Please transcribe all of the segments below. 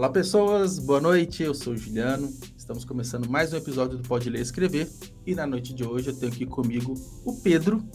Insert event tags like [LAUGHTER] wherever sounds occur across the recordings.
Olá, pessoas, boa noite. Eu sou o Juliano. Estamos começando mais um episódio do Pode Ler e Escrever. E na noite de hoje eu tenho aqui comigo o Pedro,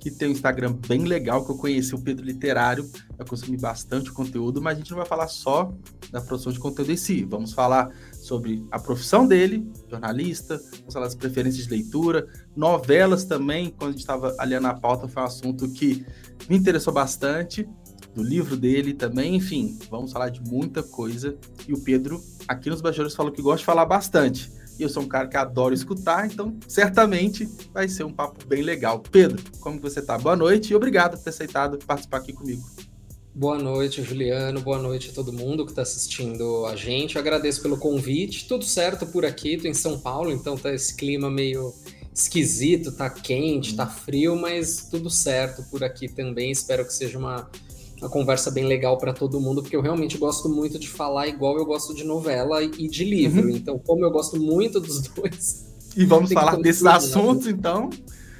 que tem um Instagram bem legal, que eu conheci o Pedro Literário. Eu consumi bastante conteúdo, mas a gente não vai falar só da produção de conteúdo em si. Vamos falar sobre a profissão dele, jornalista, vamos falar das preferências de leitura, novelas também. Quando a gente estava ali na pauta, foi um assunto que me interessou bastante do livro dele também, enfim, vamos falar de muita coisa. E o Pedro, aqui nos bastidores, falou que gosta de falar bastante. E eu sou um cara que adoro escutar, então certamente vai ser um papo bem legal. Pedro, como você tá? Boa noite e obrigado por ter aceitado participar aqui comigo. Boa noite, Juliano. Boa noite a todo mundo que está assistindo a gente. Eu agradeço pelo convite. Tudo certo por aqui, tô em São Paulo, então tá esse clima meio esquisito, tá quente, tá frio, mas tudo certo por aqui também. Espero que seja uma uma conversa bem legal para todo mundo, porque eu realmente gosto muito de falar igual eu gosto de novela e de livro. Uhum. Então, como eu gosto muito dos [LAUGHS] dois. E vamos falar desses assuntos, então.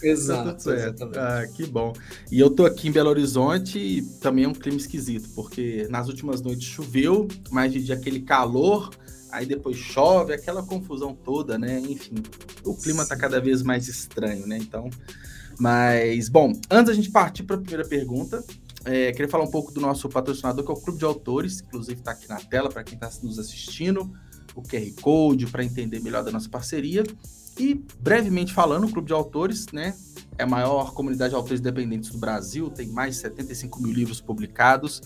Exato. Tá ah, que bom. E eu tô aqui em Belo Horizonte e também é um clima esquisito, porque nas últimas noites choveu, mas de dia aquele calor, aí depois chove, aquela confusão toda, né? Enfim, o clima tá cada vez mais estranho, né? Então. Mas, bom, antes da gente partir para a primeira pergunta, é, queria falar um pouco do nosso patrocinador, que é o Clube de Autores, inclusive está aqui na tela para quem está nos assistindo, o QR Code para entender melhor da nossa parceria. E, brevemente falando, o Clube de Autores, né, é a maior comunidade de autores independentes do Brasil, tem mais de 75 mil livros publicados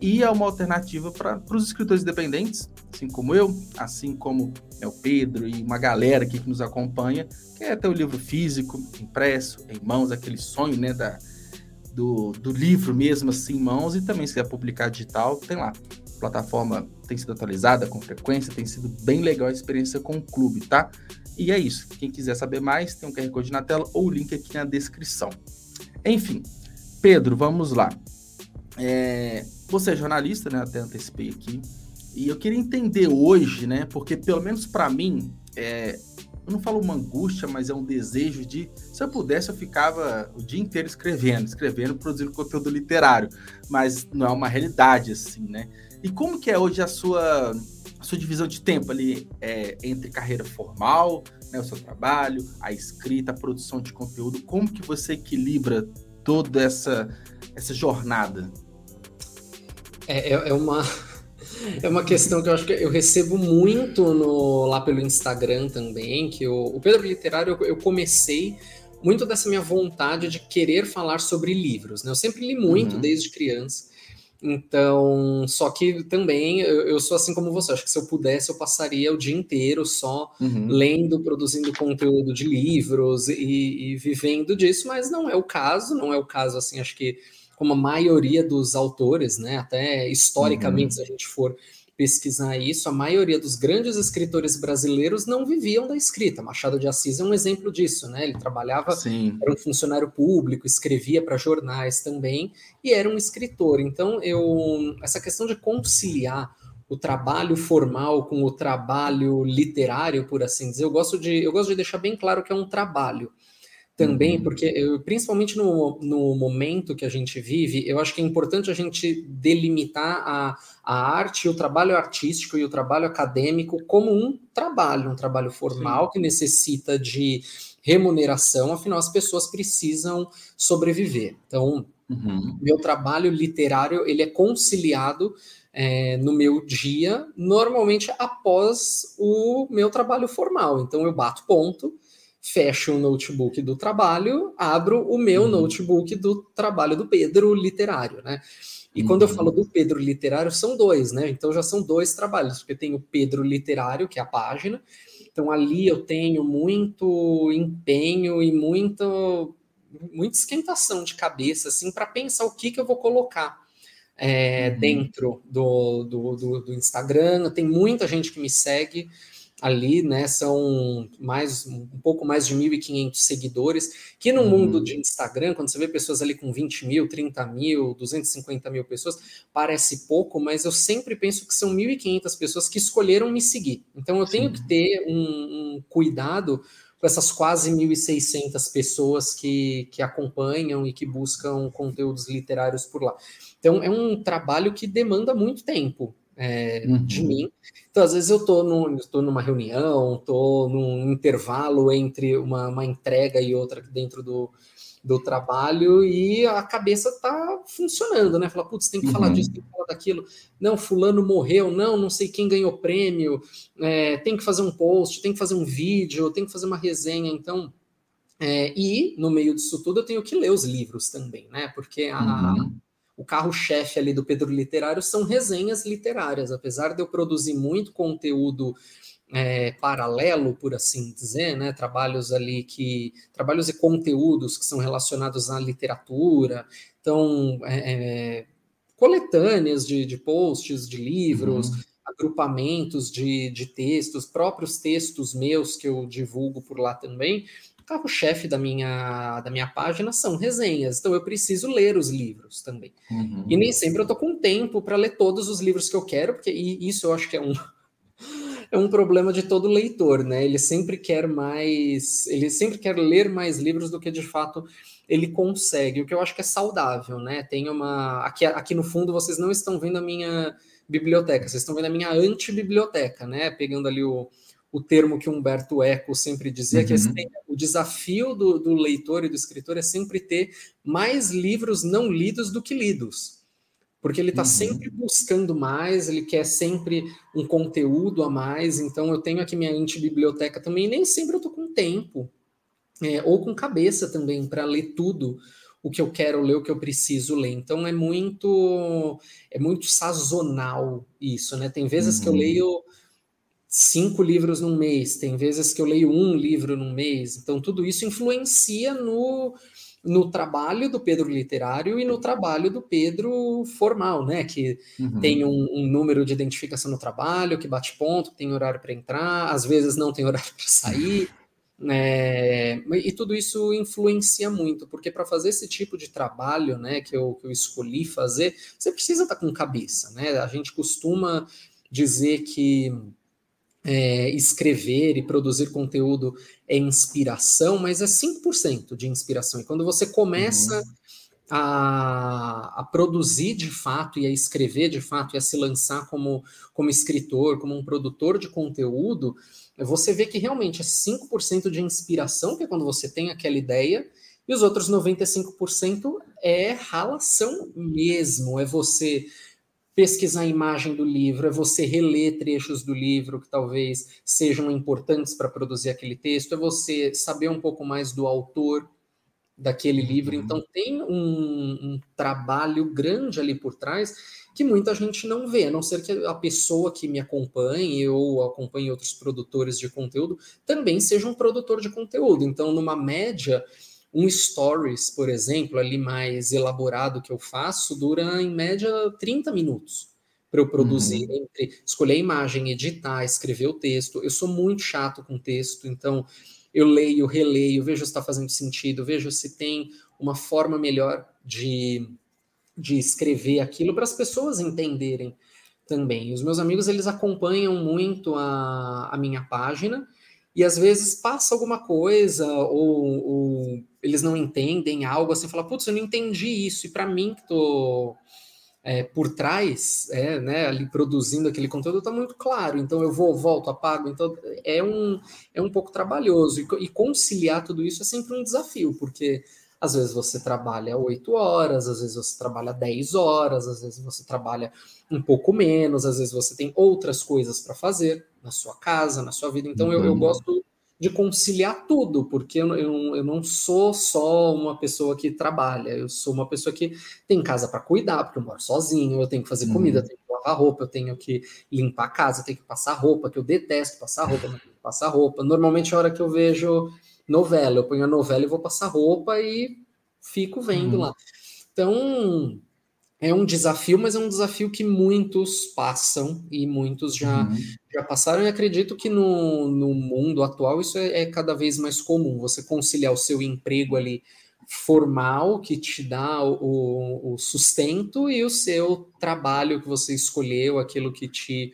e é uma alternativa para os escritores independentes, assim como eu, assim como é o Pedro e uma galera aqui que nos acompanha, que é ter o livro físico, impresso, em mãos, aquele sonho né, da, do, do livro mesmo assim em mãos e também se quiser publicar digital, tem lá. A plataforma tem sido atualizada com frequência, tem sido bem legal a experiência com o clube, tá? E é isso. Quem quiser saber mais, tem um QR Code na tela ou o link aqui na descrição. Enfim, Pedro, vamos lá. É, você é jornalista, né? Até antecipei aqui. E eu queria entender hoje, né? Porque pelo menos para mim, é, eu não falo uma angústia, mas é um desejo de, se eu pudesse, eu ficava o dia inteiro escrevendo, escrevendo, produzindo conteúdo literário, mas não é uma realidade assim, né? E como que é hoje a sua, a sua divisão de tempo ali é, entre carreira formal, né, o seu trabalho, a escrita, a produção de conteúdo, como que você equilibra toda essa, essa jornada? É, é, é uma é uma questão que eu acho que eu recebo muito no, lá pelo Instagram também, que o, o Pedro Literário eu, eu, comecei muito dessa minha vontade de querer falar sobre livros, né? Eu sempre li muito uhum. desde criança. Então, só que também eu, eu, sou assim como você. Acho que se eu pudesse, eu passaria o dia inteiro só uhum. lendo, produzindo conteúdo de livros e, e, vivendo disso, mas não é o caso, não é o caso assim, acho que como a maioria dos autores, né? Até historicamente, uhum. se a gente for pesquisar isso, a maioria dos grandes escritores brasileiros não viviam da escrita. Machado de Assis é um exemplo disso, né? Ele trabalhava, Sim. era um funcionário público, escrevia para jornais também e era um escritor. Então, eu essa questão de conciliar o trabalho formal com o trabalho literário, por assim dizer, eu gosto de eu gosto de deixar bem claro que é um trabalho também, uhum. porque eu, principalmente no, no momento que a gente vive, eu acho que é importante a gente delimitar a, a arte, o trabalho artístico e o trabalho acadêmico como um trabalho, um trabalho formal Sim. que necessita de remuneração, afinal as pessoas precisam sobreviver. Então, uhum. meu trabalho literário ele é conciliado é, no meu dia, normalmente após o meu trabalho formal. Então eu bato ponto fecho o notebook do trabalho, abro o meu uhum. notebook do trabalho do Pedro literário, né? E uhum. quando eu falo do Pedro literário, são dois, né? Então já são dois trabalhos, porque tem o Pedro literário, que é a página. Então ali eu tenho muito empenho e muito, muita esquentação de cabeça, assim, para pensar o que, que eu vou colocar. É, uhum. dentro do, do, do, do Instagram, tem muita gente que me segue, ali, né, são mais um pouco mais de 1.500 seguidores, que no uhum. mundo de Instagram, quando você vê pessoas ali com 20 mil, 30 mil, 250 mil pessoas, parece pouco, mas eu sempre penso que são 1.500 pessoas que escolheram me seguir. Então eu Sim. tenho que ter um, um cuidado com essas quase 1.600 pessoas que, que acompanham e que buscam conteúdos literários por lá. Então é um trabalho que demanda muito tempo, é, uhum. de mim. Então, às vezes eu estou num, numa reunião, estou num intervalo entre uma, uma entrega e outra dentro do, do trabalho e a cabeça tá funcionando, né? Fala, putz, tem que uhum. falar disso, tem que falar daquilo. Não, fulano morreu, não, não sei quem ganhou prêmio, é, tem que fazer um post, tem que fazer um vídeo, tem que fazer uma resenha, então... É, e, no meio disso tudo, eu tenho que ler os livros também, né? Porque a, uhum. O carro-chefe ali do Pedro Literário são resenhas literárias. Apesar de eu produzir muito conteúdo é, paralelo, por assim dizer, né? Trabalhos ali que trabalhos e conteúdos que são relacionados à literatura, então é, é, coletâneas de, de, posts, de livros, uhum. agrupamentos de, de textos, próprios textos meus que eu divulgo por lá também. O carro-chefe da minha, da minha página são resenhas, então eu preciso ler os livros também. Uhum. E nem sempre eu estou com tempo para ler todos os livros que eu quero, porque isso eu acho que é um, [LAUGHS] é um problema de todo leitor, né? Ele sempre quer mais, ele sempre quer ler mais livros do que de fato ele consegue, o que eu acho que é saudável, né? Tem uma aqui, aqui no fundo vocês não estão vendo a minha biblioteca, vocês estão vendo a minha antibiblioteca, né? Pegando ali o, o termo que Humberto Eco sempre dizia, uhum. que assim, o desafio do, do leitor e do escritor é sempre ter mais livros não lidos do que lidos porque ele está uhum. sempre buscando mais, ele quer sempre um conteúdo a mais. Então, eu tenho aqui minha antibiblioteca também, nem sempre eu estou com tempo, é, ou com cabeça também, para ler tudo o que eu quero ler, o que eu preciso ler. Então, é muito, é muito sazonal isso, né? Tem vezes uhum. que eu uhum. leio cinco livros num mês, tem vezes que eu leio um livro num mês. Então, tudo isso influencia no no trabalho do Pedro literário e no trabalho do Pedro formal, né? Que uhum. tem um, um, número de identificação no trabalho, que bate ponto, que tem horário para entrar, às vezes não tem horário [LAUGHS] para sair. É, e tudo isso influencia muito, porque para fazer esse tipo de trabalho né, que, eu, que eu escolhi fazer, você precisa estar tá com cabeça. Né? A gente costuma dizer que é, escrever e produzir conteúdo é inspiração, mas é 5% de inspiração. E quando você começa uhum. a, a, produzir de fato e a escrever de fato e a se lançar como, como escritor, como um produtor de conteúdo, você vê que realmente é 5% de inspiração, que é quando você tem aquela ideia, e os outros 95% é ralação mesmo, é você pesquisar a imagem do livro, é você reler trechos do livro que talvez sejam importantes para produzir aquele texto, é você saber um pouco mais do autor daquele uhum. livro. Então, tem um, um, trabalho grande ali por trás que muita gente não vê, a não ser que a pessoa que me acompanhe ou acompanhe outros produtores de conteúdo também seja um produtor de conteúdo. Então, numa média um stories, por exemplo, ali mais elaborado que eu faço, dura em média 30 minutos para eu produzir, uhum. entre escolher a imagem, editar, escrever o texto. Eu sou muito chato com texto, então eu leio, releio, vejo se está fazendo sentido, vejo se tem uma forma melhor de, de escrever aquilo para as pessoas entenderem também. Os meus amigos, eles acompanham muito a, a minha página, e às vezes passa alguma coisa, ou, ou eles não entendem algo assim, fala, putz, eu não entendi isso, e para mim que tô é, por trás, é, né, ali produzindo aquele conteúdo, está muito claro, então eu vou, volto, apago, então é um, é um pouco trabalhoso, e, e conciliar tudo isso é sempre um desafio, porque às vezes você trabalha 8 horas, às vezes você trabalha 10 horas, às vezes você trabalha um pouco menos, às vezes você tem outras coisas para fazer na sua casa, na sua vida. Então eu, eu, uhum. gosto de conciliar tudo, porque eu, eu, eu, não sou só uma pessoa que trabalha, eu sou uma pessoa que tem casa para cuidar, porque eu moro sozinho, eu tenho que fazer comida, uhum. eu tenho que lavar roupa, eu tenho que limpar a casa, eu tenho que passar roupa, que eu detesto passar roupa, não tenho que passar roupa. Normalmente a hora que eu vejo novela. Eu ponho a novela e vou passar roupa e fico vendo uhum. lá. Então, é um desafio, mas é um desafio que muitos passam e muitos já, uhum. já passaram. E acredito que no, no mundo atual isso é, é, cada vez mais comum. Você conciliar o seu emprego ali formal, que te dá o, o sustento, e o seu trabalho que você escolheu, aquilo que te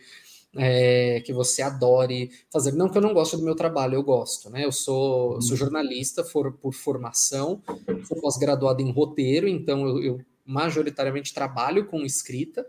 é, que você adore fazer. Não que eu não gosto do meu trabalho, eu gosto, né? Eu sou, eu sou uhum. jornalista for, por formação, sou pós-graduado em roteiro, então eu, eu, majoritariamente trabalho com escrita.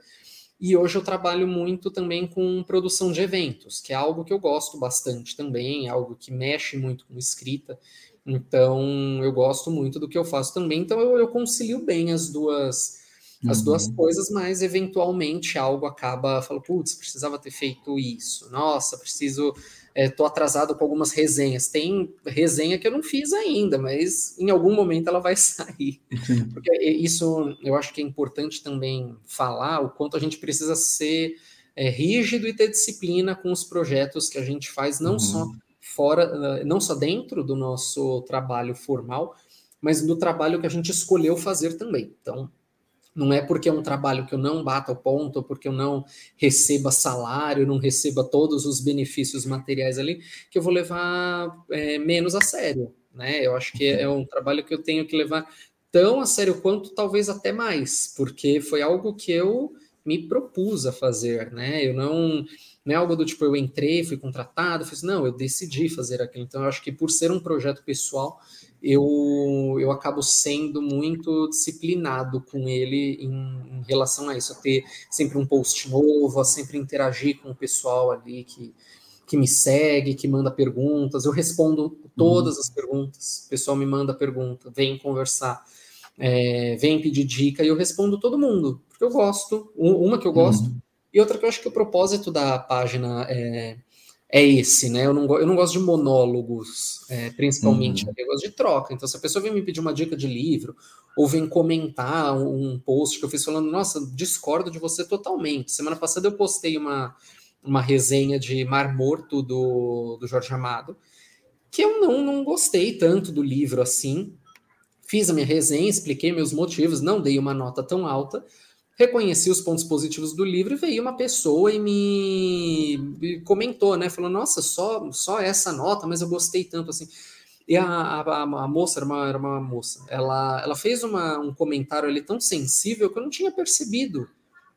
E hoje eu trabalho muito também com produção de eventos, que é algo que eu gosto bastante também, é algo que mexe muito com escrita. Então, eu gosto muito do que eu faço também. Então, eu, eu concilio bem as duas as uhum. duas coisas, mas eventualmente algo acaba, falo, putz, precisava ter feito isso. Nossa, preciso estou é, atrasado com algumas resenhas. Tem resenha que eu não fiz ainda, mas em algum momento ela vai [LAUGHS] sair. Sim. Porque isso eu acho que é importante também falar o quanto a gente precisa ser é, rígido e ter disciplina com os projetos que a gente faz, não uhum. só fora, não só dentro do nosso trabalho formal, mas do trabalho que a gente escolheu fazer também. Então, não é porque é um trabalho que eu não bata o ponto, porque eu não receba salário, não receba todos os benefícios materiais ali, que eu vou levar é, menos a sério. Né? Eu acho que é um trabalho que eu tenho que levar tão a sério quanto, talvez até mais, porque foi algo que eu me propus a fazer. Né? Eu não. Não é algo do tipo, eu entrei, fui contratado, fiz. Não, eu decidi fazer aquilo. Então, eu acho que por ser um projeto pessoal, eu, eu acabo sendo muito disciplinado com ele em, em, relação a isso, a ter sempre um post novo, a sempre interagir com o pessoal ali que, que me segue, que manda perguntas. Eu respondo todas uhum. as perguntas, o pessoal me manda pergunta, vem conversar, é, vem pedir dica e eu respondo todo mundo, porque eu gosto, uma que eu gosto, uhum. e outra que eu acho que o propósito da página é é esse, né? Eu não, eu não gosto de monólogos, é, principalmente, uhum. eu gosto de troca. Então, se a pessoa vem me pedir uma dica de livro, ou vem comentar um, um post que eu fiz falando, nossa, discordo de você totalmente. Semana passada eu postei uma, uma resenha de Mar Morto do, do Jorge Amado, que eu não, não gostei tanto do livro assim. Fiz a minha resenha, expliquei meus motivos, não dei uma nota tão alta, reconheci os pontos positivos do livro e veio uma pessoa e me, me comentou, né? Falou, nossa, só, só essa nota, mas eu gostei tanto assim. E a, a, a moça era uma, era uma moça, ela, ela fez uma, um comentário ali tão sensível que eu não tinha percebido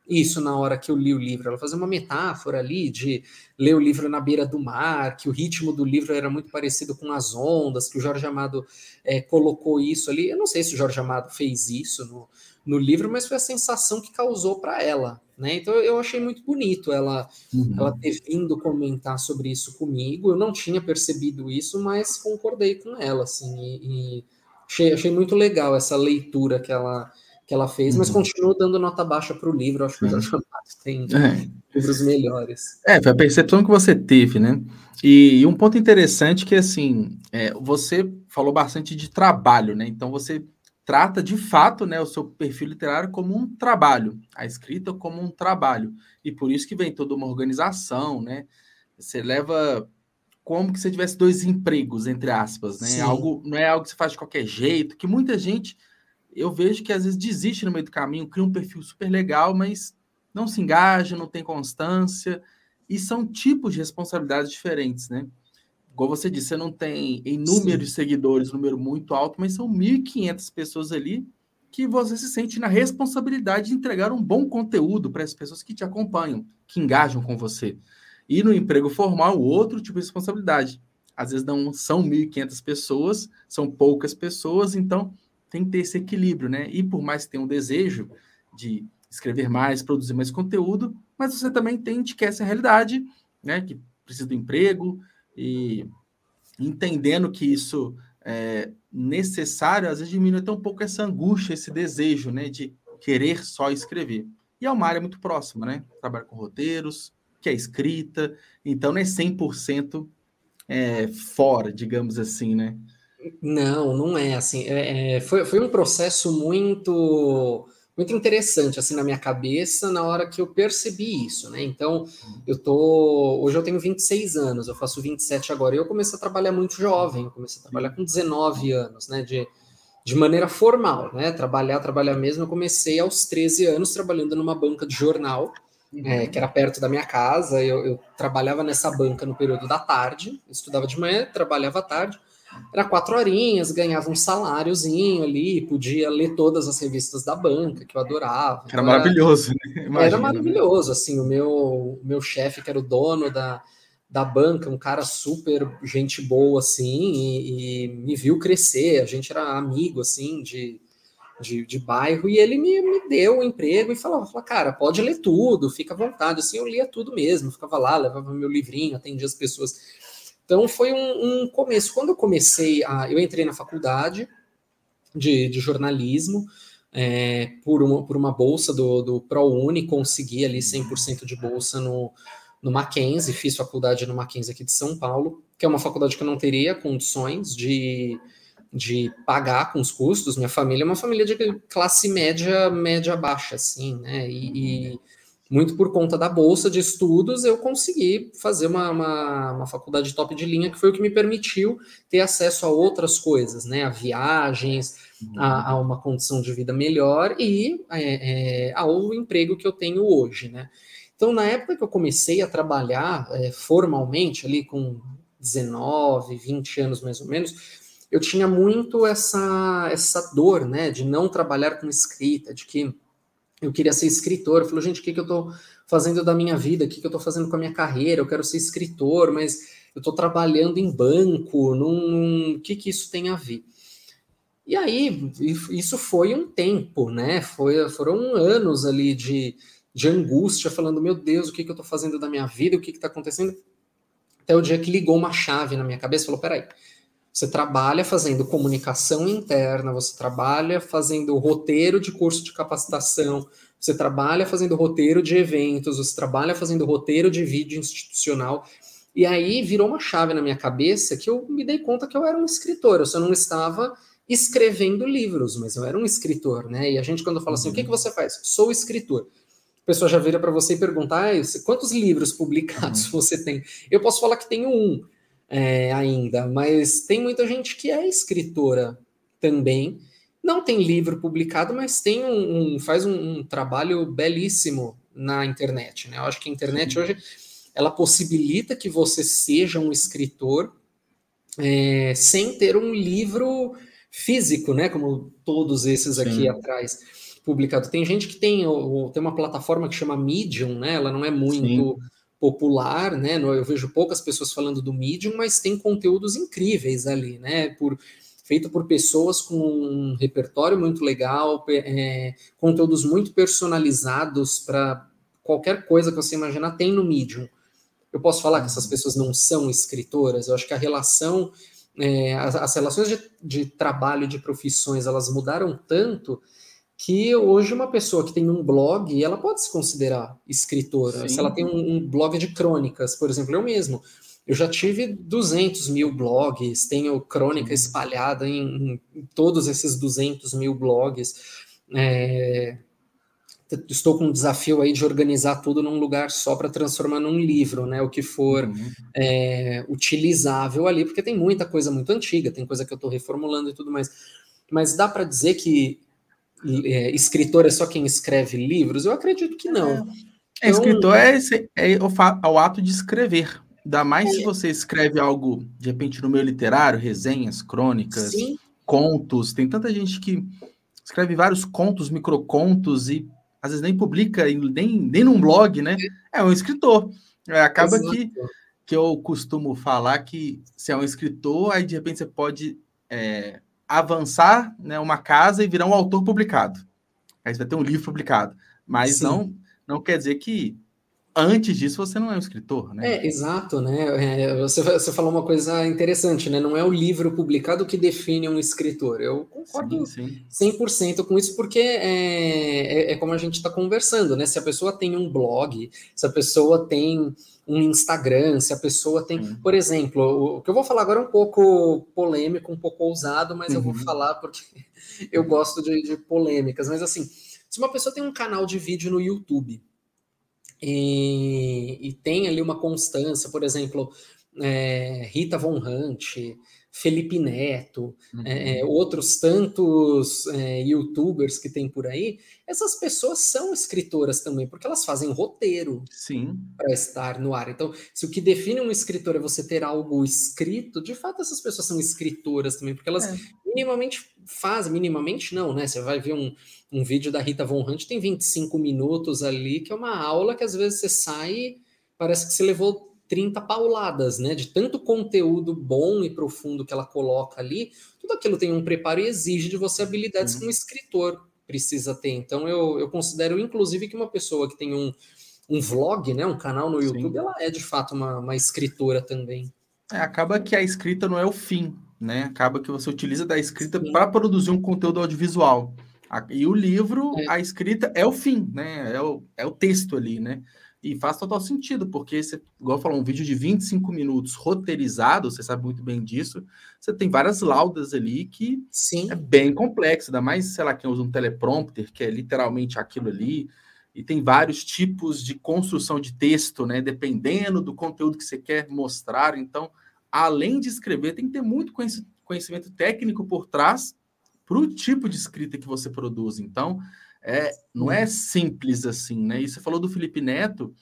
isso na hora que eu li o livro. Ela fazia uma metáfora ali de ler o livro na beira do mar, que o ritmo do livro era muito parecido com as ondas, que o Jorge Amado é, colocou isso ali. Eu não sei se o Jorge Amado fez isso no, no livro, mas foi a sensação que causou para ela, né? Então eu achei muito bonito ela, uhum. ela ter vindo comentar sobre isso comigo. Eu não tinha percebido isso, mas concordei com ela, assim, e, e achei, achei muito legal essa leitura que ela que ela fez, uhum. mas continuo dando nota baixa para o livro. Acho que uhum. [LAUGHS] o tem é. livros melhores. É, foi a percepção que você teve, né? E, e um ponto interessante que assim, é, você falou bastante de trabalho, né? Então você trata de fato né, o seu perfil literário como um trabalho, a escrita como um trabalho. E por isso que vem toda uma organização, né? Você leva como que você tivesse dois empregos, entre aspas, né? Algo, não é algo que você faz de qualquer jeito, que muita gente, eu vejo que às vezes desiste no meio do caminho, cria um perfil super legal, mas não se engaja, não tem constância, e são tipos de responsabilidades diferentes, né? Igual você disse, você não tem em número Sim. de seguidores, número muito alto, mas são 1.500 pessoas ali que você se sente na responsabilidade de entregar um bom conteúdo para as pessoas que te acompanham, que engajam com você. E no emprego formal, outro tipo de responsabilidade. Às vezes não são 1.500 pessoas, são poucas pessoas, então tem que ter esse equilíbrio, né? E por mais que tenha um desejo de escrever mais, produzir mais conteúdo, mas você também tem que essa realidade, né? Que precisa do emprego, e entendendo que isso é necessário, às vezes diminui até um pouco essa angústia, esse desejo, né, de querer só escrever. E é uma área muito próxima, né? Trabalha com roteiros, que é escrita, então não é 100% é, fora, digamos assim, né? Não, não é assim. É, é, foi, foi um processo muito muito interessante assim na minha cabeça na hora que eu percebi isso, né? Então, eu tô, hoje eu tenho 26 anos, eu faço 27 agora, e eu comecei a trabalhar muito jovem, comecei a trabalhar com 19 anos, né, de de maneira formal, né? Trabalhar, trabalhar mesmo. Eu comecei aos 13 anos trabalhando numa banca de jornal, uhum. é, que era perto da minha casa. Eu, eu, trabalhava nessa banca no período da tarde, estudava de manhã, trabalhava à tarde. Era quatro horinhas, ganhava um saláriozinho ali, podia ler todas as revistas da banca, que eu adorava. Era maravilhoso, né? Imagina, era né? maravilhoso, assim, o meu, meu chefe, que era o dono da, da banca, um cara super gente boa, assim, e, e, me viu crescer, a gente era amigo, assim, de, de, de bairro, e ele me, me deu o um emprego e falava, falava, cara, pode ler tudo, fica à vontade. Assim, eu lia tudo mesmo, ficava lá, levava meu livrinho, atendia as pessoas. Então foi um, um começo. Quando eu comecei, a, eu entrei na faculdade de, de jornalismo, é, por, uma, por uma bolsa do, do ProUni, consegui ali 100% de bolsa no, no Mackenzie, fiz faculdade no Mackenzie aqui de São Paulo, que é uma faculdade que eu não teria condições de, de pagar com os custos. Minha família é uma família de classe média, média baixa, assim, né? E, e muito por conta da bolsa de estudos, eu consegui fazer uma, uma, uma, faculdade top de linha, que foi o que me permitiu ter acesso a outras coisas, né? A viagens, a, a uma condição de vida melhor e é, é, ao emprego que eu tenho hoje, né? Então, na época que eu comecei a trabalhar é, formalmente, ali com 19, 20 anos mais ou menos, eu tinha muito essa, essa dor, né, de não trabalhar com escrita, de que eu queria ser escritor. Eu gente, o que, que eu estou fazendo da minha vida? O que, que eu estou fazendo com a minha carreira? Eu quero ser escritor, mas eu estou trabalhando em banco, num... o que, que isso tem a ver? E aí, isso foi um tempo, né? Foi, foram anos ali de, de angústia, falando: meu Deus, o que, que eu estou fazendo da minha vida? O que está acontecendo? Até o dia que ligou uma chave na minha cabeça e falou: peraí, você trabalha fazendo comunicação interna, você trabalha fazendo roteiro de curso de capacitação, você trabalha fazendo roteiro de eventos, você trabalha fazendo roteiro de vídeo institucional. E aí virou uma chave na minha cabeça que eu me dei conta que eu era um escritor, eu só não estava escrevendo livros, mas eu era um escritor, né? E a gente, quando fala assim, uhum. o que, que você faz? Sou escritor. A pessoa já vira para você e pergunta, ah, quantos livros publicados uhum. você tem? Eu posso falar que tenho um é, ainda, mas tem muita gente que é escritora também. Não tem livro publicado, mas tem um, um faz um, um, trabalho belíssimo na internet, né? Eu acho que a internet Sim. hoje ela possibilita que você seja um escritor é, sem ter um livro físico, né? Como todos esses aqui Sim. atrás publicado. Tem gente que tem, tem uma plataforma que chama Medium, né? Ela não é muito Sim. Popular, né? Eu vejo poucas pessoas falando do Medium, mas tem conteúdos incríveis ali, né? Por feito por pessoas com um repertório muito legal, é, conteúdos muito personalizados para qualquer coisa que você imaginar tem no Medium. Eu posso falar que essas uhum. pessoas não são escritoras. Eu acho que a relação é, as, as, relações de, de trabalho, de profissões, elas mudaram tanto que hoje uma pessoa que tem um blog, ela pode se considerar escritora. Sim. Se ela tem um, um, blog de crônicas, por exemplo, eu mesmo. Eu já tive 200 mil blogs, tenho crônica espalhada em, em, todos esses 200 mil blogs. É, estou com um desafio aí de organizar tudo num lugar só para transformar num livro, né? O que for uhum. é, utilizável ali, porque tem muita coisa muito antiga, tem coisa que eu estou reformulando e tudo mais. Mas dá para dizer que é, escritor é só quem escreve livros? Eu acredito que não. É, então, escritor é, é, o, é o ato de escrever. Ainda mais se é. você escreve algo, de repente, no meio literário, resenhas, crônicas, Sim. contos. Tem tanta gente que escreve vários contos, microcontos e às vezes nem publica, nem, nem num blog, né? É um escritor. É, acaba que, que eu costumo falar que se é um escritor, aí de repente você pode é, avançar né, uma casa e virar um autor publicado. Aí você vai ter um livro publicado. Mas não, não quer dizer que antes disso você não é um escritor, né? É, exato, né? É, você, você falou uma coisa interessante, né? Não é o livro publicado que define um escritor. Eu concordo sim, sim. 100% com isso, porque é, é, é como a gente está conversando, né? Se a pessoa tem um blog, se a pessoa tem um Instagram, se a pessoa tem. Por exemplo, o que eu vou falar agora é um pouco polêmico, um pouco ousado, mas uhum. eu vou uhum. falar porque [LAUGHS] eu gosto de, de polêmicas. Mas assim, se uma pessoa tem um canal de vídeo no YouTube, e, e tem ali uma constância, por exemplo, é, Rita Von Hunt, Felipe Neto, uhum. é, outros tantos é, youtubers que tem por aí, essas pessoas são escritoras também, porque elas fazem roteiro para estar no ar. Então, se o que define um escritor é você ter algo escrito, de fato essas pessoas são escritoras também, porque elas é. minimamente fazem, minimamente não, né? Você vai ver um, um vídeo da Rita Von Hunt, tem 25 minutos ali, que é uma aula que às vezes você sai parece que você levou 30 pauladas, né? De tanto conteúdo bom e profundo que ela coloca ali, tudo aquilo tem um preparo e exige de você habilidades uhum. que um escritor precisa ter. Então, eu, eu considero, inclusive, que uma pessoa que tem um, um vlog, né? Um canal no YouTube, Sim. ela é de fato uma, uma escritora também. É, acaba que a escrita não é o fim, né? Acaba que você utiliza da escrita para produzir um conteúdo audiovisual. E o livro, é. a escrita é o fim, né? É o, é o texto ali, né? E faz total sentido, porque você, igual falou, um vídeo de 25 minutos roteirizado, você sabe muito bem disso, você tem várias laudas ali que Sim. é bem complexo, ainda mais, sei lá, quem usa um teleprompter, que é literalmente aquilo ali, e tem vários tipos de construção de texto, né? Dependendo do conteúdo que você quer mostrar. Então, além de escrever, tem que ter muito conhecimento técnico por trás para o tipo de escrita que você produz. Então, é, não é simples assim, né? E você falou do Felipe Neto,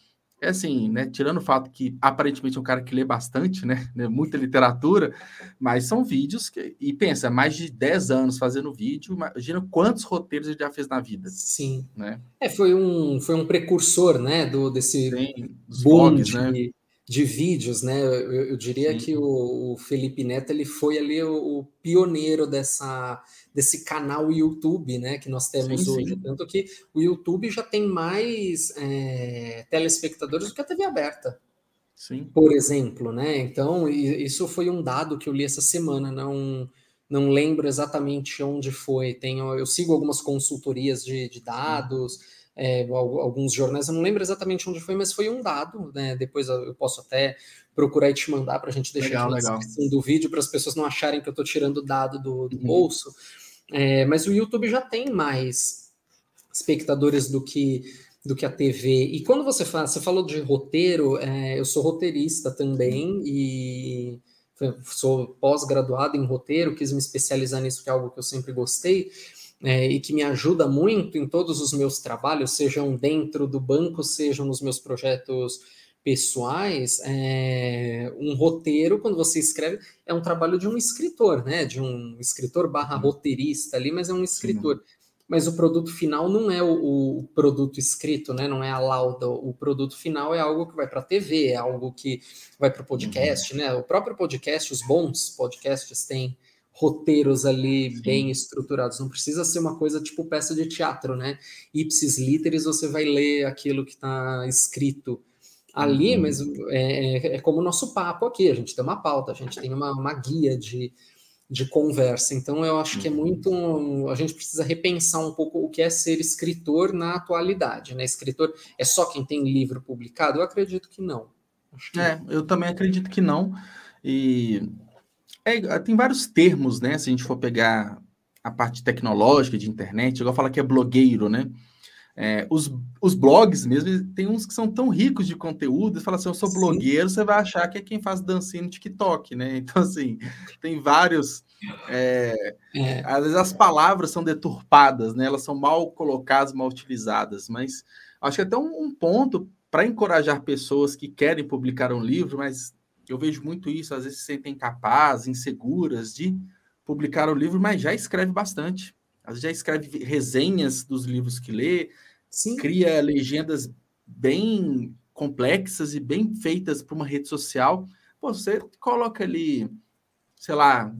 é assim, né? Tirando o fato que aparentemente é um cara que lê bastante, né? [LAUGHS] Muita literatura, mas são vídeos que. E pensa, mais de 10 anos fazendo vídeo, imagina quantos roteiros ele já fez na vida. Sim. Né? É, foi um, foi um precursor, né? Do, desse Sim, boom blogs, de, né? de vídeos, né? Eu, eu diria Sim. que o, o, Felipe Neto ele foi ali o, o, pioneiro dessa, desse canal YouTube, né? Que nós temos sim, hoje. Sim. Tanto que o YouTube já tem mais é, telespectadores do que a TV aberta. Sim. Por exemplo, né? Então, isso foi um dado que eu li essa semana, não não lembro exatamente onde foi. Tenho, eu sigo algumas consultorias de, de dados é, alguns jornais, eu não lembro exatamente onde foi, mas foi um dado, né? Depois eu posso até procurar e te mandar para a gente deixar legal, na descrição do vídeo para as pessoas não acharem que eu estou tirando dado do, do uhum. bolso. É, mas o YouTube já tem mais espectadores do que do que a TV. E quando você fala, você falou de roteiro, é, eu sou roteirista também e sou pós-graduado em roteiro, quis me especializar nisso, que é algo que eu sempre gostei é, e que me ajuda muito em todos os meus trabalhos, sejam dentro do banco, sejam nos meus projetos pessoais, é, um roteiro, quando você escreve, é um trabalho de um escritor, né? De um escritor barra roteirista ali, mas é um escritor. Sim. Mas o produto final não é o, o, produto escrito, né? Não é a lauda. O produto final é algo que vai para a TV, é algo que vai para o podcast, uhum. né? O próprio podcast, os bons podcasts têm roteiros ali Sim. bem estruturados. Não precisa ser uma coisa tipo peça de teatro, né? Ipsis literis, você vai ler aquilo que está escrito ali, uhum. mas é, é, é, como o nosso papo aqui. A gente tem uma pauta, a gente tem uma, uma guia de, de conversa. Então, eu acho que é uhum. muito. A gente precisa repensar um pouco o que é ser escritor na atualidade, né? Escritor é só quem tem livro publicado? Eu acredito que não. Que... É, eu também acredito que não. E é, tem vários termos, né? Se a gente for pegar a parte tecnológica de internet, igual fala que é blogueiro, né? É, os, os blogs mesmo, tem uns que são tão ricos de conteúdo, fala assim, eu sou Sim. blogueiro, você vai achar que é quem faz dancinha no TikTok, né? [LAUGHS] Então, assim, tem vários... É, é. Às vezes as palavras são deturpadas, né? Elas são mal colocadas, mal utilizadas, mas acho que até um, um ponto para encorajar pessoas que querem publicar um livro, mas eu vejo muito isso, às vezes se sentem capazes, inseguras de publicar o livro, mas já escreve bastante. Às vezes já escreve resenhas dos livros que lê, Sim. cria legendas bem complexas e bem feitas para uma rede social. Pô, você coloca ali, sei lá,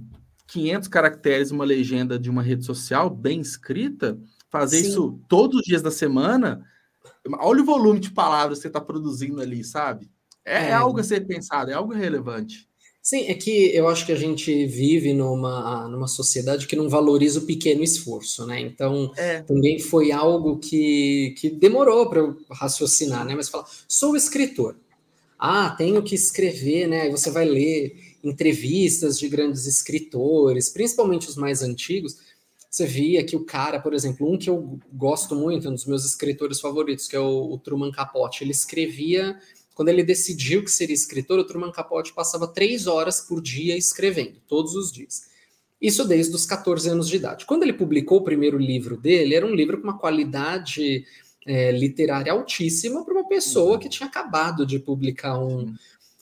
500 caracteres uma legenda de uma rede social bem escrita, fazer Sim. isso todos os dias da semana, olha o volume de palavras que você está produzindo ali, sabe? É, é, é, algo a ser pensado, é algo relevante. Sim, é que eu acho que a gente vive numa, numa sociedade que não valoriza o pequeno esforço, né? Então, é. também foi algo que, que demorou para eu raciocinar, né? Mas falar, sou escritor. Ah, tenho que escrever, né? Aí você vai ler entrevistas de grandes escritores, principalmente os mais antigos. Você via que o cara, por exemplo, um que eu gosto muito, um dos meus escritores favoritos, que é o, o Truman Capote, ele escrevia quando ele decidiu que seria escritor, o Truman Capote passava três horas por dia escrevendo, todos os dias. Isso desde os 14 anos de idade. Quando ele publicou o primeiro livro dele, era um livro com uma qualidade é, literária altíssima para uma pessoa que tinha acabado de publicar um,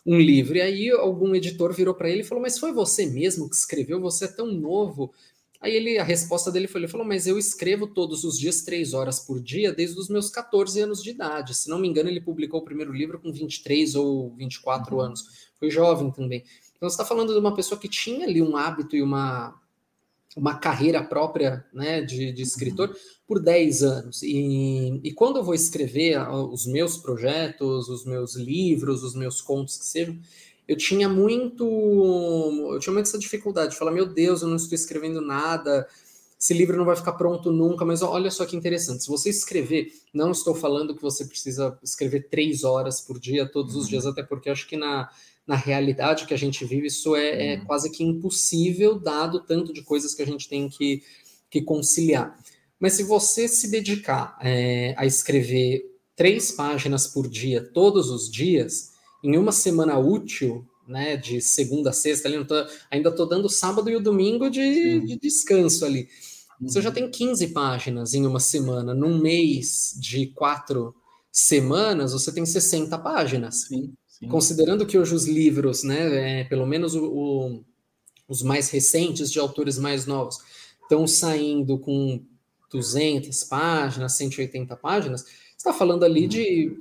um livro. E aí algum editor virou para ele e falou: Mas foi você mesmo que escreveu? Você é tão novo. Aí ele, a resposta dele foi, ele falou, mas eu escrevo todos os dias três horas por dia desde os meus 14 anos de idade. Se não me engano, ele publicou o primeiro livro com 23 ou 24 uhum. anos. Foi jovem também. Então você está falando de uma pessoa que tinha ali um hábito e uma, uma carreira própria né, de, de escritor uhum. por 10 anos. E, e quando eu vou escrever os meus projetos, os meus livros, os meus contos que sejam, eu tinha muito. Eu tinha muita essa dificuldade de falar, meu Deus, eu não estou escrevendo nada, esse livro não vai ficar pronto nunca, mas olha só que interessante. Se você escrever, não estou falando que você precisa escrever três horas por dia, todos os uhum. dias, até porque acho que na, na realidade que a gente vive, isso é, é uhum. quase que impossível, dado tanto de coisas que a gente tem que, que conciliar. Mas se você se dedicar é, a escrever três páginas por dia, todos os dias, em uma semana útil, né, de segunda a sexta, ali, tô, ainda estou dando sábado e o domingo de, de descanso ali. Você já uhum. tem 15 páginas em uma semana. Num mês de quatro semanas, você tem 60 páginas. Sim, sim. Considerando que hoje os livros, né, é, pelo menos o, o, os mais recentes, de autores mais novos, estão saindo com 200 páginas, 180 páginas, está falando ali de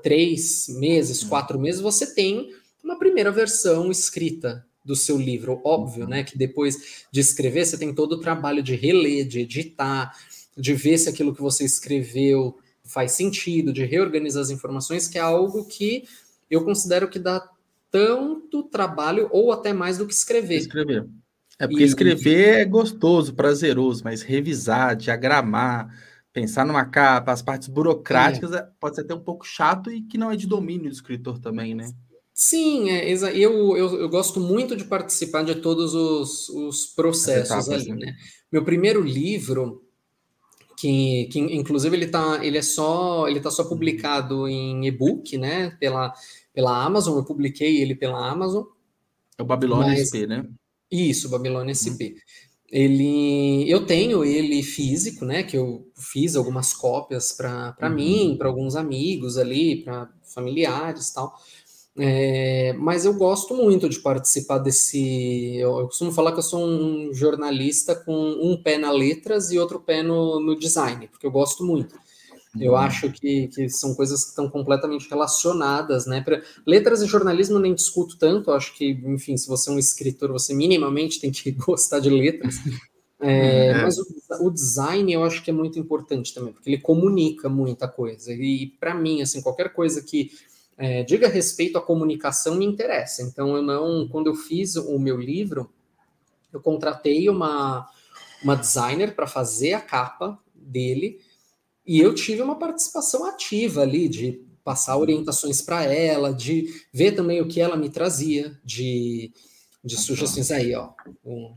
três meses, quatro meses, você tem uma primeira versão escrita do seu livro. Óbvio, né? Que depois de escrever, você tem todo o trabalho de reler, de editar, de ver se aquilo que você escreveu faz sentido, de reorganizar as informações, que é algo que eu considero que dá tanto trabalho ou até mais do que escrever. Escrever. É porque e, escrever é gostoso, prazeroso, mas revisar, diagramar, pensar numa capa, as partes burocráticas é. pode ser até um pouco chato e que não é de domínio do escritor também, né? Sim, é, eu, eu, eu gosto muito de participar de todos os, os processos etapas, ali, né? né? Meu primeiro livro, que, que inclusive ele tá, ele é só, ele tá só publicado em e-book, né? Pela, pela Amazon, eu publiquei ele pela Amazon. É o Babilônia mas... SP, né? Isso, Babilônia SP. Ele, eu tenho ele físico, né? Que eu fiz algumas cópias para uhum. mim, para alguns amigos ali, para familiares, tal. É, mas eu gosto muito de participar desse. Eu, eu, costumo falar que eu sou um jornalista com um pé na letras e outro pé no, no design, porque eu gosto muito. Eu uhum. acho que, que são coisas que estão completamente relacionadas, né? Pra, letras e jornalismo nem discuto tanto, acho que, enfim, se você é um escritor, você minimamente tem que [LAUGHS] gostar de letras. É, é. Mas o, o, design eu acho que é muito importante também, porque ele comunica muita coisa. E, para mim, assim, qualquer coisa que é, diga respeito à comunicação me interessa. Então, eu não, quando eu fiz o meu livro, eu contratei uma, uma designer para fazer a capa dele e eu tive uma participação ativa ali, de passar orientações para ela, de ver também o que ela me trazia, de, de sugestões aí, ó. O,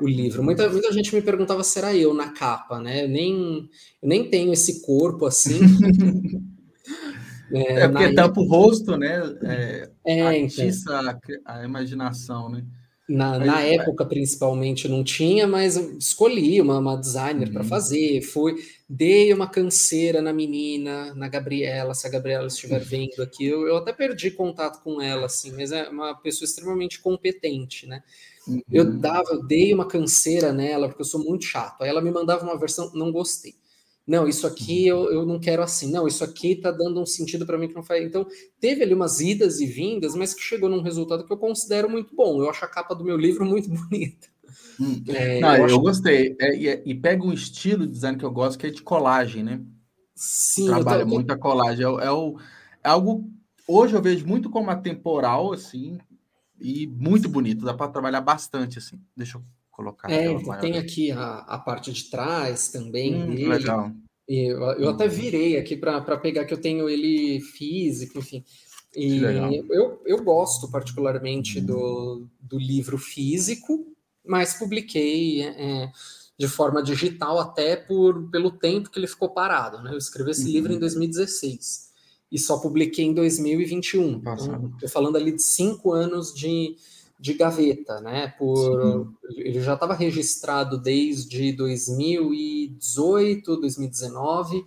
o livro. Muita, muita gente me perguntava se era eu na capa, né? Eu nem, eu nem tenho esse corpo assim. [LAUGHS] é, é porque tampa o rosto, né? É, é atiça então. a, a imaginação, né? Na, na época, principalmente, não tinha, mas escolhi uma, uma designer uhum. para fazer. Fui, dei uma canseira na menina, na Gabriela. Se a Gabriela estiver vendo aqui, eu, eu até perdi contato com ela, assim, mas é uma pessoa extremamente competente, né? Uhum. Eu dava, eu dei uma canseira nela, porque eu sou muito chato. Aí ela me mandava uma versão, não gostei não, isso aqui uhum. eu, eu não quero assim, não, isso aqui tá dando um sentido para mim que não faz. Então, teve ali umas idas e vindas, mas que chegou num resultado que eu considero muito bom. Eu acho a capa do meu livro [LAUGHS] muito bonita. Hum. É, não, eu, eu gostei. É, e, é, e, pega um estilo de design que eu gosto, que é de colagem, né? Sim, trabalha tô... muito a colagem. É, é, o, é algo. Hoje eu vejo muito como atemporal, assim, e muito bonito. Dá para trabalhar bastante, assim. Deixa eu colocar. É, tem aqui a, a parte de trás também hum, dele. Legal. Eu, eu até uhum. virei aqui para pegar que eu tenho ele físico, enfim. E eu, eu gosto particularmente do, do livro físico, mas publiquei é, de forma digital até por, pelo tempo que ele ficou parado. Né? Eu escrevi esse uhum. livro em 2016 e só publiquei em 2021. Então, estou falando ali de cinco anos de, de gaveta, né? Por ele já estava registrado desde 2018, 2019.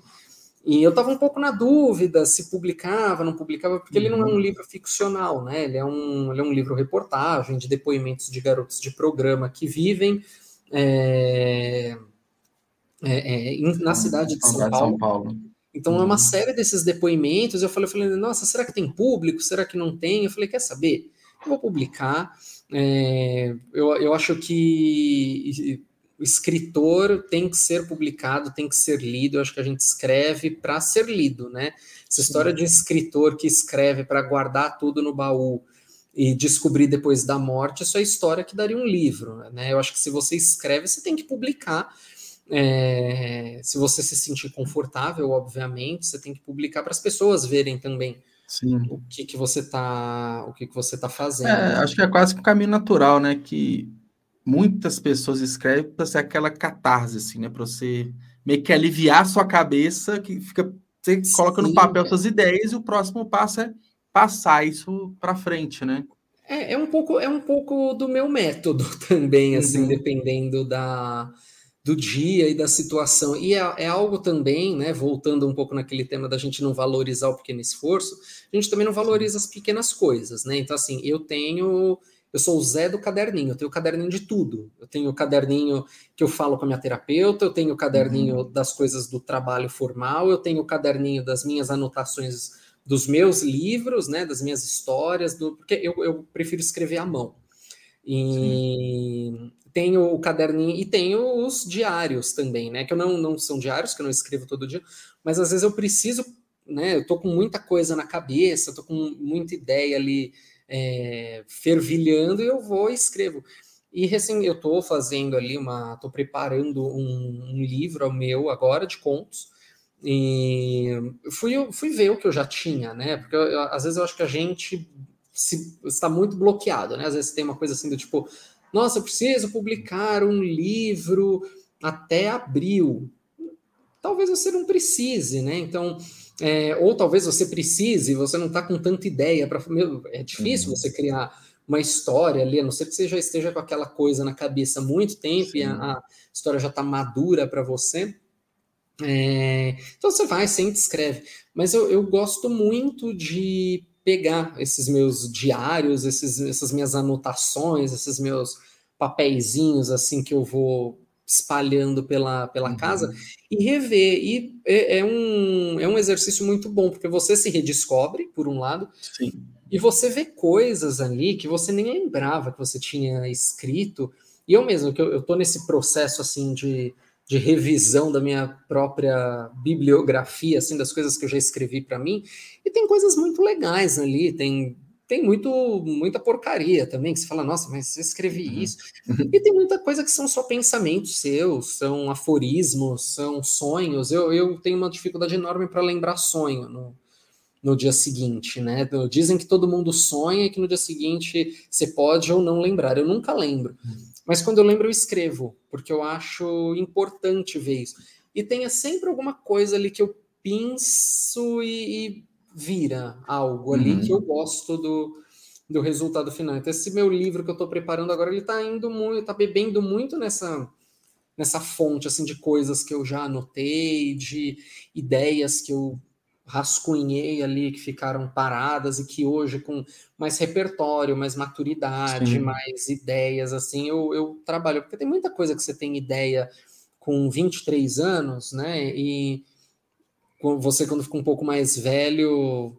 E eu estava um pouco na dúvida se publicava, não publicava, porque uhum. ele não é um uhum. livro ficcional, né? Ele é um, ele é um livro reportagem de depoimentos de garotos de programa que vivem é, é, é na cidade de São Paulo. São Paulo. Então é uma uhum. série desses depoimentos. Eu falei, eu falei, nossa, será que tem público? Será que não tem? Eu falei, quer saber? Eu vou publicar. É, eu, eu acho que o escritor tem que ser publicado, tem que ser lido. Eu acho que a gente escreve para ser lido, né? Essa história de escritor que escreve para guardar tudo no baú e descobrir depois da morte, isso é história que daria um livro, né? Eu acho que se você escreve, você tem que publicar. É, se você se sentir confortável, obviamente, você tem que publicar para as pessoas verem também Sim. o que, que você está o que, que você tá fazendo. É, acho que é quase que um caminho natural, né? Que muitas pessoas escrevem para ser aquela catarse, assim, né? Para você meio que aliviar a sua cabeça, que fica. Você Sim. coloca no papel suas ideias e o próximo passo é passar isso para frente, né? É, é, um pouco, é um pouco do meu método [LAUGHS] também, assim, uhum. dependendo da, do dia e da situação. E é, é, algo também, né? Voltando um pouco naquele tema da gente não valorizar o pequeno esforço, a gente também não valoriza as pequenas coisas, né? Então, assim, eu tenho eu sou o Zé do caderninho, eu tenho o caderninho de tudo. Eu tenho o caderninho que eu falo com a minha terapeuta, eu tenho o caderninho uhum. das coisas do trabalho formal, eu tenho o caderninho das minhas anotações dos meus livros, né, das minhas histórias, do, porque eu, eu prefiro escrever à mão. E Sim. Tenho o caderninho e tenho os diários também, né, que eu não, não são diários, que eu não escrevo todo dia, mas às vezes eu preciso, né, eu tô com muita coisa na cabeça, tô com muita ideia ali é, fervilhando, eu vou e escrevo. E recém eu estou fazendo ali uma, estou preparando um, um, livro meu agora de contos. E fui, fui ver o que eu já tinha, né? Porque eu, às vezes eu acho que a gente se, está muito bloqueado, né? Às vezes tem uma coisa assim do tipo, nossa, eu preciso publicar um livro até abril. Talvez você não precise, né? Então, é, ou talvez você precise, você não está com tanta ideia para. É difícil uhum. você criar uma história ali, a não ser que você já esteja com aquela coisa na cabeça há muito tempo Sim. e a, a, história já está madura para você. É, então você vai, sente, escreve. Mas eu, eu gosto muito de pegar esses meus diários, esses, essas minhas anotações, esses meus papeizinhos assim que eu vou espalhando pela, pela uhum. casa e rever. E é, é, um, é um exercício muito bom, porque você se redescobre, por um lado, Sim. e você vê coisas ali que você nem lembrava que você tinha escrito. E eu mesmo, que eu, eu tô nesse processo assim de, de revisão da minha própria bibliografia, assim, das coisas que eu já escrevi para mim, e tem coisas muito legais ali, tem tem muito, muita porcaria também, que você fala, nossa, mas eu escrevi uhum. isso. E tem muita coisa que são só pensamentos seus, são aforismos, são sonhos. Eu, eu tenho uma dificuldade enorme para lembrar sonho no, no dia seguinte, né? Dizem que todo mundo sonha e que no dia seguinte você pode ou não lembrar. Eu nunca lembro. Uhum. Mas quando eu lembro, eu escrevo, porque eu acho importante ver isso. E tenha sempre alguma coisa ali que eu penso e, e vira algo ali uhum. que eu gosto do, do resultado final. Então, esse meu livro que eu estou preparando agora, ele está indo muito, está bebendo muito nessa nessa fonte assim de coisas que eu já anotei, de ideias que eu rascunhei ali que ficaram paradas e que hoje com mais repertório, mais maturidade, Sim. mais ideias assim, eu, eu trabalho, porque tem muita coisa que você tem ideia com 23 anos, né? E você, quando fica um pouco mais velho,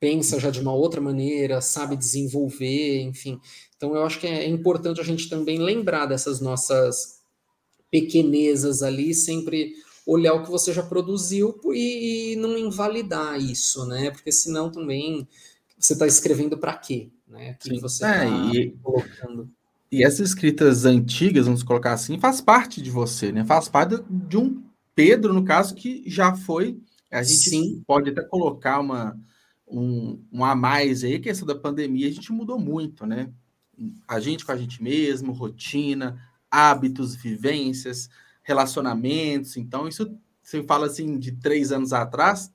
pensa já de uma outra maneira, sabe desenvolver, enfim. Então, eu acho que é importante a gente também lembrar dessas nossas pequenezas ali, sempre olhar o que você já produziu e, não invalidar isso, né? Porque senão também você está escrevendo para quê? Né? Que você é, tá e, colocando. E essas escritas antigas, vamos colocar assim, faz parte de você, né? Faz parte de um Pedro, no caso, que já foi. A gente Sim. pode até colocar uma, um, um a mais aí, que essa da pandemia a gente mudou muito, né? A gente com a gente mesmo, rotina, hábitos, vivências, relacionamentos. Então, isso você fala assim de três anos atrás,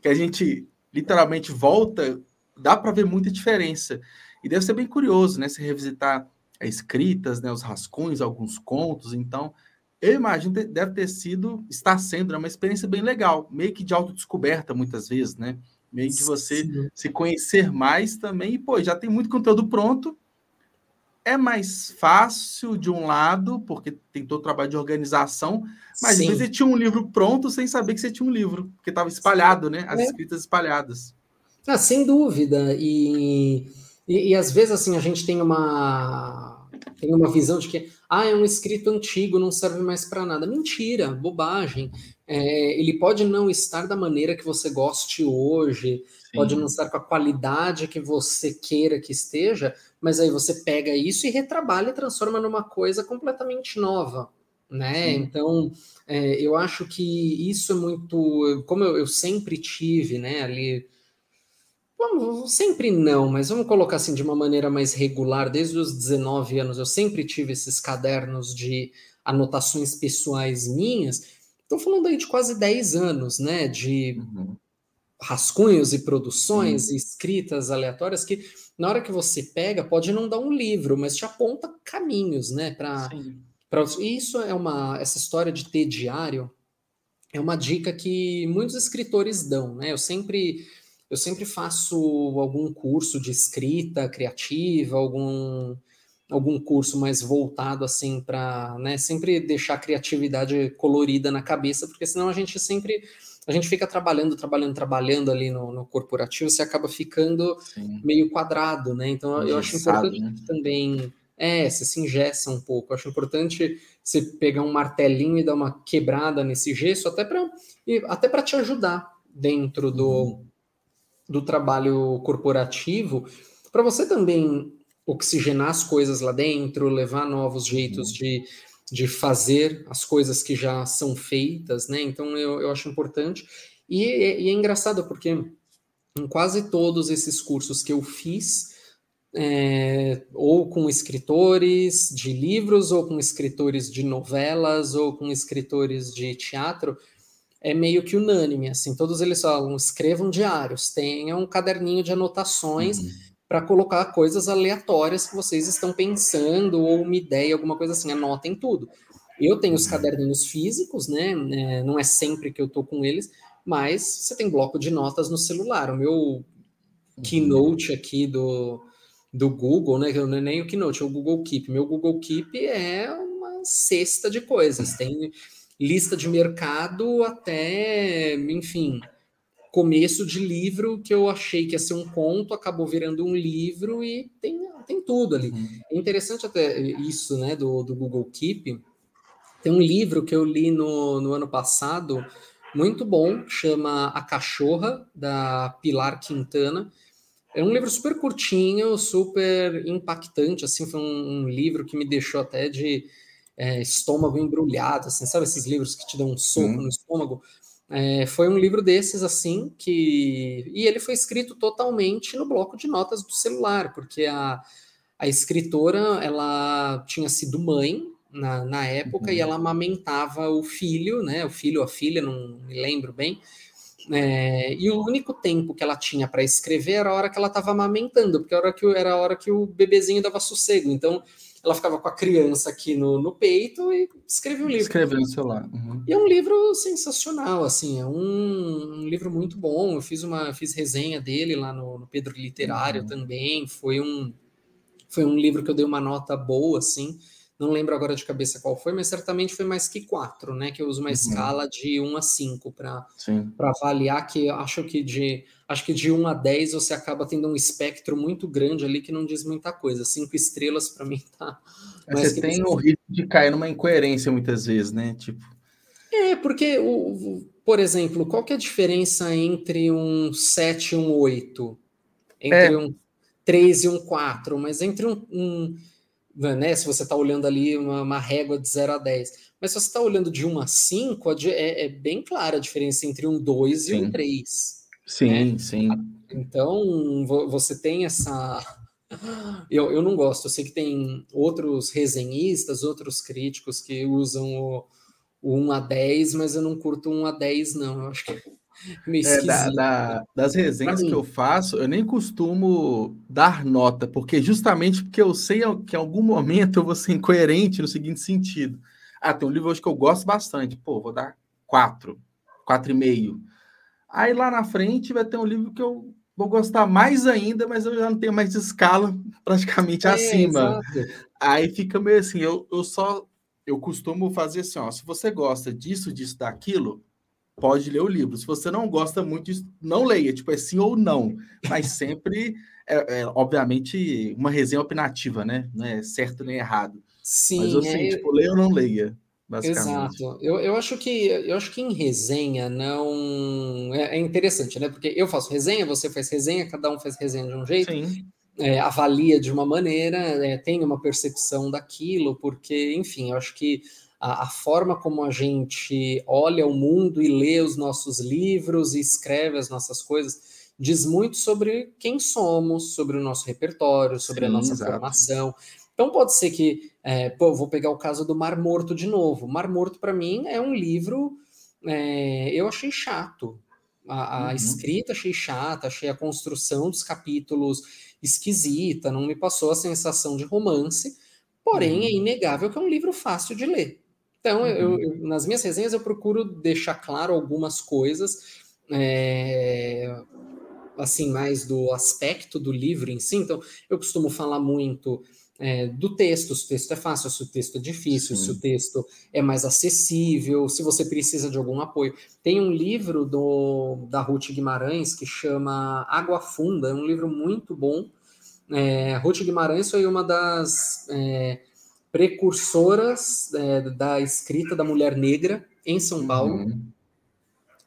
que a gente literalmente volta, dá para ver muita diferença. E deve ser bem curioso, né? Se revisitar escritas, né? Os rascunhos, alguns contos. Então, eu imagino que deve ter sido, está sendo né, uma experiência bem legal, meio que de autodescoberta muitas vezes, né? Meio de você Sim. se conhecer mais também, e pô, já tem muito conteúdo pronto, é mais fácil de um lado, porque tem todo o trabalho de organização, mas Sim. às vezes você tinha um livro pronto sem saber que você tinha um livro, porque estava espalhado, né? As é. escritas espalhadas. Ah, sem dúvida. E, e, e, às vezes assim a gente tem uma tem uma visão de que ah, é um escrito antigo, não serve mais para nada. Mentira, bobagem. É, ele pode não estar da maneira que você goste hoje, Sim. pode não estar com a qualidade que você queira que esteja, mas aí você pega isso e retrabalha e transforma numa coisa completamente nova, né? Sim. Então, é, eu acho que isso é muito, como eu, eu sempre tive, né, ali Vamos, sempre não, mas vamos colocar assim de uma maneira mais regular. Desde os 19 anos eu sempre tive esses cadernos de anotações pessoais minhas. Estou falando aí de quase 10 anos, né? De uhum. rascunhos e produções e escritas aleatórias que na hora que você pega pode não dar um livro, mas te aponta caminhos, né? Para isso é uma essa história de ter diário é uma dica que muitos escritores dão, né? Eu sempre eu sempre faço algum curso de escrita criativa, algum algum curso mais voltado assim para, né, sempre deixar a criatividade colorida na cabeça, porque senão a gente sempre a gente fica trabalhando, trabalhando, trabalhando ali no, no corporativo, você acaba ficando Sim. meio quadrado, né? Então eu acho importante né? também é, você se ingessa um pouco. Eu acho importante você pegar um martelinho e dar uma quebrada nesse gesso, até para até para te ajudar dentro do, uhum do trabalho corporativo, para você também oxigenar as coisas lá dentro, levar novos jeitos uhum. de, de fazer as coisas que já são feitas, né? Então eu, eu acho importante. E, e é engraçado porque em quase todos esses cursos que eu fiz, é, ou com escritores de livros, ou com escritores de novelas, ou com escritores de teatro, é meio que unânime, assim, todos eles falam, escrevam diários, tenham um caderninho de anotações uhum. Para colocar coisas aleatórias que vocês estão pensando, ou uma ideia, alguma coisa assim, anotem tudo. Eu tenho os uhum. caderninhos físicos, né, é, não é sempre que eu tô com eles, mas você tem bloco de notas no celular, o meu uhum. Keynote aqui do, do Google, né, não é nem o Keynote, é o Google Keep, meu Google Keep é uma cesta de coisas, tem lista de mercado até, enfim, começo de livro que eu achei que ia ser um conto, acabou virando um livro e tem, tem tudo ali. Uhum. É interessante até isso, né, do, do Google Keep. Tem um livro que eu li no, no ano passado, muito bom, chama A Cachorra, da Pilar Quintana. É um livro super curtinho, super impactante, assim, foi um, um livro que me deixou até de é, estômago embrulhado, assim, sabe esses livros que te dão um soco hum. no estômago? É, foi um livro desses, assim, que. E ele foi escrito totalmente no bloco de notas do celular, porque a, a escritora ela tinha sido mãe na, na época uhum. e ela amamentava o filho, né? O filho ou a filha, não me lembro bem. É, e o único tempo que ela tinha para escrever era a hora que ela estava amamentando, porque era a hora que, era a hora que o bebezinho dava sossego. Então, ela ficava com a criança aqui no, no peito e escrevia um livro. Escreveu no celular. Uhum. E é um livro sensacional, assim, é um, um, livro muito bom. Eu fiz uma fiz resenha dele lá no, no Pedro Literário uhum. também. Foi um, foi um livro que eu dei uma nota boa, assim. Não lembro agora de cabeça qual foi, mas certamente foi mais que quatro, né? Que eu uso uma uhum. escala de 1 a 5 para avaliar, que acho que de acho que de 1 a 10 você acaba tendo um espectro muito grande ali que não diz muita coisa. Cinco estrelas para mim tá. Mas você tem o risco de cair numa incoerência muitas vezes, né? Tipo. É, porque, o, por exemplo, qual que é a diferença entre um 7 e um 8? Entre é. um 3 e um 4, mas entre um, um né, se você está olhando ali uma, uma, régua de 0 a 10. Mas se você está olhando de 1 a 5, é, é, bem clara a diferença entre um 2 e um 3. Sim, né? sim. Então, você tem essa. [LAUGHS] Eu, eu não gosto, eu sei que tem outros resenhistas, outros críticos que usam o, o 1 a 10, mas eu não curto 1 a 10, não. Eu acho que é meio é, da, da, das resenhas que eu faço, eu nem costumo dar nota, porque justamente porque eu sei que em algum momento eu vou ser incoerente no seguinte sentido. Ah, tem um livro hoje que eu gosto bastante. Pô, vou dar 4, 4,5. Aí lá na frente vai ter um livro que eu vou gostar mais ainda, mas eu já não tenho mais escala [LAUGHS] praticamente é, acima. Exato. Aí fica meio assim, eu, eu só eu costumo fazer assim, ó, se você gosta disso, disso, daquilo, pode ler o livro. Se você não gosta muito disso, não leia, tipo, é sim ou não. Mas [LAUGHS] sempre, é, é obviamente, uma resenha opinativa, né? Não é certo nem errado. Sim. Mas assim, é... tipo, leia ou não leia. Exato. Eu, eu acho que eu acho que em resenha não é, é, interessante, né? Porque eu faço resenha, você faz resenha, cada um faz resenha de um jeito. Sim é, avalia de uma maneira, é, tem uma percepção daquilo, porque, enfim, eu acho que a, a, forma como a gente olha o mundo e lê os nossos livros e escreve as nossas coisas diz muito sobre quem somos, sobre o nosso repertório, sobre Sim, a nossa exato. formação. Então pode ser que, é, pô, vou pegar o caso do Mar Morto de novo. Mar Morto para mim é um livro, é, eu achei chato. A, a uhum. escrita achei chata, achei a construção dos capítulos esquisita, não me passou a sensação de romance, porém uhum. é inegável que é um livro fácil de ler. Então, uhum. eu, eu, nas minhas resenhas eu procuro deixar claro algumas coisas, é, assim, mais do aspecto do livro em si. Então, eu costumo falar muito é, do texto, se o texto é fácil, se o texto é difícil, Sim. se o texto é mais acessível, se você precisa de algum apoio. Tem um livro do, da Ruth Guimarães que chama Água Funda, é um livro muito bom. É, Ruth Guimarães foi uma das é, precursoras é, da escrita da mulher negra em São Paulo. Uhum.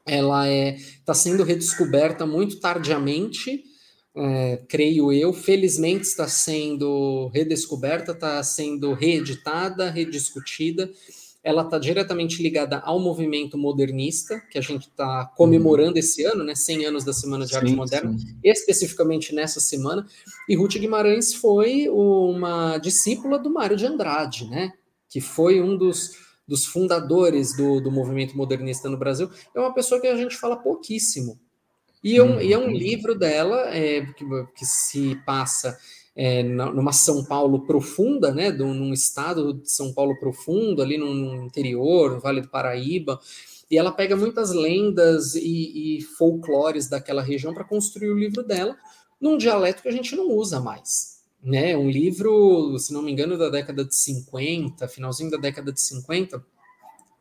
Ela está é, sendo redescoberta muito tardiamente é, creio eu, felizmente está sendo redescoberta, está sendo reeditada, rediscutida. Ela está diretamente ligada ao movimento modernista, que a gente está comemorando esse ano, né? 100 anos da Semana de sim, Arte Moderna, sim. especificamente nessa semana. E Ruth Guimarães foi uma discípula do Mário de Andrade, né? Que foi um dos, dos fundadores do, do movimento modernista no Brasil. É uma pessoa que a gente fala pouquíssimo. E, um, e é um livro dela é, que, que se passa é, numa São Paulo profunda, né, um, num estado de São Paulo profundo, ali no, no, interior, no Vale do Paraíba, e ela pega muitas lendas e, e folclores daquela região para construir o livro dela num dialeto que a gente não usa mais. Né? Um livro, se não me engano, da década de 50, finalzinho da década de 50,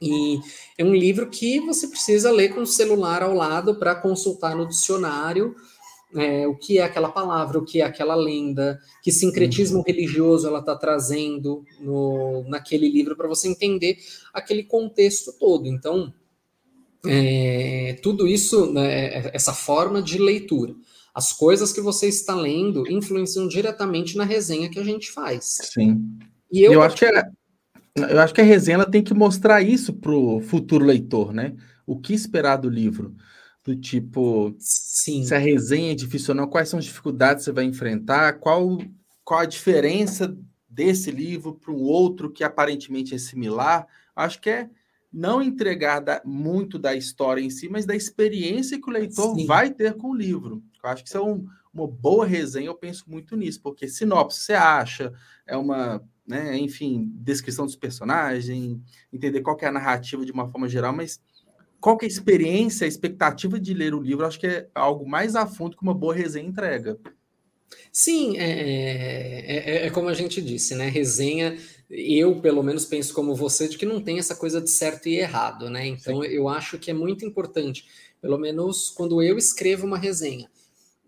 e é um livro que você precisa ler com o celular ao lado para consultar no dicionário é, o que é aquela palavra, o que é aquela lenda, que sincretismo uhum. religioso ela está trazendo no, naquele livro para você entender aquele contexto todo. Então, é, tudo isso, né, essa forma de leitura, as coisas que você está lendo influenciam diretamente na resenha que a gente faz. Sim. E eu, eu acho que é, eu acho que a resenha tem que mostrar isso para o futuro leitor, né? O que esperar do livro. Do tipo, Sim. se a resenha é difícil ou não, quais são as dificuldades que você vai enfrentar, qual, qual a diferença desse livro para um outro que aparentemente é similar. Acho que é não entregar da, muito da história em si, mas da experiência que o leitor Sim. vai ter com o livro. Eu acho que isso é um, uma boa resenha, eu penso muito nisso, porque sinopse você acha, é uma né? Enfim, descrição dos personagens, entender qual é a narrativa de uma forma geral, mas qual é a experiência, a expectativa de ler o livro, acho que é algo mais a fundo que uma boa resenha entrega. Sim, é, é, é, é, como a gente disse, né? Resenha, eu pelo menos penso como você, de que não tem essa coisa de certo e errado, né? Então Sim. eu acho que é muito importante, pelo menos quando eu escrevo uma resenha,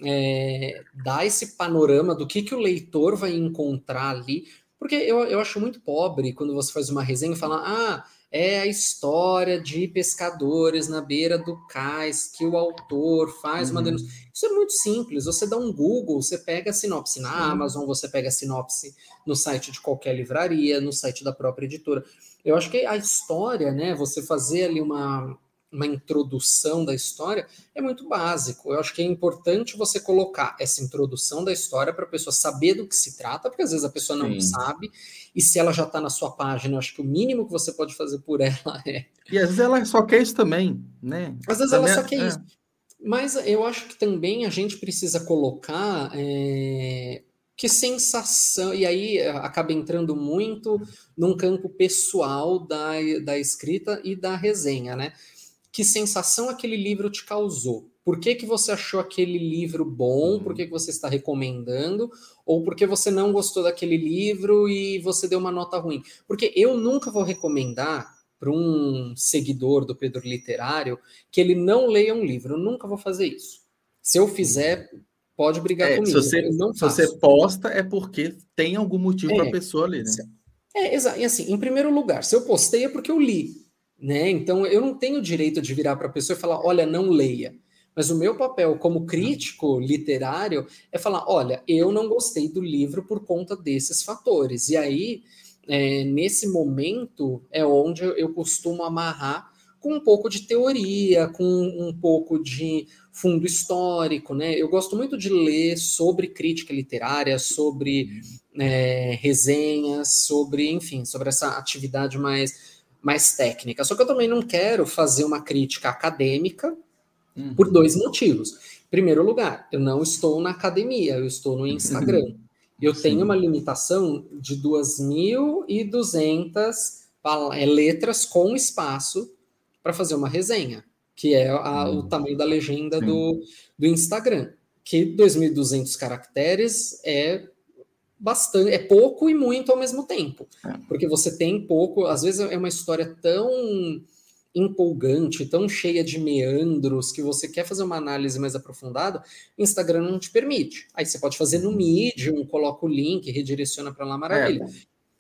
é, dar esse panorama do que, que o leitor vai encontrar ali, porque eu, eu acho muito pobre quando você faz uma resenha e fala, ah, é a história de pescadores na beira do cais que o autor faz uhum. uma denúncia. Isso é muito simples. Você dá um Google, você pega a sinopse na uhum. Amazon, você pega a sinopse no site de qualquer livraria, no site da própria editora. Eu acho que a história, né? Você fazer ali uma, uma introdução da história é muito básico. Eu acho que é importante você colocar essa introdução da história para a pessoa saber do que se trata, porque às vezes a pessoa não Sim. sabe, e se ela já está na sua página, eu acho que o mínimo que você pode fazer por ela [LAUGHS] é. E às vezes ela só quer isso também, né? Às vezes também ela só quer é. isso. Mas eu acho que também a gente precisa colocar é, que sensação, e aí acaba entrando muito num campo pessoal da, da escrita e da resenha, né? Que sensação aquele livro te causou. por que, que você achou aquele livro bom, por que, que você está recomendando, ou porque você não gostou daquele livro e você deu uma nota ruim. Porque eu nunca vou recomendar para um seguidor do Pedro Literário que ele não leia um livro. Eu nunca vou fazer isso. Se eu fizer, pode brigar é, comigo. Se você, se você posta, é porque tem algum motivo é, para a pessoa ler, né? É, exato. E assim, em primeiro lugar, se eu postei é porque eu li. Né? Então eu não tenho direito de virar para a pessoa e falar, olha, não leia. Mas o meu papel como crítico literário é falar: olha, eu não gostei do livro por conta desses fatores. E aí, é, nesse momento, é onde eu costumo amarrar com um pouco de teoria, com um pouco de fundo histórico, né? Eu gosto muito de ler sobre crítica literária, sobre é, resenhas, sobre, enfim, sobre essa atividade mais, mais técnica. Só que eu também não quero fazer uma crítica acadêmica, Uhum. Por dois motivos. Em primeiro lugar, eu não estou na academia, eu estou no Instagram. [LAUGHS] Eu Sim. tenho uma limitação de 2.200 é, letras com espaço para fazer uma resenha, que é a, o uhum. tamanho da legenda do, do Instagram. Que 2.200 caracteres é bastante, é pouco e muito ao mesmo tempo. É. Porque você tem pouco, às vezes é uma história tão empolgante, tão cheia de meandros, que você quer fazer uma análise mais aprofundada, o Instagram não te permite. Aí você pode fazer no Medium, coloca o link, redireciona para lá, maravilha. É,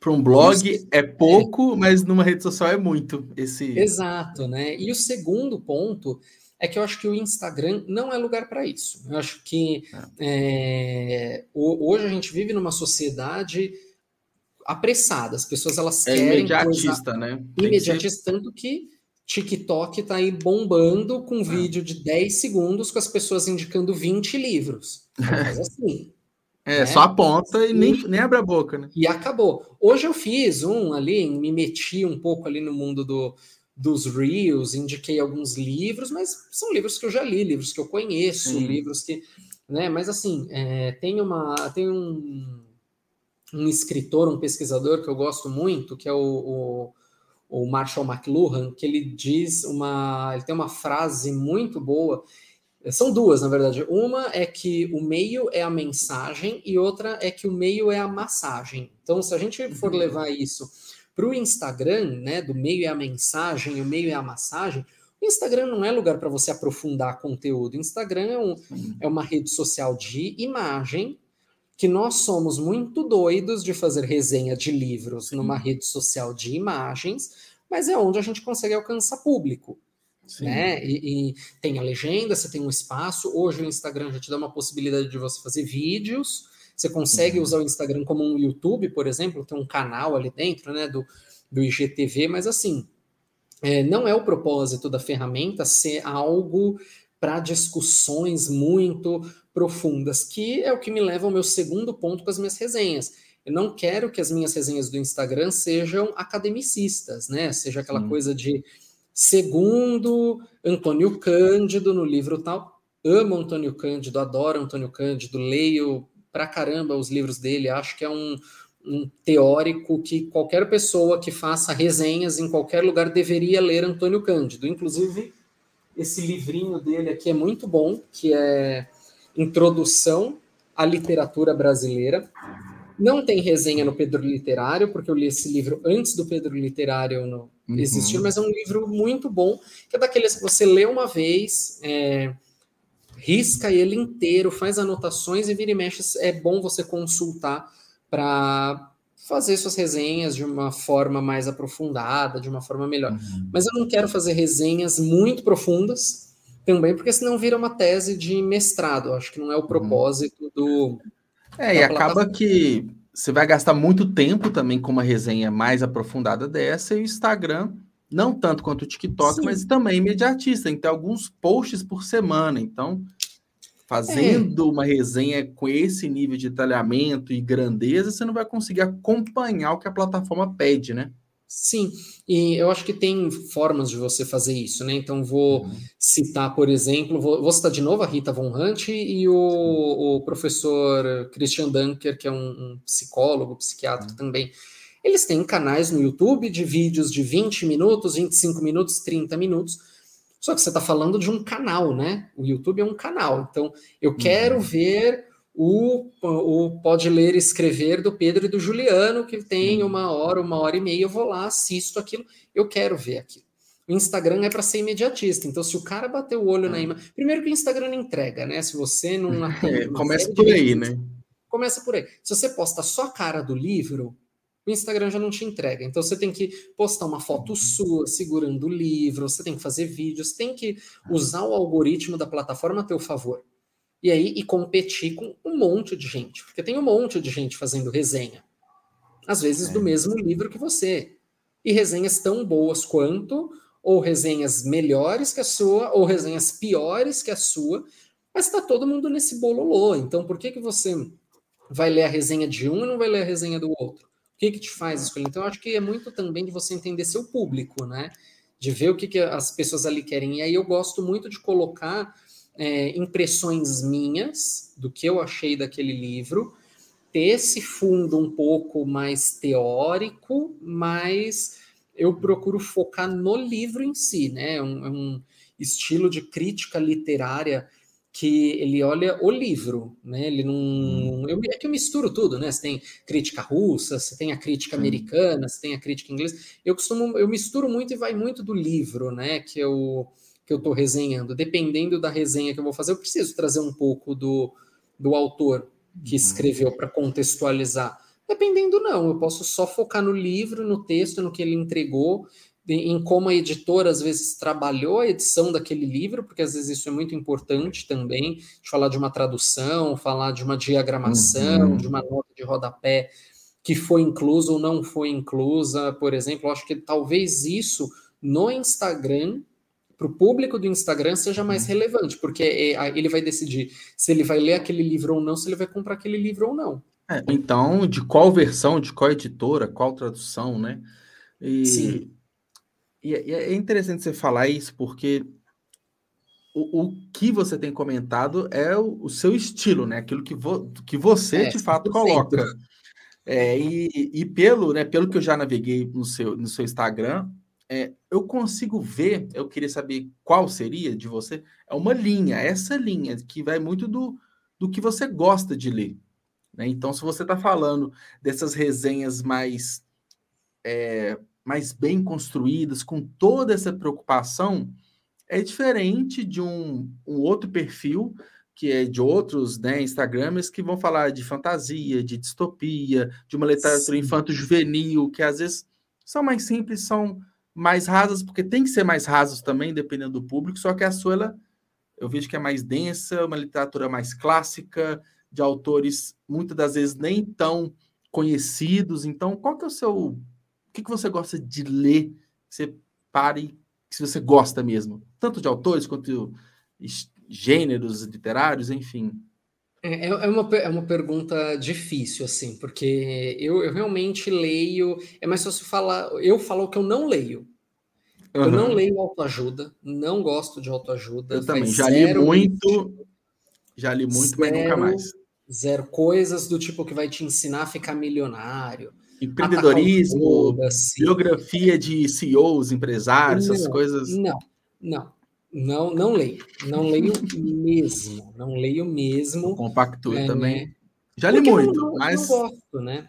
para um blog Isso, é pouco, é. mas numa rede social é muito. Esse... Exato, né? E o segundo ponto é que eu acho que o Instagram não é lugar para isso. Eu acho que é. É, hoje a gente vive numa sociedade apressada, as pessoas elas é querem imediatista, coisa... né? Imediatista, tanto que TikTok tá aí bombando com um ah. vídeo de 10 segundos com as pessoas indicando 20 livros. Faz assim. É, né? só aponta e, e nem, nem abre a boca, né? E acabou. Hoje eu fiz um ali, me meti um pouco ali no mundo do, dos Reels, indiquei alguns livros, mas são livros que eu já li, livros que eu conheço, Sim. livros que. Né? Mas assim, é, tem uma. Tem um, um escritor, um pesquisador que eu gosto muito, que é o, o o Marshall McLuhan, que ele diz uma. Ele tem uma frase muito boa. São duas, na verdade. Uma é que o meio é a mensagem e outra é que o meio é a massagem. Então, se a gente for uhum. levar isso para o Instagram, né, do meio é a mensagem o meio é a massagem, o Instagram não é lugar para você aprofundar conteúdo. O Instagram é, um, é uma rede social de imagem que nós somos muito doidos de fazer resenha de livros Sim. numa rede social de imagens, mas é onde a gente consegue alcançar público. Né? E, e, tem a legenda, você tem um espaço. Hoje o Instagram já te dá uma possibilidade de você fazer vídeos. Você consegue uhum. usar o Instagram como um YouTube, por exemplo, tem um canal ali dentro, né, do, do IGTV, mas assim, é, não é o propósito da ferramenta ser algo para discussões muito profundas, que é o que me leva ao meu segundo ponto com as minhas resenhas. Eu não quero que as minhas resenhas do Instagram sejam academicistas, né? Seja aquela Sim. coisa de segundo Antônio Cândido no livro tal. Amo Antônio Cândido, adoro Antônio Cândido, leio pra caramba os livros dele, acho que é um, um teórico que qualquer pessoa que faça resenhas em qualquer lugar deveria ler Antônio Cândido. Inclusive, esse livrinho dele aqui é muito bom, que é Introdução à Literatura Brasileira. Não tem resenha no Pedro Literário, porque eu li esse livro antes do Pedro Literário uhum. existir, mas é um livro muito bom, que é daqueles que você lê uma vez, é, risca ele inteiro, faz anotações e vira e mexe. É bom você consultar para fazer suas resenhas de uma forma mais aprofundada, de uma forma melhor. Uhum. Mas eu não quero fazer resenhas muito profundas, também, porque senão vira uma tese de mestrado. Acho que não é o uhum. propósito do. É, e acaba que você vai gastar muito tempo também com uma resenha mais aprofundada dessa, e o Instagram, não tanto quanto o TikTok, Sim. mas também imediatista. Tem alguns posts por semana. Então, fazendo é. uma resenha com esse nível de detalhamento e grandeza, você não vai conseguir acompanhar o que a plataforma pede, né? Sim, e eu acho que tem formas de você fazer isso, né? Então, vou uhum. citar, por exemplo, vou, vou, citar de novo a Rita Von Hunt e o, o professor Christian Dunker, que é um, um psicólogo, psiquiatra uhum. também. Eles têm canais no YouTube de vídeos de 20 minutos, 25 minutos, 30 minutos, Só que você está falando de um canal, né? O YouTube é um canal. Então, eu quero uhum. ver o, o Pode Ler e Escrever do Pedro e do Juliano, que tem uma hora, uma hora e meia, eu vou lá, assisto aquilo, eu quero ver aquilo. O Instagram é para ser imediatista, então se o cara bater o olho na é. imagem. Primeiro que o Instagram não entrega, né? Se você não. [LAUGHS] É, começa por aí, né? Começa por aí. Se você posta só a cara do livro, o Instagram já não te entrega. Então você tem que postar uma foto uhum. sua segurando o livro, você tem que fazer vídeos, tem que usar o algoritmo da plataforma a teu favor e aí e competir com um monte de gente, porque tem um monte de gente fazendo resenha, às vezes é. do mesmo livro que você, e resenhas tão boas quanto, ou resenhas melhores que a sua, ou resenhas piores que a sua, mas está todo mundo nesse bololô. Então, por que que você vai ler a resenha de um e não vai ler a resenha do outro? O que que te faz escolher? Então, eu acho que é muito também de você entender seu público, né? De ver o que, que as pessoas ali querem. E aí eu gosto muito de colocar é, impressões minhas do que eu achei daquele livro, ter esse fundo um pouco mais teórico, mas eu procuro focar no livro em si, né? É um, é um estilo de crítica literária que ele olha o livro, né? Ele não. Hum. Eu, é que eu misturo tudo, né? Você tem crítica russa, você tem a crítica americana, você tem a crítica inglesa. Eu costumo, eu misturo muito e vai muito do livro, né? Que eu que eu estou resenhando, dependendo da resenha que eu vou fazer, eu preciso trazer um pouco do, do autor que uhum. escreveu para contextualizar. Dependendo, não, eu posso só focar no livro, no texto, no que ele entregou, em como a editora às vezes trabalhou a edição daquele livro, porque às vezes isso é muito importante também, de falar de uma tradução, falar de uma diagramação, uhum. de uma nota de rodapé que foi inclusa ou não foi inclusa, por exemplo. Acho que talvez isso no Instagram para o público do Instagram seja mais uhum. relevante, porque é, ele vai decidir se ele vai ler aquele livro ou não, se ele vai comprar aquele livro ou não. É, então, de qual versão, de qual editora, qual tradução, né? E, Sim. E, e é interessante você falar isso, porque o, o que você tem comentado é o, o seu estilo, né? Aquilo que, vo, que você é, de fato coloca. É, e, e pelo, né, pelo que eu já naveguei no seu, no seu Instagram, é, eu consigo ver, eu queria saber qual seria de você, é uma linha, essa linha que vai muito do, do que você gosta de ler. Né? Então, se você está falando dessas resenhas mais, é, mais bem construídas, com toda essa preocupação, é diferente de um, um outro perfil que é de outros né, Instagramers que vão falar de fantasia, de distopia, de uma literatura infanto-juvenil, que às vezes são mais simples, são mais rasas, porque tem que ser mais rasos também, dependendo do público, só que a sua, ela, eu vejo que é mais densa, uma literatura mais clássica, de autores muitas das vezes nem tão conhecidos. Então, qual que é o seu. O que, que você gosta de ler? Que você pare, se você gosta mesmo, tanto de autores quanto gêneros literários, enfim. É, é, é, uma, é uma pergunta difícil, assim, porque eu, eu realmente leio. É mais fácil falar. Eu falo o que eu não leio. Uhum. Eu não leio autoajuda, não gosto de autoajuda. Eu também, já li muito, já li muito, zero, mas nunca mais. Zero coisas do tipo que vai te ensinar a ficar milionário. Empreendedorismo, biografia de CEOs, empresários, não, essas coisas. Não, não. Não, não leio. Não leio mesmo. Não leio mesmo. Compacto é, também. Né? Já li muito, não, mas. Eu gosto, né?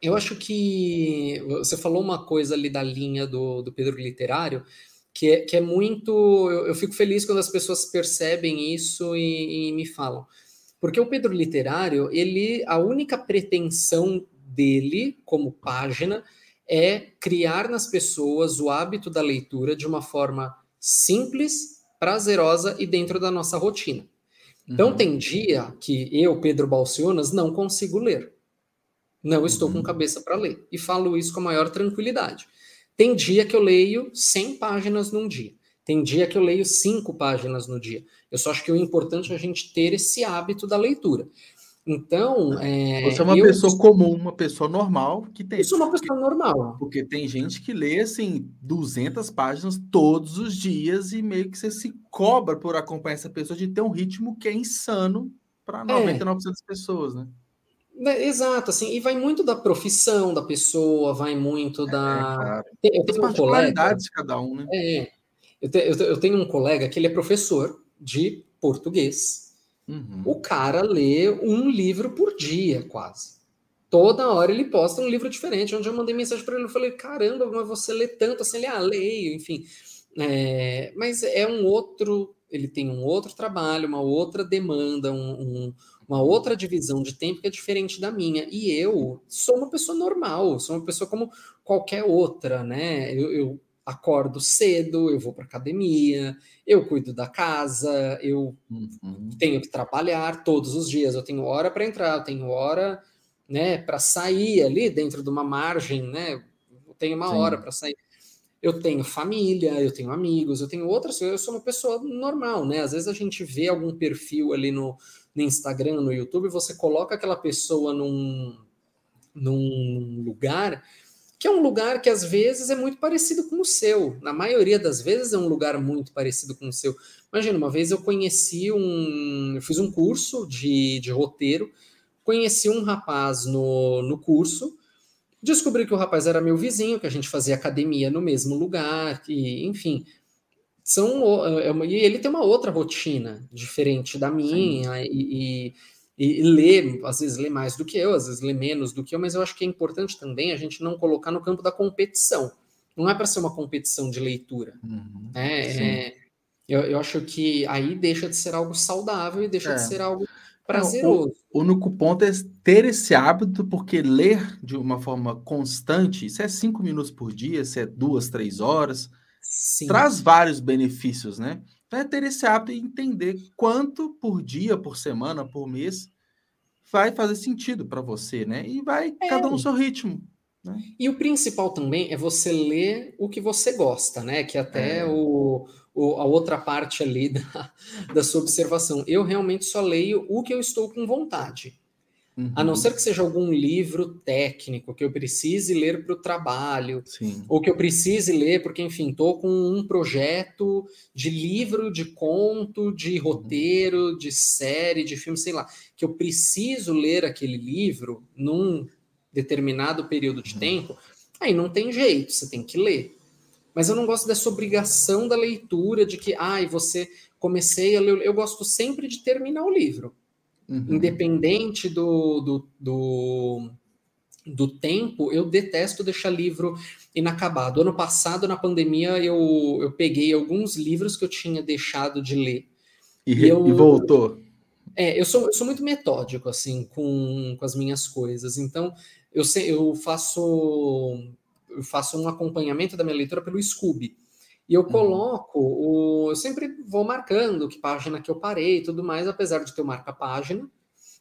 Eu acho que você falou uma coisa ali da linha do, do Pedro Literário, que é, que é muito. Eu, eu fico feliz quando as pessoas percebem isso e, e me falam. Porque o Pedro Literário, ele, a única pretensão dele como página é criar nas pessoas o hábito da leitura de uma forma simples, prazerosa e dentro da nossa rotina. Então, uhum. tem dia que eu, Pedro Balcionas, não consigo ler. Não estou uhum. com cabeça para ler. E falo isso com a maior tranquilidade. Tem dia que eu leio 100 páginas num dia. Tem dia que eu leio 5 páginas no dia. Eu só acho que o importante é a gente ter esse hábito da leitura. Então. É, Você é uma eu... pessoa comum, uma pessoa normal que tem. Eu sou uma pessoa normal. Porque tem gente que lê, assim, 200 páginas todos os dias e meio que você se cobra por acompanhar essa pessoa de ter um ritmo que é insano para 99% é. das pessoas, né? É, exato, assim, e vai muito da profissão da pessoa, vai muito é, da. É, claro. Eu tenho um colega. de cada um, né? É, Eu, te, eu, eu tenho um colega que ele é professor de português. Uhum. O cara lê um livro por dia, quase. Toda hora ele posta um livro diferente. Onde eu mandei mensagem para ele, eu falei: caramba, mas você lê tanto assim? Ele, ah, leio, enfim. É, mas é um outro. Ele tem um outro trabalho, uma outra demanda, um, um, uma outra divisão de tempo que é diferente da minha. E eu sou uma pessoa normal, sou uma pessoa como qualquer outra, né? Eu, eu acordo cedo, eu vou para academia, eu cuido da casa, eu uhum. tenho que trabalhar todos os dias, eu tenho hora para entrar, eu tenho hora, né, para sair ali dentro de uma margem, né? Eu tenho uma Sim. hora para sair. Eu tenho família, eu tenho amigos, eu tenho outras, eu sou uma pessoa normal, né? Às vezes a gente vê algum perfil ali no, no Instagram, no YouTube, você coloca aquela pessoa num, num lugar que é um lugar que às vezes é muito parecido com o seu. Na maioria das vezes é um lugar muito parecido com o seu. Imagina, uma vez eu conheci um. Eu fiz um curso de, de roteiro, conheci um rapaz no, no curso, descobri que o rapaz era meu vizinho, que a gente fazia academia no mesmo lugar, e, enfim. São, é e ele tem uma outra rotina diferente da minha, e, e e, lê, às vezes lê mais do que eu, às vezes lê menos do que eu, mas eu acho que é importante também a gente não colocar no campo da competição. Não é para ser uma competição de leitura. Uhum, né? é, eu, eu, acho que aí deixa de ser algo saudável e deixa é. de ser algo prazeroso. O, o único ponto é ter esse hábito, porque ler de uma forma constante, se é cinco minutos por dia, se é duas, três horas, Sim. traz vários benefícios, né? É ter esse hábito e entender quanto por dia, por semana, por mês vai fazer sentido para você, né? E vai é. cada um no seu ritmo. Né? E o principal também é você ler o que você gosta, né? Que até é. o, o, a outra parte ali [LAUGHS] da, da sua observação. Eu realmente só leio o que eu estou com vontade. Uhum. A não uhum. ser que seja algum livro técnico que eu precise ler para o trabalho, Sim. ou que eu precise ler porque, enfim, estou com um projeto de livro, de conto, de uhum. roteiro, de série, de filme, sei lá, que eu preciso ler aquele livro num determinado período de uhum. tempo, aí não tem jeito, você tem que ler. Mas eu não gosto dessa obrigação da leitura, de que, ai, ah, você comecei a ler. Eu gosto sempre de terminar o livro. Uhum. Independente do, do, do, do, tempo, eu detesto deixar livro inacabado. Ano passado, na pandemia, eu, eu peguei alguns livros que eu tinha deixado de ler. E, e, eu, e voltou. É, eu sou, eu sou muito metódico, assim, com, com as minhas coisas. Então, eu, sei, eu faço eu faço um acompanhamento da minha leitura pelo Scooby. E eu uhum. coloco, o, eu sempre vou marcando que página que eu parei e tudo mais, apesar de ter o marca-página.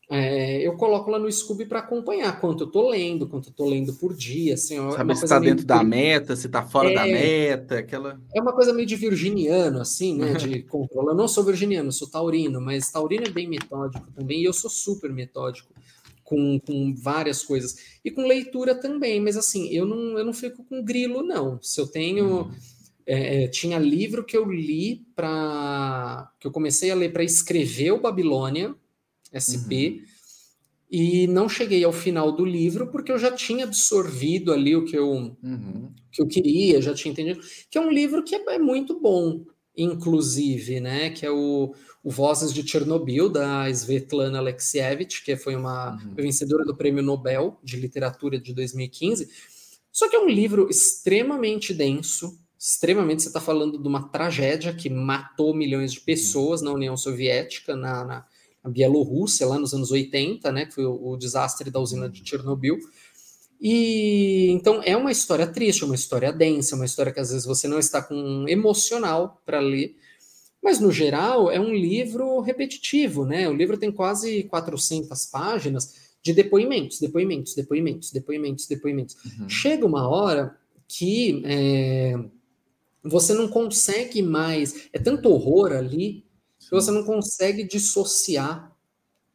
É, eu coloco lá no Scooby para acompanhar quanto eu tô lendo, quanto eu tô lendo por dia. Assim, é Saber se está dentro da meta, se está fora é, da meta, aquela. É uma coisa meio de virginiano, assim, né? [LAUGHS] De controle. Eu não sou virginiano, sou taurino, mas taurino é bem metódico também, e eu sou super metódico. Com, com várias coisas. E com leitura também, mas assim, eu não, eu não fico com grilo, não. Se eu tenho. Hum é, é, tinha livro que eu li para. que eu comecei a ler para escrever o Babilônia, SP, uhum. e não cheguei ao final do livro porque eu já tinha absorvido ali o que eu, uhum. que eu queria, já tinha entendido. Que é um livro que é, é muito bom, inclusive, né? Que é o, o Vozes de Chernobyl, da Svetlana Alexievich, que foi uma uhum. vencedora do Prêmio Nobel de Literatura de 2015. Só que é um livro extremamente denso, extremamente. Você está falando de uma tragédia que matou milhões de pessoas na União Soviética, na, na, na Bielorrússia, lá nos anos 80, né? Que foi o, o desastre da usina de Chernobyl. E então é uma história triste, uma história densa, uma história que às vezes você não está com emocional para ler, mas no geral é um livro repetitivo, né? O livro tem quase 400 páginas de depoimentos, depoimentos, depoimentos, depoimentos, depoimentos. Uhum. Chega uma hora que é, você não consegue mais. É tanto horror ali que você não consegue dissociar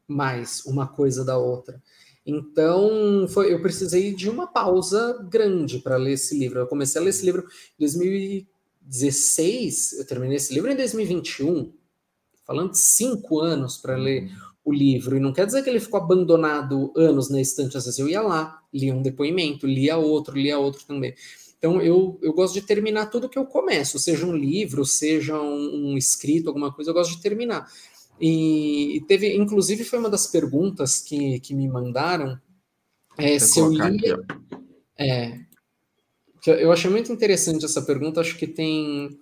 mais uma coisa da outra. Então, foi, eu precisei de uma pausa grande para ler esse livro. Eu comecei a ler esse livro em 2016, eu terminei esse livro em 2021, falando de cinco anos para ler uhum. o livro. E não quer dizer que ele ficou abandonado anos na estante. Às vezes eu ia lá, lia um depoimento, lia outro, lia outro também. Então, eu, eu gosto de terminar tudo que eu começo, seja um livro, seja um, um escrito, alguma coisa, eu gosto de terminar. E teve, inclusive, foi uma das perguntas que, que me mandaram. É, se eu lia. Aqui, é, eu achei muito interessante essa pergunta, acho que tem,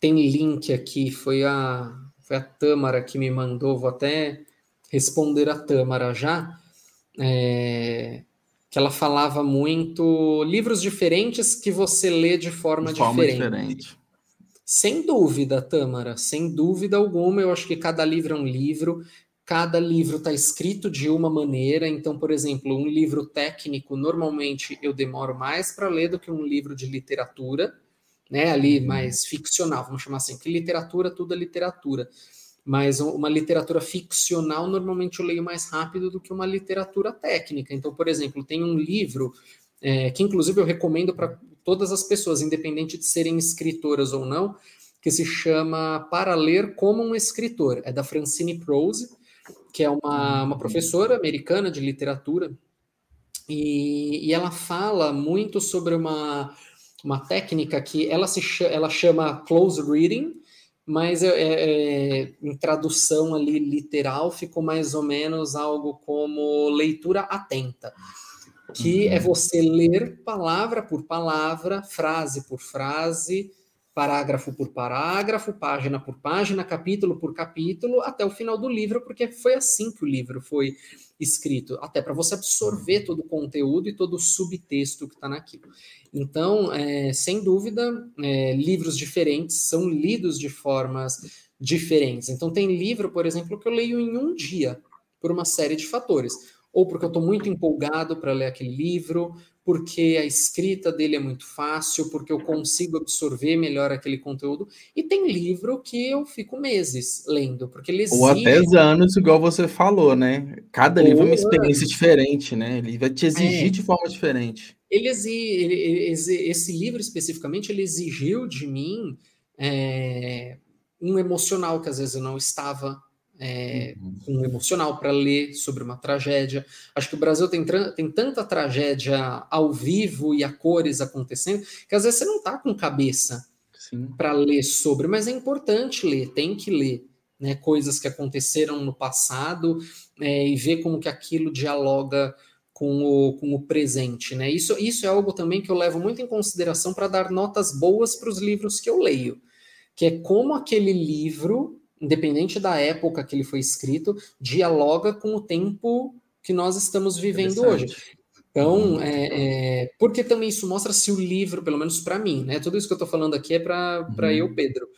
tem link aqui, foi a, foi a Tâmara que me mandou, vou até responder a Tâmara já. É, que ela falava muito livros diferentes que você lê de forma, de forma diferente. diferente. Sem dúvida, Tâmara, sem dúvida alguma, eu acho que cada livro é um livro, cada livro está escrito de uma maneira. Então, por exemplo, um livro técnico, normalmente eu demoro mais para ler do que um livro de literatura, né? Ali uhum. mais ficcional, vamos chamar assim, que literatura, tudo é literatura mas uma literatura ficcional normalmente eu leio mais rápido do que uma literatura técnica. Então, por exemplo, tem um livro é, que inclusive eu recomendo para todas as pessoas, independente de serem escritoras ou não, que se chama Para Ler como um Escritor. É da Francine Prose, que é uma, uma professora americana de literatura, e, e ela fala muito sobre uma, uma técnica que ela, se, ela chama close reading, mas é, é, em tradução ali literal ficou mais ou menos algo como leitura atenta, que é uhum. é você ler palavra por palavra, frase por frase, parágrafo por parágrafo, página por página, capítulo por capítulo, até o final do livro, porque foi assim que o livro foi escrito, até para você absorver todo o conteúdo e todo o subtexto que está naquilo. Então, é, sem dúvida, é, livros diferentes são lidos de formas diferentes. Então, tem livro, por exemplo, que eu leio em um dia, por uma série de fatores. Ou porque eu estou muito empolgado para ler aquele livro, porque a escrita dele é muito fácil, porque eu consigo absorver melhor aquele conteúdo. E tem livro que eu fico meses lendo, porque ele exige... Ou até anos, igual você falou, né? Cada Ou livro é uma experiência diferente, né? Ele vai te exigir é. de forma diferente. Ele, exige, ele, esse livro especificamente, ele exigiu de mim é, um emocional que às vezes eu não estava é, um emocional para ler sobre uma tragédia. Acho que o Brasil tem, tem tanta tragédia ao vivo e a cores acontecendo que às vezes você não está com cabeça para ler sobre, mas é importante ler, tem que ler. Né, coisas que aconteceram no passado é, e ver como que aquilo dialoga com o, com o presente. Né? Isso, isso é algo também que eu levo muito em consideração para dar notas boas para os livros que eu leio, que é como aquele livro independente da época que ele foi escrito, dialoga com o tempo que nós estamos vivendo hoje. Então, uhum. é, é, porque também isso mostra se o livro, pelo menos para mim, né? Tudo isso que eu estou falando aqui é para uhum. eu, Pedro.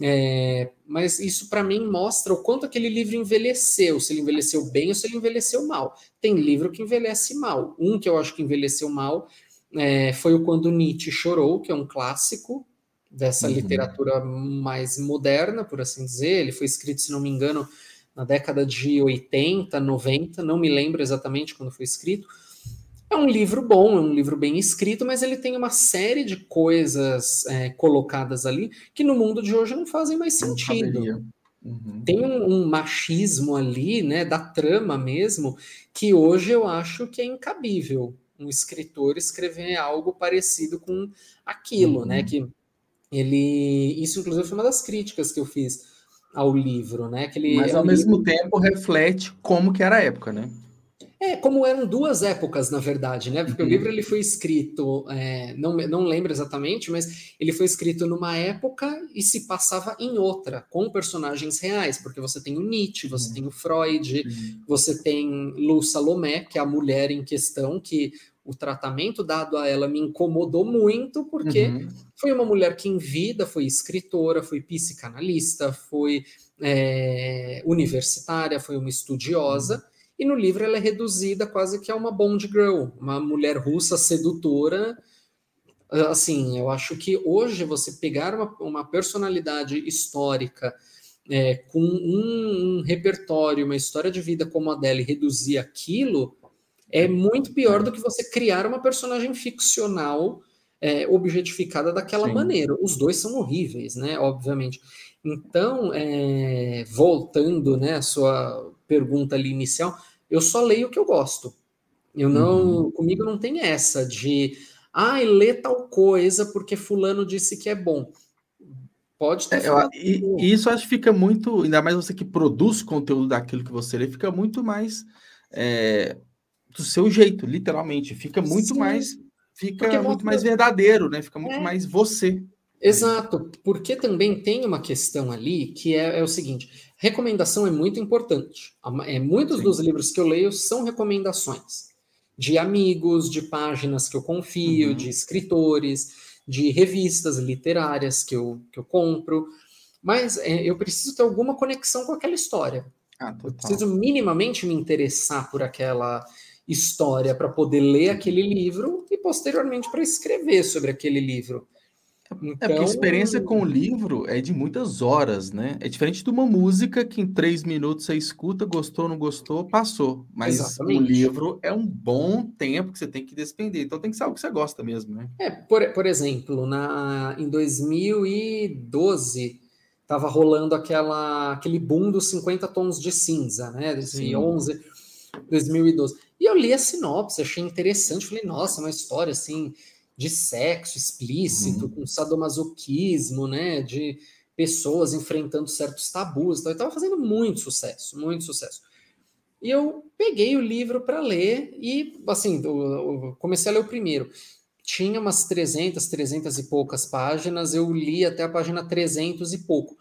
É, mas isso para mim mostra o quanto aquele livro envelheceu, se ele envelheceu bem ou se ele envelheceu mal. Tem livro que envelhece mal. Um que eu acho que envelheceu mal é, foi o Quando Nietzsche Chorou, que é um clássico, dessa uhum. literatura mais moderna, por assim dizer. Ele foi escrito, se não me engano, na década de 80, 90, não me lembro exatamente quando foi escrito. É um livro bom, é um livro bem escrito, mas ele tem uma série de coisas é, colocadas ali que no mundo de hoje não fazem mais sentido. Uhum. Tem um, um, machismo ali, né, da trama mesmo, que hoje eu acho que é incabível um escritor escrever algo parecido com aquilo, né, uhum. né, que ele isso inclusive foi uma das críticas que eu fiz ao livro, né? Que ele, Mas é ao mesmo livro... tempo reflete como que era a época, né? É, como eram duas épocas, na verdade, né? Porque uhum. o livro ele foi escrito, é, não, não lembro exatamente, mas ele foi escrito numa época e se passava em outra, com personagens reais, porque você tem o Nietzsche, você uhum. tem o Freud, uhum. você tem Lu Salomé, que é a mulher em questão, que o tratamento dado a ela me incomodou muito, porque uhum. foi uma mulher que, em vida, foi escritora, foi psicanalista, foi é, universitária, foi uma estudiosa, uhum. e no livro ela é reduzida quase que a uma Bond Girl, uma mulher russa sedutora. Assim, eu acho que hoje você pegar uma, uma personalidade histórica é, com um, um repertório, uma história de vida como a dela e reduzir aquilo é muito pior do que você criar uma personagem ficcional é, objetificada daquela Sim. maneira. Os dois são horríveis, né? Obviamente. Então, é, voltando, né, à sua pergunta ali inicial, eu só leio o que eu gosto. Eu não, uhum. comigo não tem essa de Ai, lê tal coisa porque fulano disse que é bom. Pode ter. É, eu, e, e, isso acho que fica muito, ainda mais você que produz conteúdo daquilo que você lê, fica muito mais é, do seu jeito, literalmente. Fica muito Sim. mais, fica porque muito mais verdadeiro, né? Fica muito é. mais você. Exato, porque também tem uma questão ali que é, é o seguinte: recomendação é muito importante. É, muitos Sim. dos livros que eu leio são recomendações de amigos, de páginas que eu confio, uhum. de escritores, de revistas literárias que eu, que eu compro. Mas é, eu preciso ter alguma conexão com aquela história. Ah, eu preciso minimamente me interessar por aquela história para poder ler aquele livro e posteriormente para escrever sobre aquele livro. Então... É porque a então experiência com o livro é de muitas horas, né? É diferente de uma música que em três minutos você escuta, gostou, não gostou, passou. Mas Exatamente. o livro é um bom tempo que você tem que despender. Então tem que ser algo que você gosta mesmo, né? É, por, por exemplo, na, em 2012 estava rolando aquela, aquele boom dos 50 tons de cinza, né? 2011, Sim. 2012. E eu li a sinopse, achei interessante. Falei, nossa, uma história assim de sexo explícito, uhum. com sadomasoquismo, né? De pessoas enfrentando certos tabus. Então, estava fazendo muito sucesso, muito sucesso. E eu peguei o livro para ler e, assim, eu, eu comecei a ler o primeiro. Tinha umas 300, 300 e poucas páginas, eu li até a página 300 e pouco.